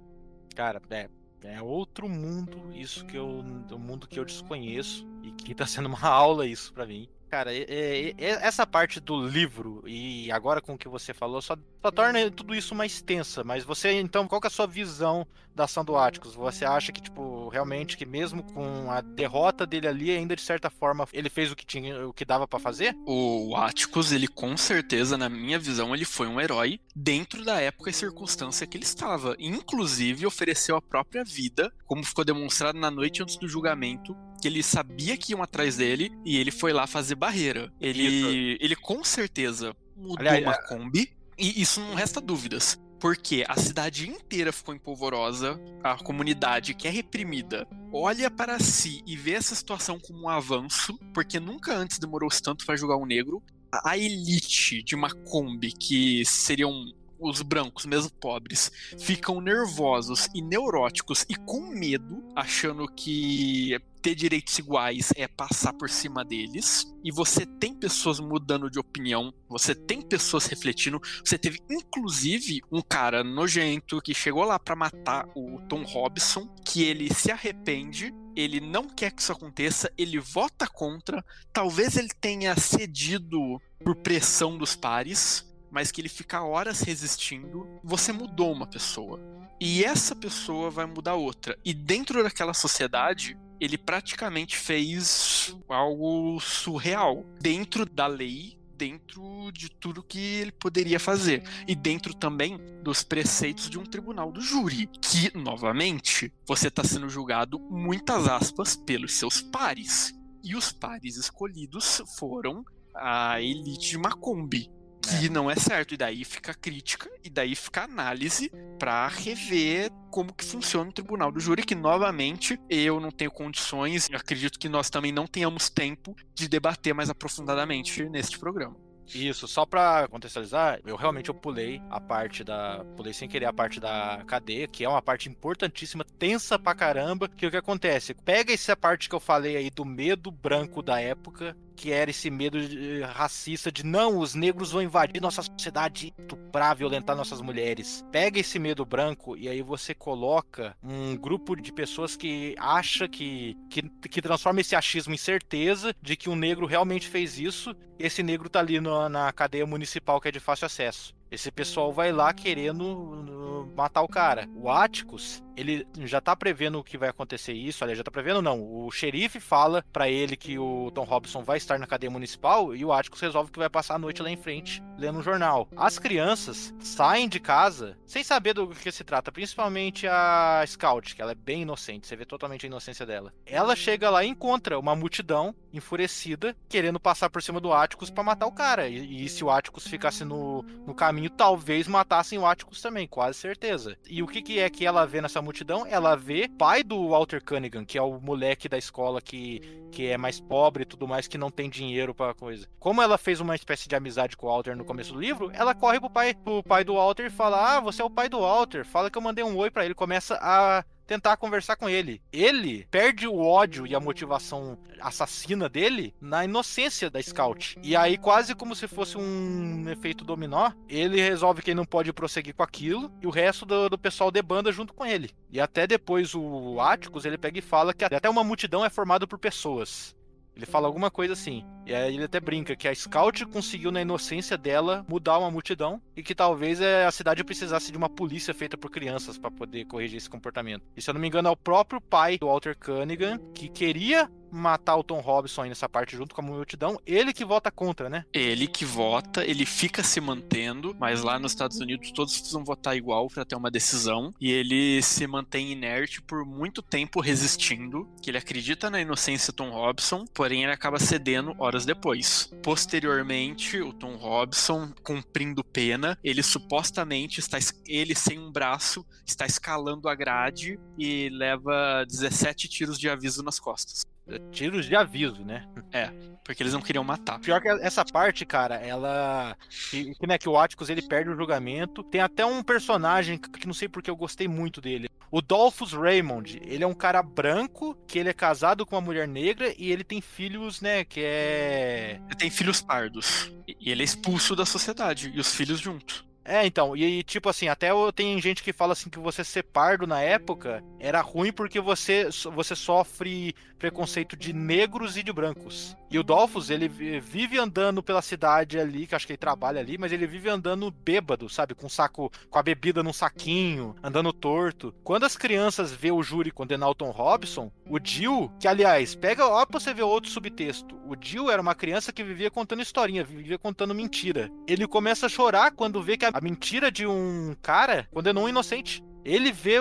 Cara, é, é outro mundo isso que eu. do mundo que eu desconheço. E que tá sendo uma aula isso para mim. Cara, é, é, essa parte do livro, e agora com o que você falou, só, só, torna tudo isso mais tensa. Mas você, então, qual é a sua visão da ação do Atticus? Você acha que, tipo, realmente que mesmo com a derrota dele ali, ainda de certa forma ele fez o que tinha, o que dava para fazer? O Atticus, ele com certeza, na minha visão, ele foi um herói dentro da época e circunstância que ele estava. Inclusive, ofereceu a própria vida, como ficou demonstrado na noite antes do julgamento, que ele sabia que iam atrás dele e ele foi lá fazer barreira. Ele, ele com certeza mudou Aliás, uma Kombi e isso não resta dúvidas. Porque a cidade inteira ficou empolvorosa, a comunidade que é reprimida olha para si e vê essa situação como um avanço, porque nunca antes demorou-se tanto para julgar um negro. A elite de Macombi, que seriam os brancos, mesmo pobres, ficam nervosos e neuróticos e com medo, achando que ter direitos iguais é passar por cima deles. E você tem pessoas mudando de opinião, você tem pessoas refletindo. Você teve inclusive um cara nojento que chegou lá para matar o Tom Robson, que ele se arrepende ele não quer que isso aconteça, ele vota contra. Talvez ele tenha cedido por pressão dos pares, mas que ele fica horas resistindo, você mudou uma pessoa. E essa pessoa vai mudar outra. E dentro daquela sociedade, ele praticamente fez algo surreal. Dentro da lei, dentro de tudo que ele poderia fazer. E dentro também dos preceitos de um tribunal do júri. Que, novamente, você está sendo julgado, muitas aspas, pelos seus pares. E os pares escolhidos foram a elite de Macombi que é. não é certo. E daí fica a crítica, e daí fica a análise para rever como que funciona o tribunal do júri, que novamente eu não tenho condições, acredito que nós também não tenhamos tempo de debater mais aprofundadamente neste programa. Isso, só pra contextualizar, eu realmente eu pulei a parte da. Pulei sem querer a parte da cadeia, que é uma parte importantíssima, tensa pra caramba. Que o que acontece? Pega essa parte que eu falei aí do medo branco da época que era esse medo de, racista de não, os negros vão invadir nossa sociedade, estuprar, violentar nossas mulheres. Pega esse medo branco e aí você coloca um grupo de pessoas que acha que, que, que transforma esse achismo em certeza de que um negro realmente fez isso. Esse negro tá ali na cadeia municipal que é de fácil acesso. Esse pessoal vai lá querendo matar o cara. O Atticus, ele já tá prevendo o que vai acontecer isso, aliás, já tá prevendo não. O xerife fala para ele que o Tom Robson vai estar na cadeia municipal e o Atticus resolve que vai passar a noite lá em frente lendo um jornal. As crianças saem de casa sem saber do que se trata, principalmente a Scout, que ela é bem inocente, você vê totalmente a inocência dela. Ela chega lá e encontra uma multidão enfurecida, querendo passar por cima do Atticus para matar o cara. E, e, se o Atticus ficasse no, no caminho, talvez matassem o Atticus também, quase certeza. E o que, que é que ela vê nessa multidão? Ela vê pai do Walter Cunningham, que é o moleque da escola que, que é mais pobre e tudo mais, que não tem dinheiro para coisa. Como ela fez uma espécie de amizade com o Walter no começo do livro, ela corre pro pai, pro pai do Walter e fala: Ah, você é o pai do Walter, fala que eu mandei um oi para ele. Começa a tentar conversar com ele. Ele perde o ódio e a motivação assassina dele na inocência da Scout. E aí, quase como se fosse um efeito dominó, ele resolve que ele não pode prosseguir com aquilo e o resto do, do pessoal debanda junto com ele. E até depois o Atticus, ele pega e fala que até uma multidão é formada por pessoas. Ele fala alguma coisa assim. E aí ele até brinca que a Scout conseguiu, na inocência dela, mudar uma multidão e que talvez eh, a cidade precisasse de uma polícia feita por crianças para poder corrigir esse comportamento. E se eu não me engano, é o próprio pai do Walter Cunningham que queria matar o Tom Robson aí nessa parte junto com a multidão, ele que vota contra, né? Ele que vota, ele fica se mantendo, mas lá nos Estados Unidos todos precisam votar igual para ter uma decisão, e ele se mantém inerte por muito tempo resistindo, que ele acredita na inocência do Tom Robson, porém ele acaba cedendo horas depois. Posteriormente, o Tom Robson, cumprindo pena, ele supostamente está ele sem um braço, está escalando a grade e leva 17 tiros de aviso nas costas tiros de aviso, né? É, porque eles não queriam matar. Pior que essa parte, cara, ela. Que, né, que o Atticus ele perde o julgamento. Tem até um personagem que não sei porque eu gostei muito dele. O Dolphus Raymond. Ele é um cara branco, que ele é casado com uma mulher negra e ele tem filhos, né? Que é. Ele tem filhos pardos. E ele é expulso da sociedade. E os filhos junto. É, então, e tipo assim, até tem gente que fala assim que você ser pardo na época era ruim porque você, você sofre preconceito de negros e de brancos. E o Dolphus, ele vive andando pela cidade ali, que acho que ele trabalha ali, mas ele vive andando bêbado, sabe? Com saco, com a bebida num saquinho, andando torto. Quando as crianças vê o júri condenar o Tom Robson, o Jill, que aliás, pega, ó pra você ver outro subtexto. O Jill era uma criança que vivia contando historinha, vivia contando mentira. Ele começa a chorar quando vê que a mentira de um cara condenou um inocente ele vê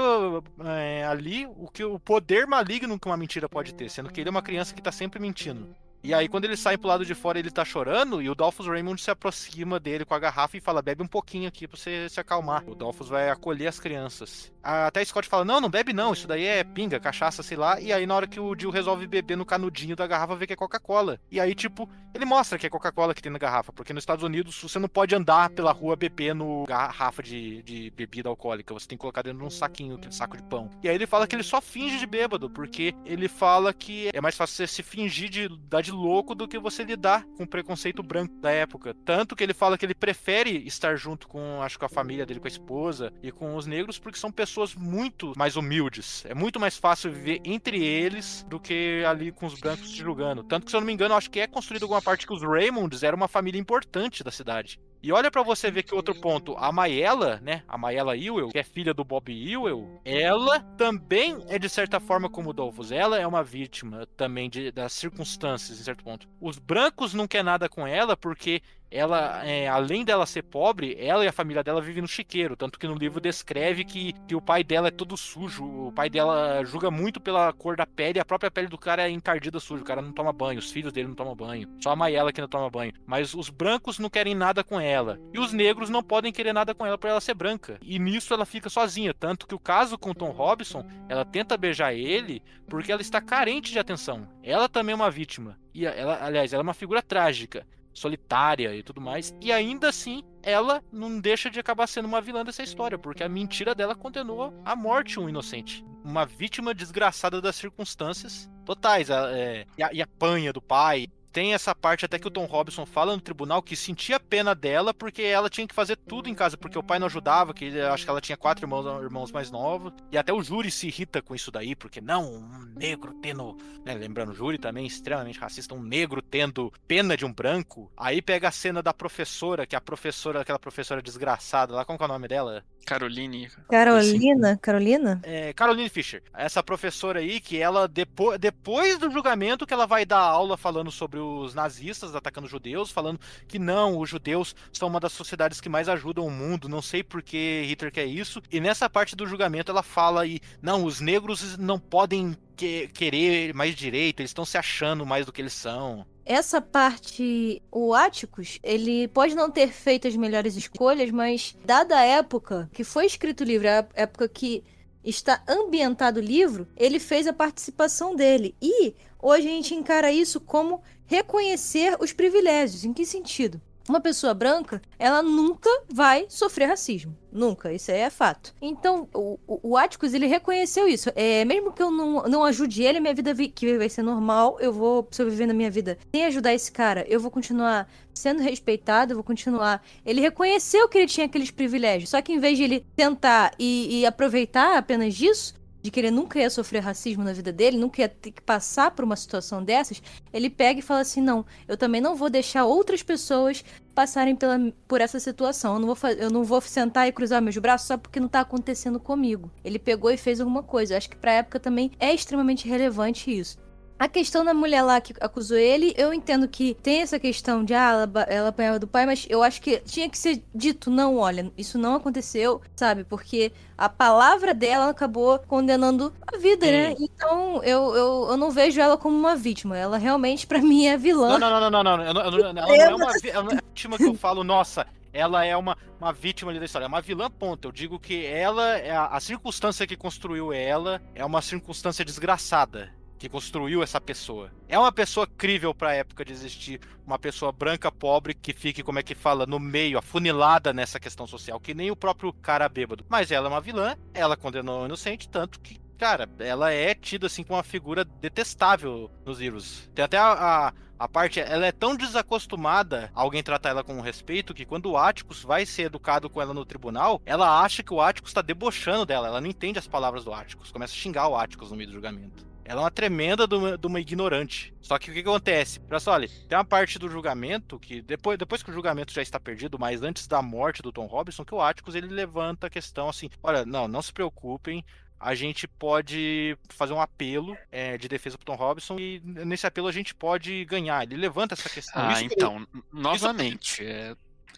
é, ali o que o poder maligno que uma mentira pode ter, sendo que ele é uma criança que tá sempre mentindo. E aí, quando ele sai pro lado de fora, ele tá chorando, e o Dolphus Raymond se aproxima dele com a garrafa e fala: bebe um pouquinho aqui pra você se acalmar. O Dolphus vai acolher as crianças. Até Scott fala: não, não bebe não, isso daí é pinga, cachaça, sei lá. E aí, na hora que o Jill resolve beber no canudinho da garrafa, vê que é Coca-Cola. E aí, tipo, ele mostra que é Coca-Cola que tem na garrafa, porque nos Estados Unidos você não pode andar pela rua bebendo garrafa de, de bebida alcoólica, você tem que colocar dentro de um saquinho, aquele saco de pão. E aí ele fala que ele só finge de bêbado, porque ele fala que é mais fácil você se fingir de dar de louco do que você lidar com o preconceito branco da época. Tanto que ele fala que ele prefere estar junto com, acho que a família dele, com a esposa e com os negros, porque são pessoas muito mais humildes. É muito mais fácil viver entre eles do que ali com os brancos julgando. Tanto que, se eu não me engano, acho que é construído alguma parte que os Raymonds eram uma família importante da cidade. E olha para você ver que outro ponto, a Mayela, né, a Mayela Ewell, que é filha do Bob Ewell, ela também é de certa forma como o Dolphus, ela é uma vítima também de, das circunstâncias, em certo ponto. Os brancos não querem nada com ela porque ela, é, além dela ser pobre, ela e a família dela vivem no chiqueiro. Tanto que no livro descreve que, que o pai dela é todo sujo. O pai dela julga muito pela cor da pele. A própria pele do cara é encardida suja. O cara não toma banho. Os filhos dele não tomam banho. Só a Mayela que não toma banho. Mas os brancos não querem nada com ela. E os negros não podem querer nada com ela por ela ser branca. E nisso ela fica sozinha. Tanto que o caso com Tom Robson, ela tenta beijar ele porque ela está carente de atenção. Ela também é uma vítima. E ela, aliás, ela é uma figura trágica solitária e tudo mais. E ainda assim, ela não deixa de acabar sendo uma vilã dessa história, porque a mentira dela condenou à morte um inocente. Uma vítima desgraçada das circunstâncias totais. É, e, a, e apanha do pai, tem essa parte até que o Tom Robson fala no tribunal que sentia pena dela porque ela tinha que fazer tudo em casa, porque o pai não ajudava, que ele, acho que ela tinha quatro irmãos, irmãos mais novos. E até o júri se irrita com isso daí, porque não, um negro tendo. Né, lembrando, o júri também extremamente racista, um negro tendo pena de um branco. Aí pega a cena da professora, que é a professora, aquela professora desgraçada lá, como é o nome dela? Caroline. Carolina? Carolina? É, Caroline Fisher. Essa professora aí, que ela, depois, depois do julgamento, que ela vai dar aula falando sobre sobre os nazistas atacando judeus, falando que não, os judeus são uma das sociedades que mais ajudam o mundo, não sei por que Hitler quer isso. E nessa parte do julgamento ela fala aí, não, os negros não podem que, querer mais direito, eles estão se achando mais do que eles são. Essa parte, o Áticos, ele pode não ter feito as melhores escolhas, mas dada a época que foi escrito o livro, a época que está ambientado o livro, ele fez a participação dele. E hoje a gente encara isso como reconhecer os privilégios. Em que sentido? Uma pessoa branca, ela nunca vai sofrer racismo. Nunca, isso é fato. Então, o, o Atticus, ele reconheceu isso. É, mesmo que eu não, não ajude ele, minha vida vi, que vai ser normal, eu vou sobreviver na minha vida sem ajudar esse cara, eu vou continuar sendo respeitado, eu vou continuar. Ele reconheceu que ele tinha aqueles privilégios, só que em vez de ele tentar e, e aproveitar apenas disso, de que ele nunca ia sofrer racismo na vida dele, nunca ia ter que passar por uma situação dessas, ele pega e fala assim: não, eu também não vou deixar outras pessoas passarem pela, por essa situação. Eu não, vou, eu não vou sentar e cruzar meus braços só porque não tá acontecendo comigo. Ele pegou e fez alguma coisa. Eu acho que pra época também é extremamente relevante isso. A questão da mulher lá que acusou ele, eu entendo que tem essa questão de, ah, ela, ela apanhava do pai, mas eu acho que tinha que ser dito, não, olha, isso não aconteceu, sabe? Porque a palavra dela acabou condenando a vida, né? Então eu, eu, eu não vejo ela como uma vítima. Ela realmente, para mim, é vilã. Não, não, não, não, não. não. Ela, não, ela não é uma, ela não é vítima que eu falo, nossa, ela é uma, uma vítima ali da história, é uma vilã, ponto. Eu digo que ela, é a, a circunstância que construiu ela é uma circunstância desgraçada que construiu essa pessoa. É uma pessoa crível para a época de existir, uma pessoa branca pobre que fique, como é que fala, no meio, afunilada nessa questão social, que nem o próprio cara bêbado. Mas ela é uma vilã, ela condenou o inocente, tanto que, cara, ela é tida assim como uma figura detestável nos livros. Tem até a, a, a parte, ela é tão desacostumada a alguém tratar ela com respeito que quando o Atticus vai ser educado com ela no tribunal, ela acha que o Atticus está debochando dela, ela não entende as palavras do Atticus, começa a xingar o Atticus no meio do julgamento. Ela é uma tremenda de uma, de uma ignorante. Só que o que, que acontece? Pessoal, olha, tem uma parte do julgamento que, depois, depois que o julgamento já está perdido, mas antes da morte do Tom Robinson, que o Atticus ele levanta a questão assim: olha, não, não se preocupem, a gente pode fazer um apelo é, de defesa pro Tom Robinson e nesse apelo a gente pode ganhar. Ele levanta essa questão. Ah, Isso então, novamente, Isso... é,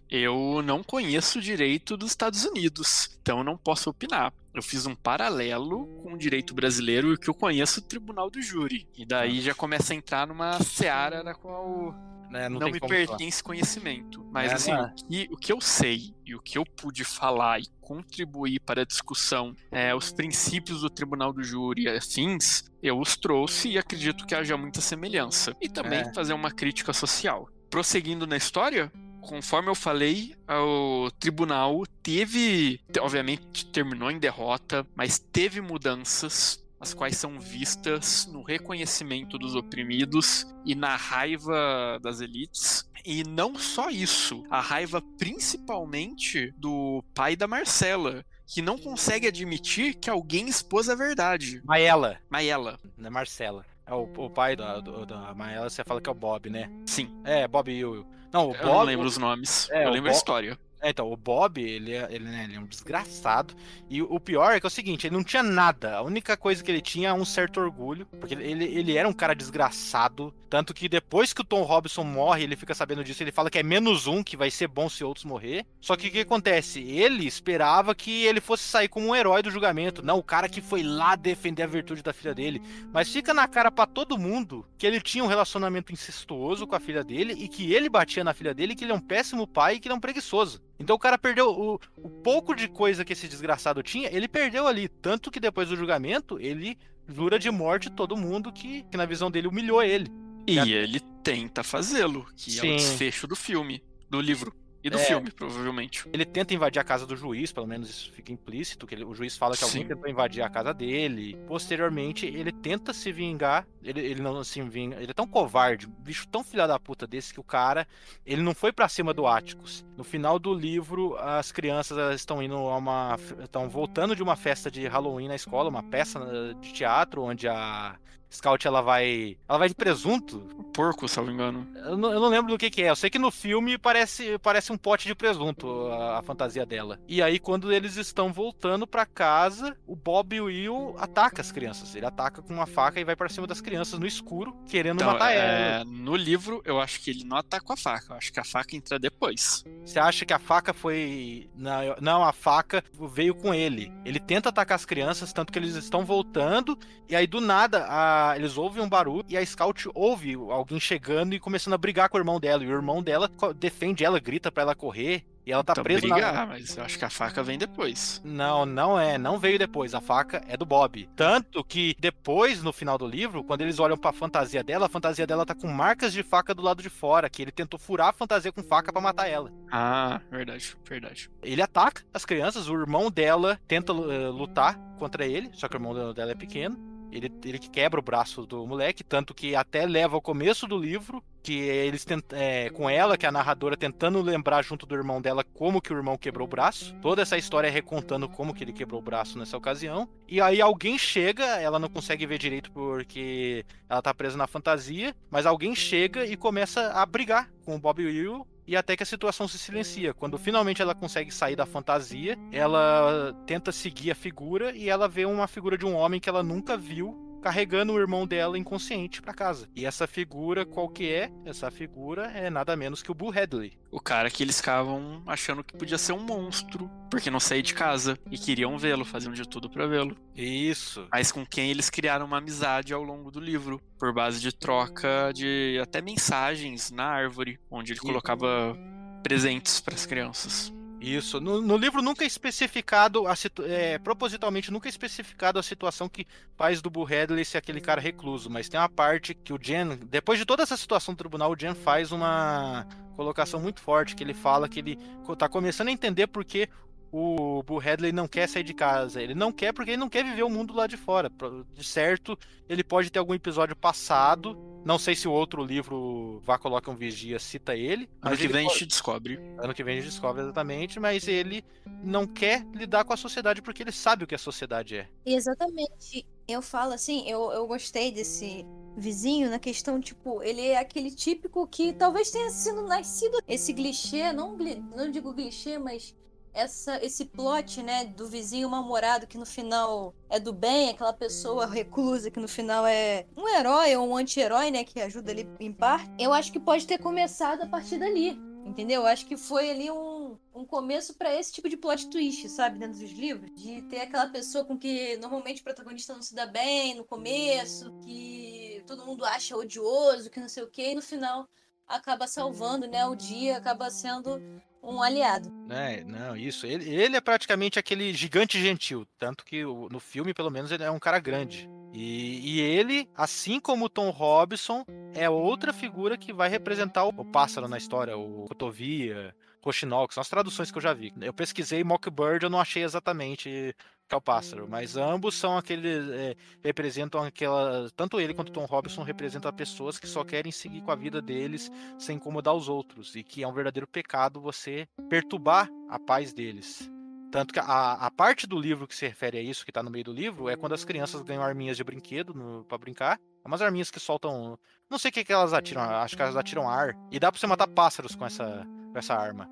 eu não conheço o direito dos Estados Unidos, então eu não posso opinar. Eu fiz um paralelo com o direito brasileiro e o que eu conheço do Tribunal do Júri. E daí já começa a entrar numa seara da qual né, não, não me pertence falar. conhecimento. Mas é, assim, o que, o que, eu sei e o que eu pude falar e contribuir para a discussão, é, os princípios do Tribunal do Júri e afins, eu os trouxe e acredito que haja muita semelhança. E também é. fazer uma crítica social. Prosseguindo na história, conforme eu falei, o tribunal teve, obviamente terminou em derrota, mas teve mudanças as quais são vistas no reconhecimento dos oprimidos e na raiva das elites. E não só isso, a raiva principalmente do pai da Marcela, que não consegue admitir que alguém expôs a verdade. Maela. Maela. Não é Marcela. É o, o pai da, do, da Maela, você fala que é o Bob, né? Sim. É, Bob e Will. Não, o eu Bob, não lembro os nomes. É, eu lembro Bob, a história. É, então, o Bob, ele, é, ele, né, ele, é um desgraçado. E o pior é que é o seguinte, ele não tinha nada. A única coisa que ele tinha é um certo orgulho. Porque ele, ele era um cara desgraçado. Tanto que depois que o Tom Robinson morre, ele fica sabendo disso. Ele fala que é menos um, que vai ser bom se outros morrer. Só que o que acontece? Ele esperava que ele fosse sair como um herói do julgamento. Não, o cara que foi lá defender a virtude da filha dele. Mas fica na cara para todo mundo que ele tinha um relacionamento incestuoso com a filha dele. E que ele batia na filha dele, que ele é um péssimo pai e que ele é um preguiçoso. Então o cara perdeu o, o, pouco de coisa que esse desgraçado tinha, ele perdeu ali. Tanto que depois do julgamento, ele jura de morte todo mundo que, que na visão dele humilhou ele. E ele tenta fazê-lo, que Sim. é o desfecho do filme, do livro. E do é, filme, provavelmente. Ele tenta invadir a casa do juiz, pelo menos isso fica implícito, que ele, o juiz fala que alguém Sim. tentou invadir a casa dele. Posteriormente, ele tenta se vingar. Ele, ele não se vinga. Ele é tão covarde, bicho tão filha da puta desse que o cara. Ele não foi para cima do Áticos. No final do livro, as crianças estão indo a uma. estão voltando de uma festa de Halloween na escola, uma peça de teatro, onde a Scout ela vai. Ela vai de presunto. Porco, se eu não me engano. Eu não, eu não lembro do que, que é. Eu sei que no filme parece, parece um pote de presunto a, a fantasia dela. E aí, quando eles estão voltando pra casa, o Bob Will ataca as crianças. Ele ataca com uma faca e vai pra cima das crianças no escuro, querendo Então, matar é, ela. no livro, eu acho que ele não ataca com a faca. Eu acho que a faca entra depois. Você acha que a faca foi. Não, não, a faca veio com ele. Ele tenta atacar as crianças, tanto que eles estão voltando. E aí, do nada, a- eles ouvem um barulho e a Scout ouve alguém chegando e começando a brigar com o irmão dela. E o irmão dela defende ela, grita pra ela correr. E ela tá então, presa brigar, na. mas eu acho que a faca vem depois. Não, não é. Não veio depois. A faca é do Bob. Tanto que depois, no final do livro, quando eles olham pra fantasia dela, a fantasia dela tá com marcas de faca do lado de fora. Que ele tentou furar a fantasia com faca pra matar ela. Ah, verdade, verdade. Ele ataca as crianças, o irmão dela tenta eh, lutar contra ele, só que o irmão dela é pequeno. Ele, ele que quebra o braço do moleque, tanto que até leva ao começo do livro, que eles tent, é, com ela, que é a narradora, tentando lembrar junto do irmão dela como que o irmão quebrou o braço. Toda essa história é recontando como que ele quebrou o braço nessa ocasião. E aí alguém chega, ela não consegue ver direito porque ela tá presa na fantasia, mas alguém chega e começa a brigar com o Bob Will e até que a situação se silencia. Quando finalmente ela consegue sair da fantasia, ela tenta seguir a figura e ela vê uma figura de um homem que ela nunca viu carregando o irmão dela inconsciente pra casa. E essa figura, qual que é? Essa figura é nada menos que o Boo Hadley. O cara que eles ficavam achando que podia ser um monstro, porque não saía de casa e queriam vê-lo, faziam de tudo pra vê-lo. Isso. Mas com quem eles criaram uma amizade ao longo do livro, por base de troca de até mensagens na árvore, onde ele colocava presentes pras crianças. Isso. No, no livro nunca é especificado, a é, propositalmente nunca é especificado a situação que faz do Boo Hadley ser aquele cara recluso, mas tem uma parte que o Jen, depois de toda essa situação do tribunal, o Jen faz uma colocação muito forte, que ele fala que ele tá começando a entender porque o Boo Hadley não quer sair de casa. Ele não quer porque ele não quer viver o mundo lá de fora. De certo, ele pode ter algum episódio passado. Não sei se o outro livro Vá Coloca um Vigia cita ele. Ano que ele vem a pode- gente descobre. Ano que vem a gente descobre exatamente, mas ele não quer lidar com a sociedade porque ele sabe o que a sociedade é. Exatamente. Eu falo assim, eu, eu gostei desse vizinho na questão, tipo, ele é aquele típico que talvez tenha sido nascido esse clichê, não, não digo clichê, mas essa, esse plot, né, do vizinho mal-humorado que no final é do bem, aquela pessoa reclusa que no final é um herói ou um anti-herói, né, que ajuda ali em parte. Eu acho que pode ter começado a partir dali. Entendeu? Eu acho que foi ali um, um começo pra esse tipo de plot twist, sabe? Dentro dos livros. De ter aquela pessoa com que normalmente o protagonista não se dá bem no começo, que todo mundo acha odioso, que não sei o quê, e no final acaba salvando, né? O dia acaba sendo um aliado. É, não, isso. Ele, ele é praticamente aquele gigante gentil. Tanto que no filme, pelo menos, ele é um cara grande. E, e ele, assim como o Tom Robinson, é outra figura que vai representar o, pássaro na história, o Cotovia, Rochinol, que são as traduções que eu já vi. Eu pesquisei Mockbird, eu não achei exatamente que é o pássaro, mas ambos são aqueles. é, representam aquela. Tanto ele quanto Tom Robinson representam pessoas que só querem seguir com a vida deles sem incomodar os outros, e que é um verdadeiro pecado você perturbar a paz deles. Tanto que a, a parte do livro que se refere a isso, que tá no meio do livro, é quando as crianças ganham arminhas de brinquedo pra brincar. É umas arminhas que soltam. Não sei o que, que elas atiram, acho que elas atiram ar. E dá pra você matar pássaros com essa, com essa arma.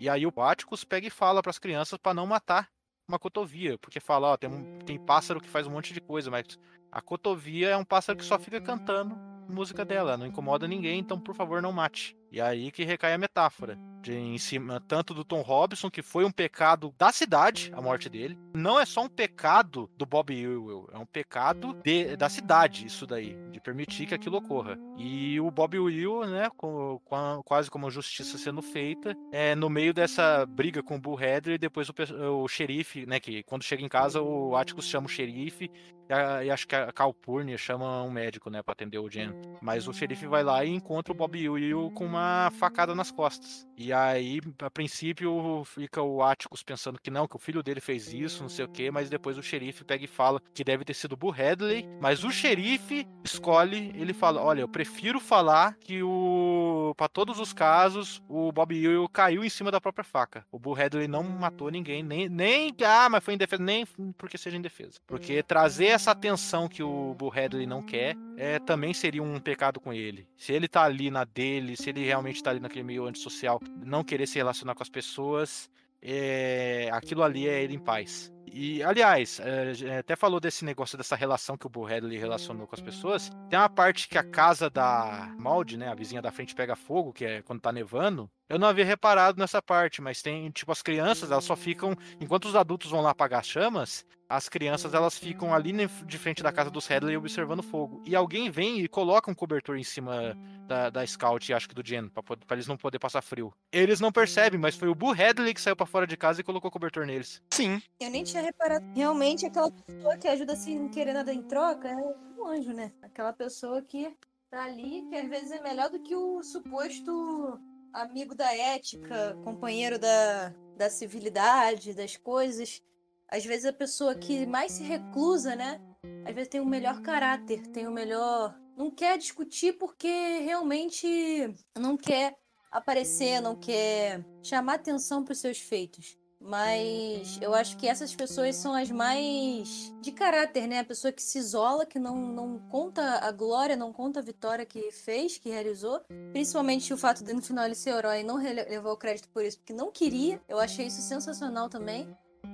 E aí o Atticus pega e fala pras crianças pra não matar uma cotovia. Porque fala, ó, tem, um- tem pássaro que faz um monte de coisa, mas a cotovia é um pássaro que só fica cantando música dela, não incomoda ninguém, então por favor não mate. E aí que recai a metáfora. De, em cima tanto do Tom Robinson, que foi um pecado da cidade, a morte dele. Não é só um pecado do Bob Ewell, é um pecado de- da cidade, isso daí, de permitir que aquilo ocorra. E o Bob Ewell, né, com, com a- quase como justiça sendo feita, é no meio dessa briga com o Bull e depois o, o xerife, né, que quando chega em casa o Atticus chama o xerife e, a- e acho que a Calpurnia chama um médico, né, pra atender o Jen. Mas o xerife vai lá e encontra o Bob Will com uma facada nas costas. E aí, a princípio, fica o Atticus pensando que não, que o filho dele fez isso, não sei o quê, mas depois o xerife pega e fala que deve ter sido o Boo Hadley, mas o xerife escolhe, ele fala, olha, eu prefiro falar que para todos os casos, o Bob Ewell caiu em cima da própria faca. O Bull Hadley não matou ninguém, nem, nem ah, mas foi em defesa, nem porque seja em defesa. Porque trazer essa atenção que o Bull Hadley não quer, é, também seria um pecado com ele. Se ele tá ali na dele, se ele realmente tá ali naquele meio antissocial, não querer se relacionar com as pessoas, é, aquilo ali é ele em paz. E, aliás, é, até falou desse negócio, dessa relação que o Bull Hadley relacionou com as pessoas. Tem uma parte que a casa da Maldi, né, a vizinha da frente, pega fogo, que é quando tá nevando. Eu não havia reparado nessa parte, mas tem, tipo, as crianças, elas só ficam, enquanto os adultos vão lá apagar as chamas, as crianças, elas ficam ali de frente da casa dos Hadley observando fogo. E alguém vem e coloca um cobertor em cima da, da Scout e acho que do Jen, pra, pra, eles não poder passar frio. Eles não percebem, mas foi o Boo Hadley que saiu para fora de casa e colocou cobertor neles. Sim. Eu nem tinha reparado. Realmente, aquela pessoa que ajuda sem querer nada em troca é um anjo, né? Aquela pessoa que tá ali, que às vezes é melhor do que o suposto amigo da ética, companheiro da, da civilidade, das coisas. Às vezes a pessoa que mais se reclusa, né? Às vezes tem o melhor caráter, tem o melhor. Não quer discutir porque realmente não quer aparecer, não quer chamar atenção para os seus feitos. Mas eu acho que essas pessoas são as mais de caráter, né? A pessoa que se isola, que não, não conta a glória, não conta a vitória que fez, que realizou. Principalmente o fato de no final ele ser herói e não levou o crédito por isso, porque não queria. Eu achei isso sensacional também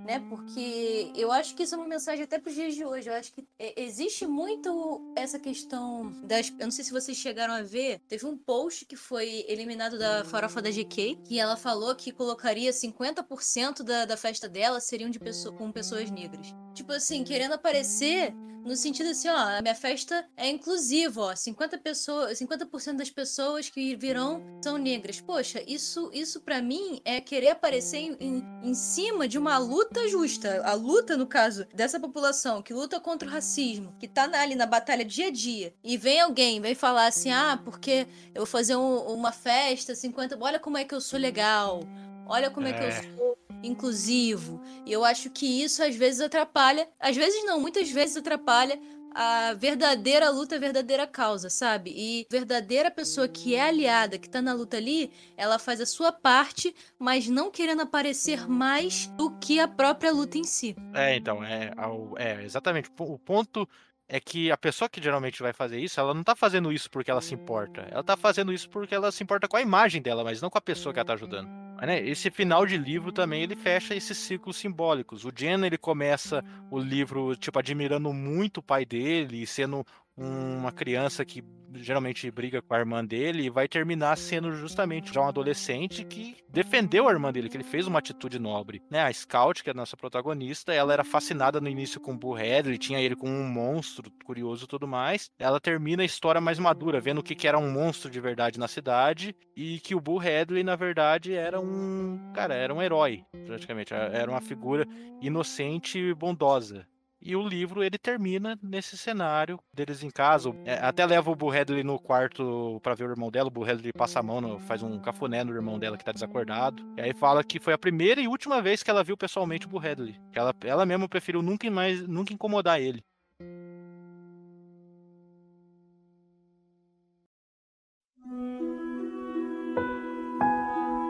né? Porque eu acho que isso é uma mensagem até para os dias de hoje. Eu acho que é, existe muito essa questão das. Eu não sei se vocês chegaram a ver, teve um post que foi eliminado da farofa da GK, que ela falou que colocaria 50% da, da festa dela seriam de pessoa, com pessoas negras. Tipo assim, querendo aparecer no sentido assim, ó, a minha festa é inclusiva, ó, 50 pessoas, 50% das pessoas que virão são negras. Poxa, isso isso para mim é querer aparecer em, em, em, cima de uma luta justa. A luta, no caso, dessa população que luta contra o racismo, que tá ali na batalha dia a dia, e vem alguém, vem falar assim: "Ah, porque eu vou fazer um, uma festa 50, olha como é que eu sou legal. Olha como é, é que eu é. sou inclusivo. E eu acho que isso às vezes atrapalha, às vezes não, muitas vezes atrapalha a verdadeira luta, a verdadeira causa, sabe? E verdadeira pessoa que é aliada, que tá na luta ali, ela faz a sua parte, mas não querendo aparecer mais do que a própria luta em si. É, então, é, é exatamente. O ponto é que a pessoa que geralmente vai fazer isso, ela não tá fazendo isso porque ela se importa. Ela tá fazendo isso porque ela se importa com a imagem dela, mas não com a pessoa que ela tá ajudando. Mas, né, esse final de livro também ele fecha esses ciclos simbólicos. O Jen ele começa o livro tipo admirando muito o pai dele sendo uma criança que geralmente briga com a irmã dele e vai terminar sendo justamente já um adolescente que defendeu a irmã dele, que ele fez uma atitude nobre. Né? A Scout, que é a nossa protagonista, ela era fascinada no início com o Bull Hadley, tinha ele como um monstro curioso e tudo mais. Ela termina a história mais madura, vendo o que, que era um monstro de verdade na cidade e que o Bull Hadley, na verdade, era um. Cara, era um herói, praticamente. Era uma figura inocente e bondosa. E o livro ele termina nesse cenário deles em casa. É, até leva o Burredley no quarto para ver o irmão dela. O Burredley passa a mão, no, faz um cafuné no irmão dela que tá desacordado. E aí fala que foi a primeira e última vez que ela viu pessoalmente o Burredley. Que ela, ela mesma preferiu nunca mais nunca incomodar ele.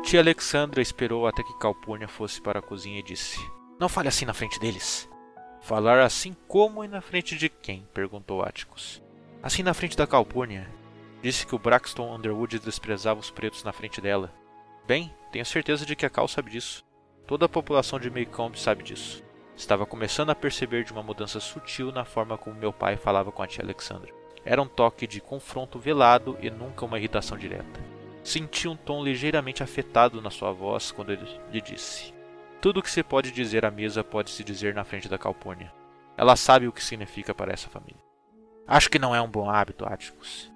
Tia Alexandra esperou até que Calpurnia fosse para a cozinha e disse: Não fale assim na frente deles. Falar assim como e na frente de quem? perguntou Atticus. Assim na frente da Calpurnia. Disse que o Braxton Underwood desprezava os pretos na frente dela. Bem, tenho certeza de que a Cal sabe disso. Toda a população de Maycomb sabe disso. Estava começando a perceber de uma mudança sutil na forma como meu pai falava com a tia Alexandra. Era um toque de confronto velado e nunca uma irritação direta. Senti um tom ligeiramente afetado na sua voz quando ele lhe disse: tudo o que se pode dizer à mesa pode se dizer na frente da Calpurnia. Ela sabe o que significa para essa família. Acho que não é um bom hábito, Atticus.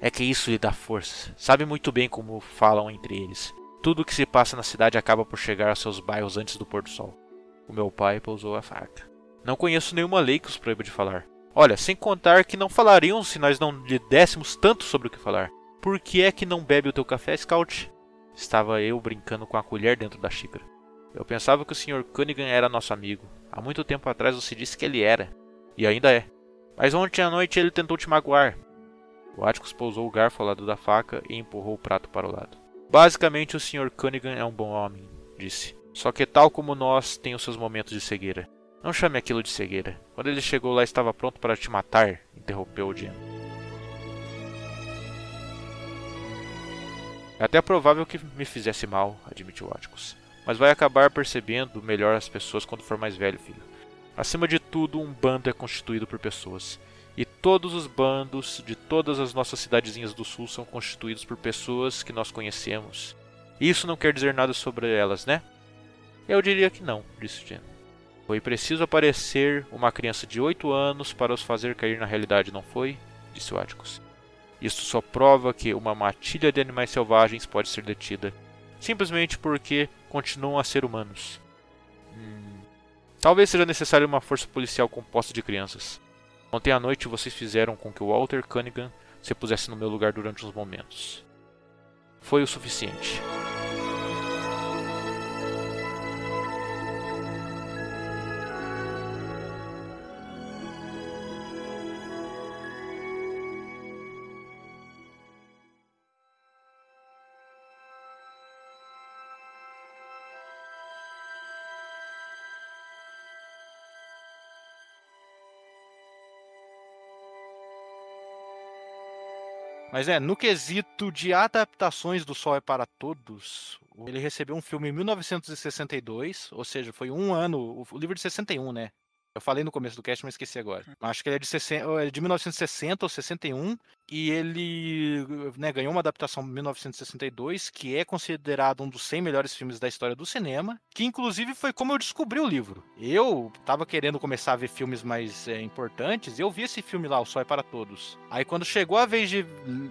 É que isso lhe dá força. Sabe muito bem como falam entre eles. Tudo o que se passa na cidade acaba por chegar aos seus bairros antes do pôr do sol. O meu pai pousou a faca. Não conheço nenhuma lei que os proíba de falar. Olha, sem contar que não falariam se nós não lhe dessemos tanto sobre o que falar. Por que é que não bebe o teu café, Scout? Estava eu brincando com a colher dentro da xícara. Eu pensava que o Sr. Cunningham era nosso amigo. Há muito tempo atrás você disse que ele era. E ainda é. Mas ontem à noite ele tentou te magoar. O Atticus pousou o garfo ao lado da faca e empurrou o prato para o lado. Basicamente, o Sr. Cunningham é um bom homem, disse. Só que, tal como nós, tem os seus momentos de cegueira. Não chame aquilo de cegueira. Quando ele chegou lá, estava pronto para te matar, interrompeu o Jen. É até provável que me fizesse mal, admitiu Atticus. Mas vai acabar percebendo melhor as pessoas quando for mais velho, filho. Acima de tudo, um bando é constituído por pessoas. E todos os bandos de todas as nossas cidadezinhas do sul são constituídos por pessoas que nós conhecemos. Isso não quer dizer nada sobre elas, né? Eu diria que não, disse Jen. Foi preciso aparecer uma criança de 8 anos para os fazer cair na realidade, não foi? Disse o Atticus. Isto só prova que uma matilha de animais selvagens pode ser detida, simplesmente porque continuam a ser humanos. Hum, talvez seja necessária uma força policial composta de crianças. Ontem à noite vocês fizeram com que o Walter Cunningham se pusesse no meu lugar durante uns momentos. Foi o suficiente. Mas é, no quesito de adaptações do Sol é para Todos, ele recebeu um filme em 1962, ou seja, foi um ano, o livro de 61, né? Eu falei no começo do cast, mas esqueci agora. Acho que ele é de, 60, é de 1960 ou 61. E ele né, ganhou uma adaptação em 1962, que é considerado um dos 100 melhores filmes da história do cinema. Que inclusive foi como eu descobri o livro. Eu tava querendo começar a ver filmes mais é, importantes, e eu vi esse filme lá, O Sol é para Todos. Aí quando chegou a vez de,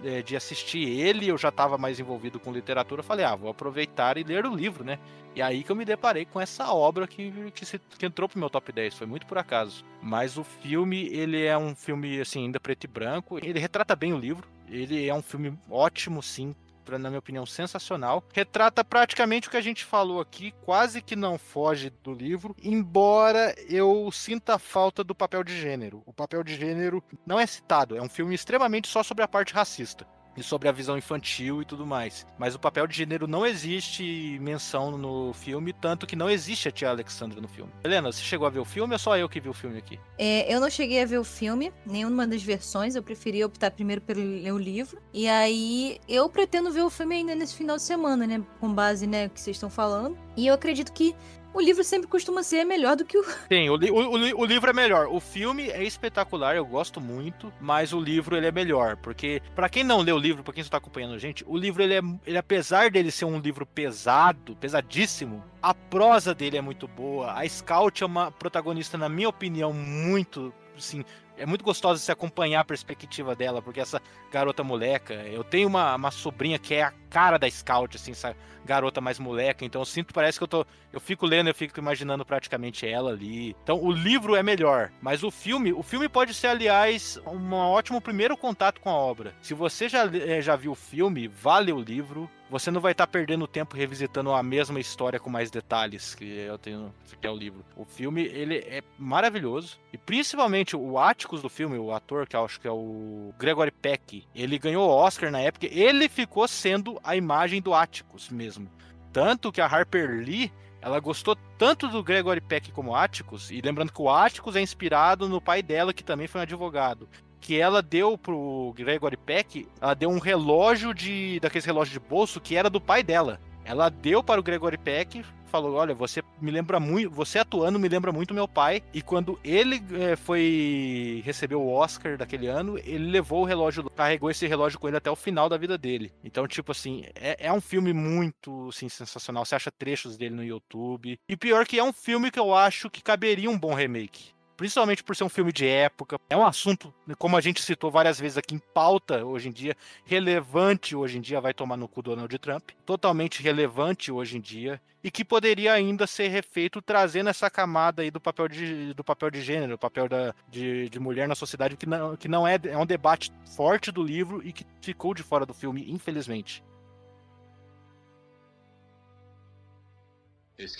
é, de assistir ele, eu já tava mais envolvido com literatura. Falei, ah, vou aproveitar e ler o livro, né? E aí que eu me deparei com essa obra que, que, se, que entrou pro meu top 10. Foi muito por acaso. Mas o filme, ele é um filme, assim, ainda preto e branco. Ele retrata bem o livro. Ele é um filme ótimo, sim, pra, na minha opinião, sensacional. Retrata praticamente o que a gente falou aqui, quase que não foge do livro, embora eu sinta falta do papel de gênero. O papel de gênero não é citado, é um filme extremamente só sobre a parte racista e sobre a visão infantil e tudo mais. Mas o papel de gênero não existe menção no filme, tanto que não existe a tia Alexandra no filme. Helena, você chegou a ver o filme ou só eu que vi o filme aqui? É, eu não cheguei a ver o filme, nenhuma das versões, eu preferi optar primeiro pelo ler o livro. E aí eu pretendo ver o filme ainda nesse final de semana, né? Com base, né, que vocês estão falando. E eu acredito que o livro sempre costuma ser melhor do que o. Sim, o, li o, o, livro é melhor. O filme é espetacular, eu gosto muito, mas o livro ele é melhor. Porque, para quem não lê o livro, pra quem só tá acompanhando a gente, o livro ele é. Ele, apesar dele ser um livro pesado, pesadíssimo, a prosa dele é muito boa. A Scout é uma protagonista, na minha opinião, muito. Assim, é muito gostoso se acompanhar a perspectiva dela, porque essa garota moleca, eu tenho uma, uma sobrinha que é a cara da Scout, assim, essa garota mais moleca, então eu sinto, parece que eu tô, eu fico lendo, eu fico imaginando praticamente ela ali. Então o livro é melhor, mas o filme, o filme pode ser, aliás, um ótimo primeiro contato com a obra. Se você já, eh, já viu o filme, vale o livro, você não vai estar tá perdendo tempo revisitando a mesma história com mais detalhes que eu tenho que é o livro. O filme ele é maravilhoso e principalmente o Atticus do filme, o ator que eu acho que é o Gregory Peck, ele ganhou o Oscar na época. Ele ficou sendo a imagem do Atticus mesmo, tanto que a Harper Lee ela gostou tanto do Gregory Peck como Atticus, e lembrando que o Atticus é inspirado no pai dela, que também foi um advogado que ela deu pro Gregory Peck, ela deu um relógio de daqueles relógios de bolso que era do pai dela. Ela deu para o Gregory Peck, falou: Olha, você me lembra muito, você atuando me lembra muito meu pai. E quando ele é, foi receber o Oscar daquele ano, ele levou o relógio, carregou esse relógio com ele até o final da vida dele. Então, tipo assim, é, é um filme muito assim, sensacional. Você acha trechos dele no YouTube. E pior que é um filme que eu acho que caberia um bom remake principalmente por ser um filme de época. É um assunto, como a gente citou várias vezes aqui, em pauta hoje em dia, relevante hoje em dia, vai tomar no cu do Donald Trump, totalmente relevante hoje em dia, e que poderia ainda ser refeito trazendo essa camada aí do papel de, do papel de gênero, o papel da, de, de mulher na sociedade, que não, que não é, é um debate forte do livro e que ficou de fora do filme, infelizmente.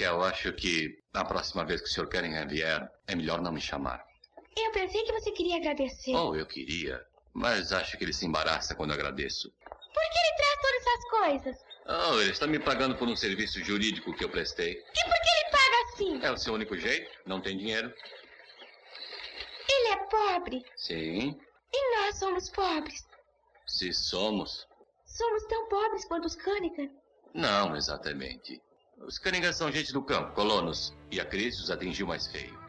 eu acho que na próxima vez que o Sr. Cunningham vier, é melhor não me chamar. Eu pensei que você queria agradecer. Oh, eu queria. Mas acho que ele se embaraça quando agradeço. Por que ele traz todas essas coisas? Oh, ele está me pagando por um serviço jurídico que eu prestei. E por que ele paga assim? É o seu único jeito? Não tem dinheiro? Ele é pobre. Sim, E nós somos pobres. se somos. Somos tão pobres quanto os Cunningham. Não exatamente. Os Cunningham são gente do campo, colonos. E a crise os atingiu mais feio.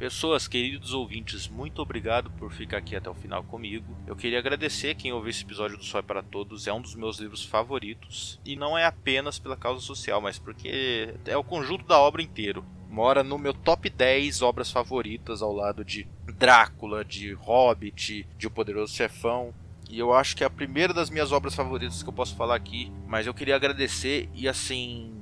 Pessoas, queridos ouvintes, muito obrigado por ficar aqui até o final comigo. Eu queria agradecer quem ouviu esse episódio do Sol é para Todos, é um dos meus livros favoritos. E não é apenas pela causa social, mas porque é o conjunto da obra inteiro. Mora no meu top 10 obras favoritas, ao lado de Drácula, de Hobbit, de O Poderoso Chefão. E eu acho que é a primeira das minhas obras favoritas que eu posso falar aqui. Mas eu queria agradecer e assim.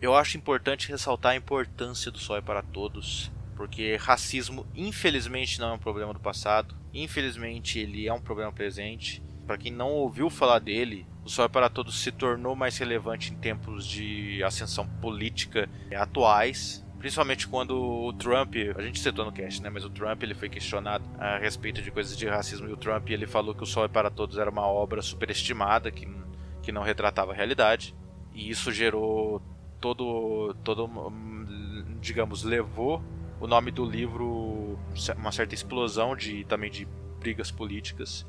Eu acho importante ressaltar a importância do Sol é para Todos porque racismo infelizmente não é um problema do passado, infelizmente ele é um problema presente. Para quem não ouviu falar dele, o Sol é para Todos se tornou mais relevante em tempos de ascensão política atuais, principalmente quando o Trump, a gente citou no cast, né, mas o Trump ele foi questionado a respeito de coisas de racismo e o Trump ele falou que o Sol é para Todos era uma obra superestimada que que não retratava a realidade e isso gerou todo todo digamos levou o nome do livro uma certa explosão de também de brigas políticas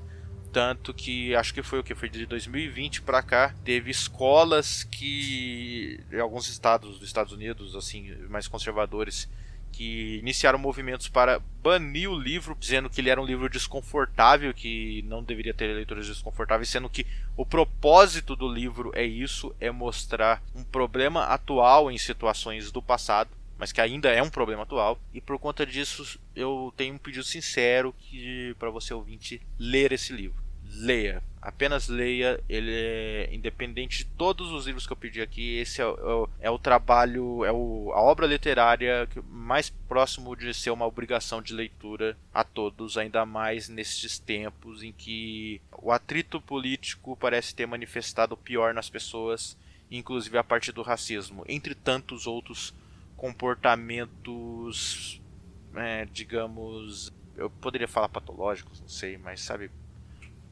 tanto que acho que foi o que foi de 2020 para cá teve escolas que em alguns estados dos Estados Unidos assim mais conservadores que iniciaram movimentos para banir o livro, dizendo que ele era um livro desconfortável, que não deveria ter leitores desconfortáveis, sendo que o propósito do livro é isso, é mostrar um problema atual em situações do passado mas que ainda é um problema atual. E por conta disso, eu tenho um pedido sincero que para você ouvinte ler esse livro. Leia, apenas leia. Ele é independente de todos os livros que eu pedi aqui. Esse é, o, é o trabalho, é o, a obra literária mais próximo de ser uma obrigação de leitura a todos, ainda mais nesses tempos em que o atrito político parece ter manifestado pior nas pessoas, inclusive a partir do racismo, entre tantos outros comportamentos, é, digamos, eu poderia falar patológicos, não sei, mas sabe,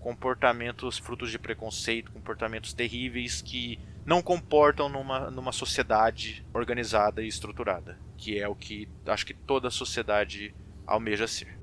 comportamentos frutos de preconceito, comportamentos terríveis que não comportam numa, numa sociedade organizada e estruturada, que é o que acho que toda sociedade almeja ser.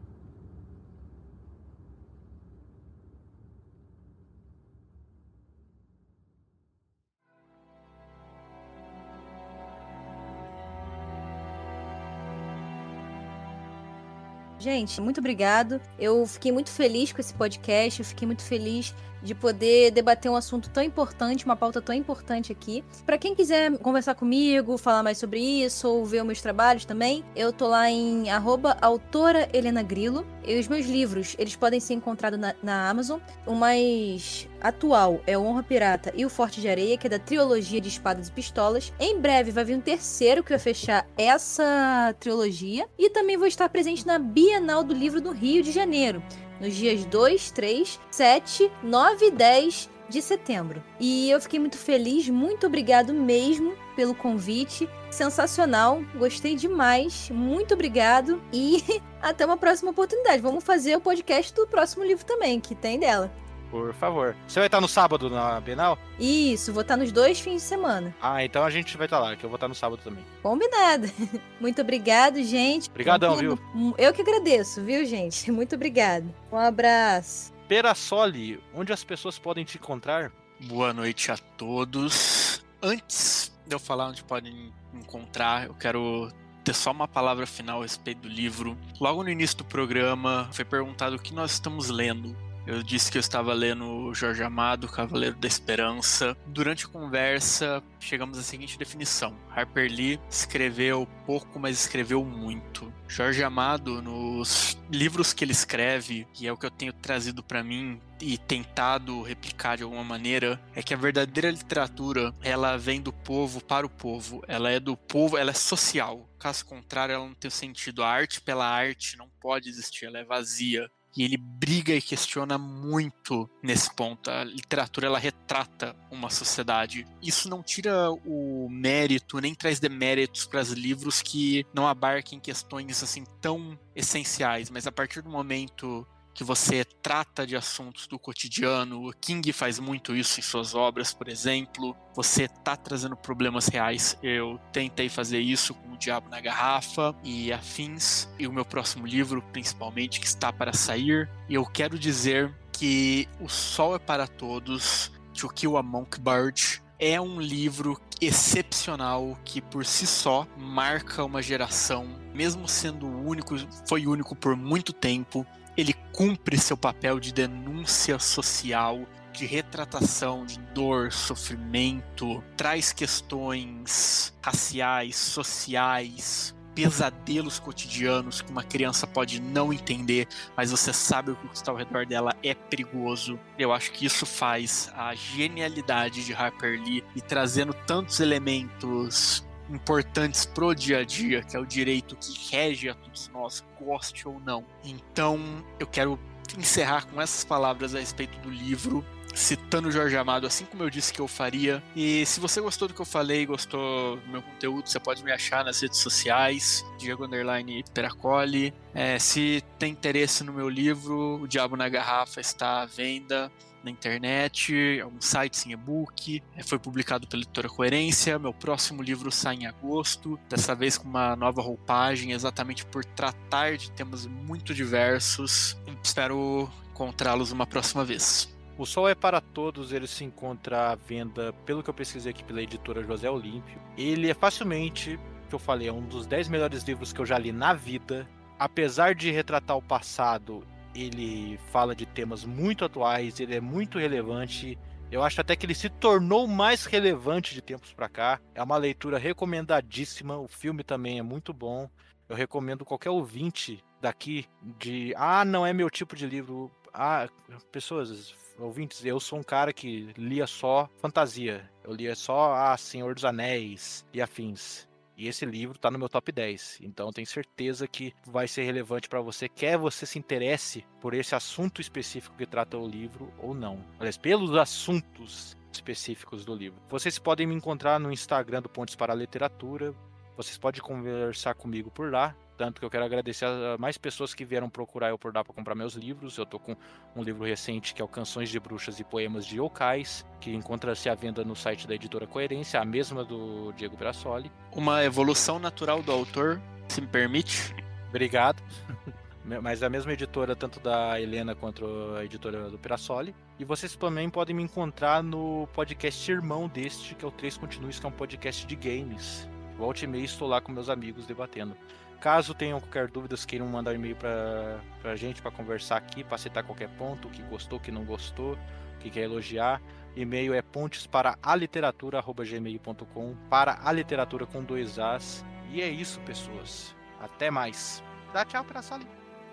Gente, muito obrigado. Eu fiquei muito feliz com esse podcast, eu fiquei muito feliz de poder debater um assunto tão importante, uma pauta tão importante aqui. Para quem quiser conversar comigo, falar mais sobre isso ou ver meus trabalhos também, eu tô lá em arroba autora Helena Grilo. E os meus livros, eles podem ser encontrados na, na Amazon. O mais atual é o Honra Pirata e o Forte de Areia, que é da trilogia de Espadas e Pistolas. Em breve vai vir um terceiro que vai fechar essa trilogia. E também vou estar presente na Bienal do Livro do Rio de Janeiro nos dias 2, 3, 7, 9 e 10 de setembro. E eu fiquei muito feliz, muito obrigado mesmo pelo convite. Sensacional, gostei demais. Muito obrigado e até uma próxima oportunidade. Vamos fazer o podcast do próximo livro também, que tem dela. Por favor. Você vai estar no sábado na Bienal? Isso, vou estar nos dois fins de semana. Ah, então a gente vai estar lá, que eu vou estar no sábado também. Combinado. Muito obrigado, gente. Obrigadão, viu? Eu que agradeço, viu, gente? Muito obrigado. Um abraço. Perassoli, onde as pessoas podem te encontrar? Boa noite a todos. Antes de eu falar onde podem encontrar, eu quero ter só uma palavra final a respeito do livro. Logo no início do programa, foi perguntado o que nós estamos lendo. Eu disse que eu estava lendo Jorge Amado, Cavaleiro da Esperança. Durante a conversa, chegamos à seguinte definição: Harper Lee escreveu pouco, mas escreveu muito. Jorge Amado, nos livros que ele escreve, que é o que eu tenho trazido para mim e tentado replicar de alguma maneira, é que a verdadeira literatura, ela vem do povo para o povo. Ela é do povo, ela é social. Caso contrário, ela não tem sentido. A arte pela arte não pode existir, ela é vazia. E ele briga e questiona muito nesse ponto. A literatura ela retrata uma sociedade. Isso não tira o mérito nem traz deméritos para os livros que não abarquem questões assim tão essenciais, mas a partir do momento que você trata de assuntos do cotidiano. O King faz muito isso em suas obras, por exemplo. Você tá trazendo problemas reais. Eu tentei fazer isso com O Diabo na Garrafa e afins, e o meu próximo livro, principalmente, que está para sair. E eu quero dizer que O Sol é para Todos, To Kill a Monk-Bird, é um livro excepcional que por si só marca uma geração, mesmo sendo único, foi único por muito tempo ele cumpre seu papel de denúncia social, de retratação de dor, sofrimento, traz questões raciais, sociais, pesadelos cotidianos que uma criança pode não entender, mas você sabe o que está ao redor dela é perigoso. Eu acho que isso faz a genialidade de Harper Lee e trazendo tantos elementos importantes pro dia a dia, que é o direito que rege a todos nós, goste ou não. Então, eu quero encerrar com essas palavras a respeito do livro, citando Jorge Amado, assim como eu disse que eu faria. E se você gostou do que eu falei, gostou do meu conteúdo, você pode me achar nas redes sociais, Diego Underline Peracoli. É, se tem interesse no meu livro, O Diabo na Garrafa está à venda na internet, alguns sites em e-book. É, foi publicado pela editora Coerência. Meu próximo livro sai em agosto, dessa vez com uma nova roupagem, exatamente por tratar de temas muito diversos. Espero encontrá-los uma próxima vez. O Sol é para Todos, ele se encontra à venda, pelo que eu pesquisei aqui pela editora José Olímpio. Ele é facilmente, que eu falei, é um dos 10 melhores livros que eu já li na vida. Apesar de retratar o passado, ele fala de temas muito atuais, ele é muito relevante. Eu acho até que ele se tornou mais relevante de tempos para cá. É uma leitura recomendadíssima. O filme também é muito bom. Eu recomendo qualquer ouvinte daqui de ah, não é meu tipo de livro. Ah, pessoas, ouvintes, eu sou um cara que lia só fantasia. Eu lia só ah, Senhor dos Anéis e afins. E esse livro está no meu top 10. Então tenho certeza que vai ser relevante para você, quer você se interesse por esse assunto específico que trata o livro ou não. Aliás, pelos assuntos específicos do livro. Vocês podem me encontrar no Instagram do Pontes para a Literatura. Vocês podem conversar comigo por lá. Tanto que eu quero agradecer a mais pessoas que vieram procurar eu por lá para comprar meus livros. Eu tô com um livro recente que é o Canções de Bruxas e Poemas de Yokais, que encontra-se à venda no site da editora Coerência, a mesma do Diego Brassoli. Uma evolução natural do autor, se me permite. Obrigado. Mas é a mesma editora, tanto da Helena quanto a editora do Pirassoli. E vocês também podem me encontrar no podcast irmão deste, que é o 3 Continues, que é um podcast de games. Volte e meia estou lá com meus amigos debatendo. Caso tenham qualquer dúvida, queiram mandar um e-mail para a gente para conversar aqui, para citar qualquer ponto, o que gostou, o que não gostou, o que quer elogiar. E-mail é pontes para aliteratura@gmail.com, para a literatura com dois As. E é isso, pessoas. Até mais. Dá tchau para a sala.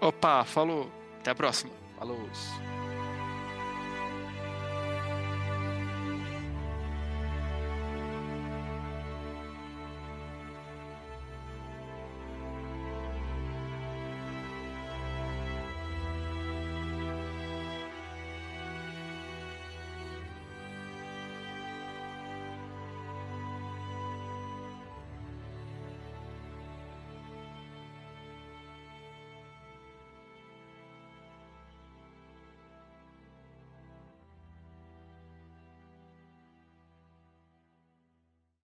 Opa, falou. Até a próxima. Falou.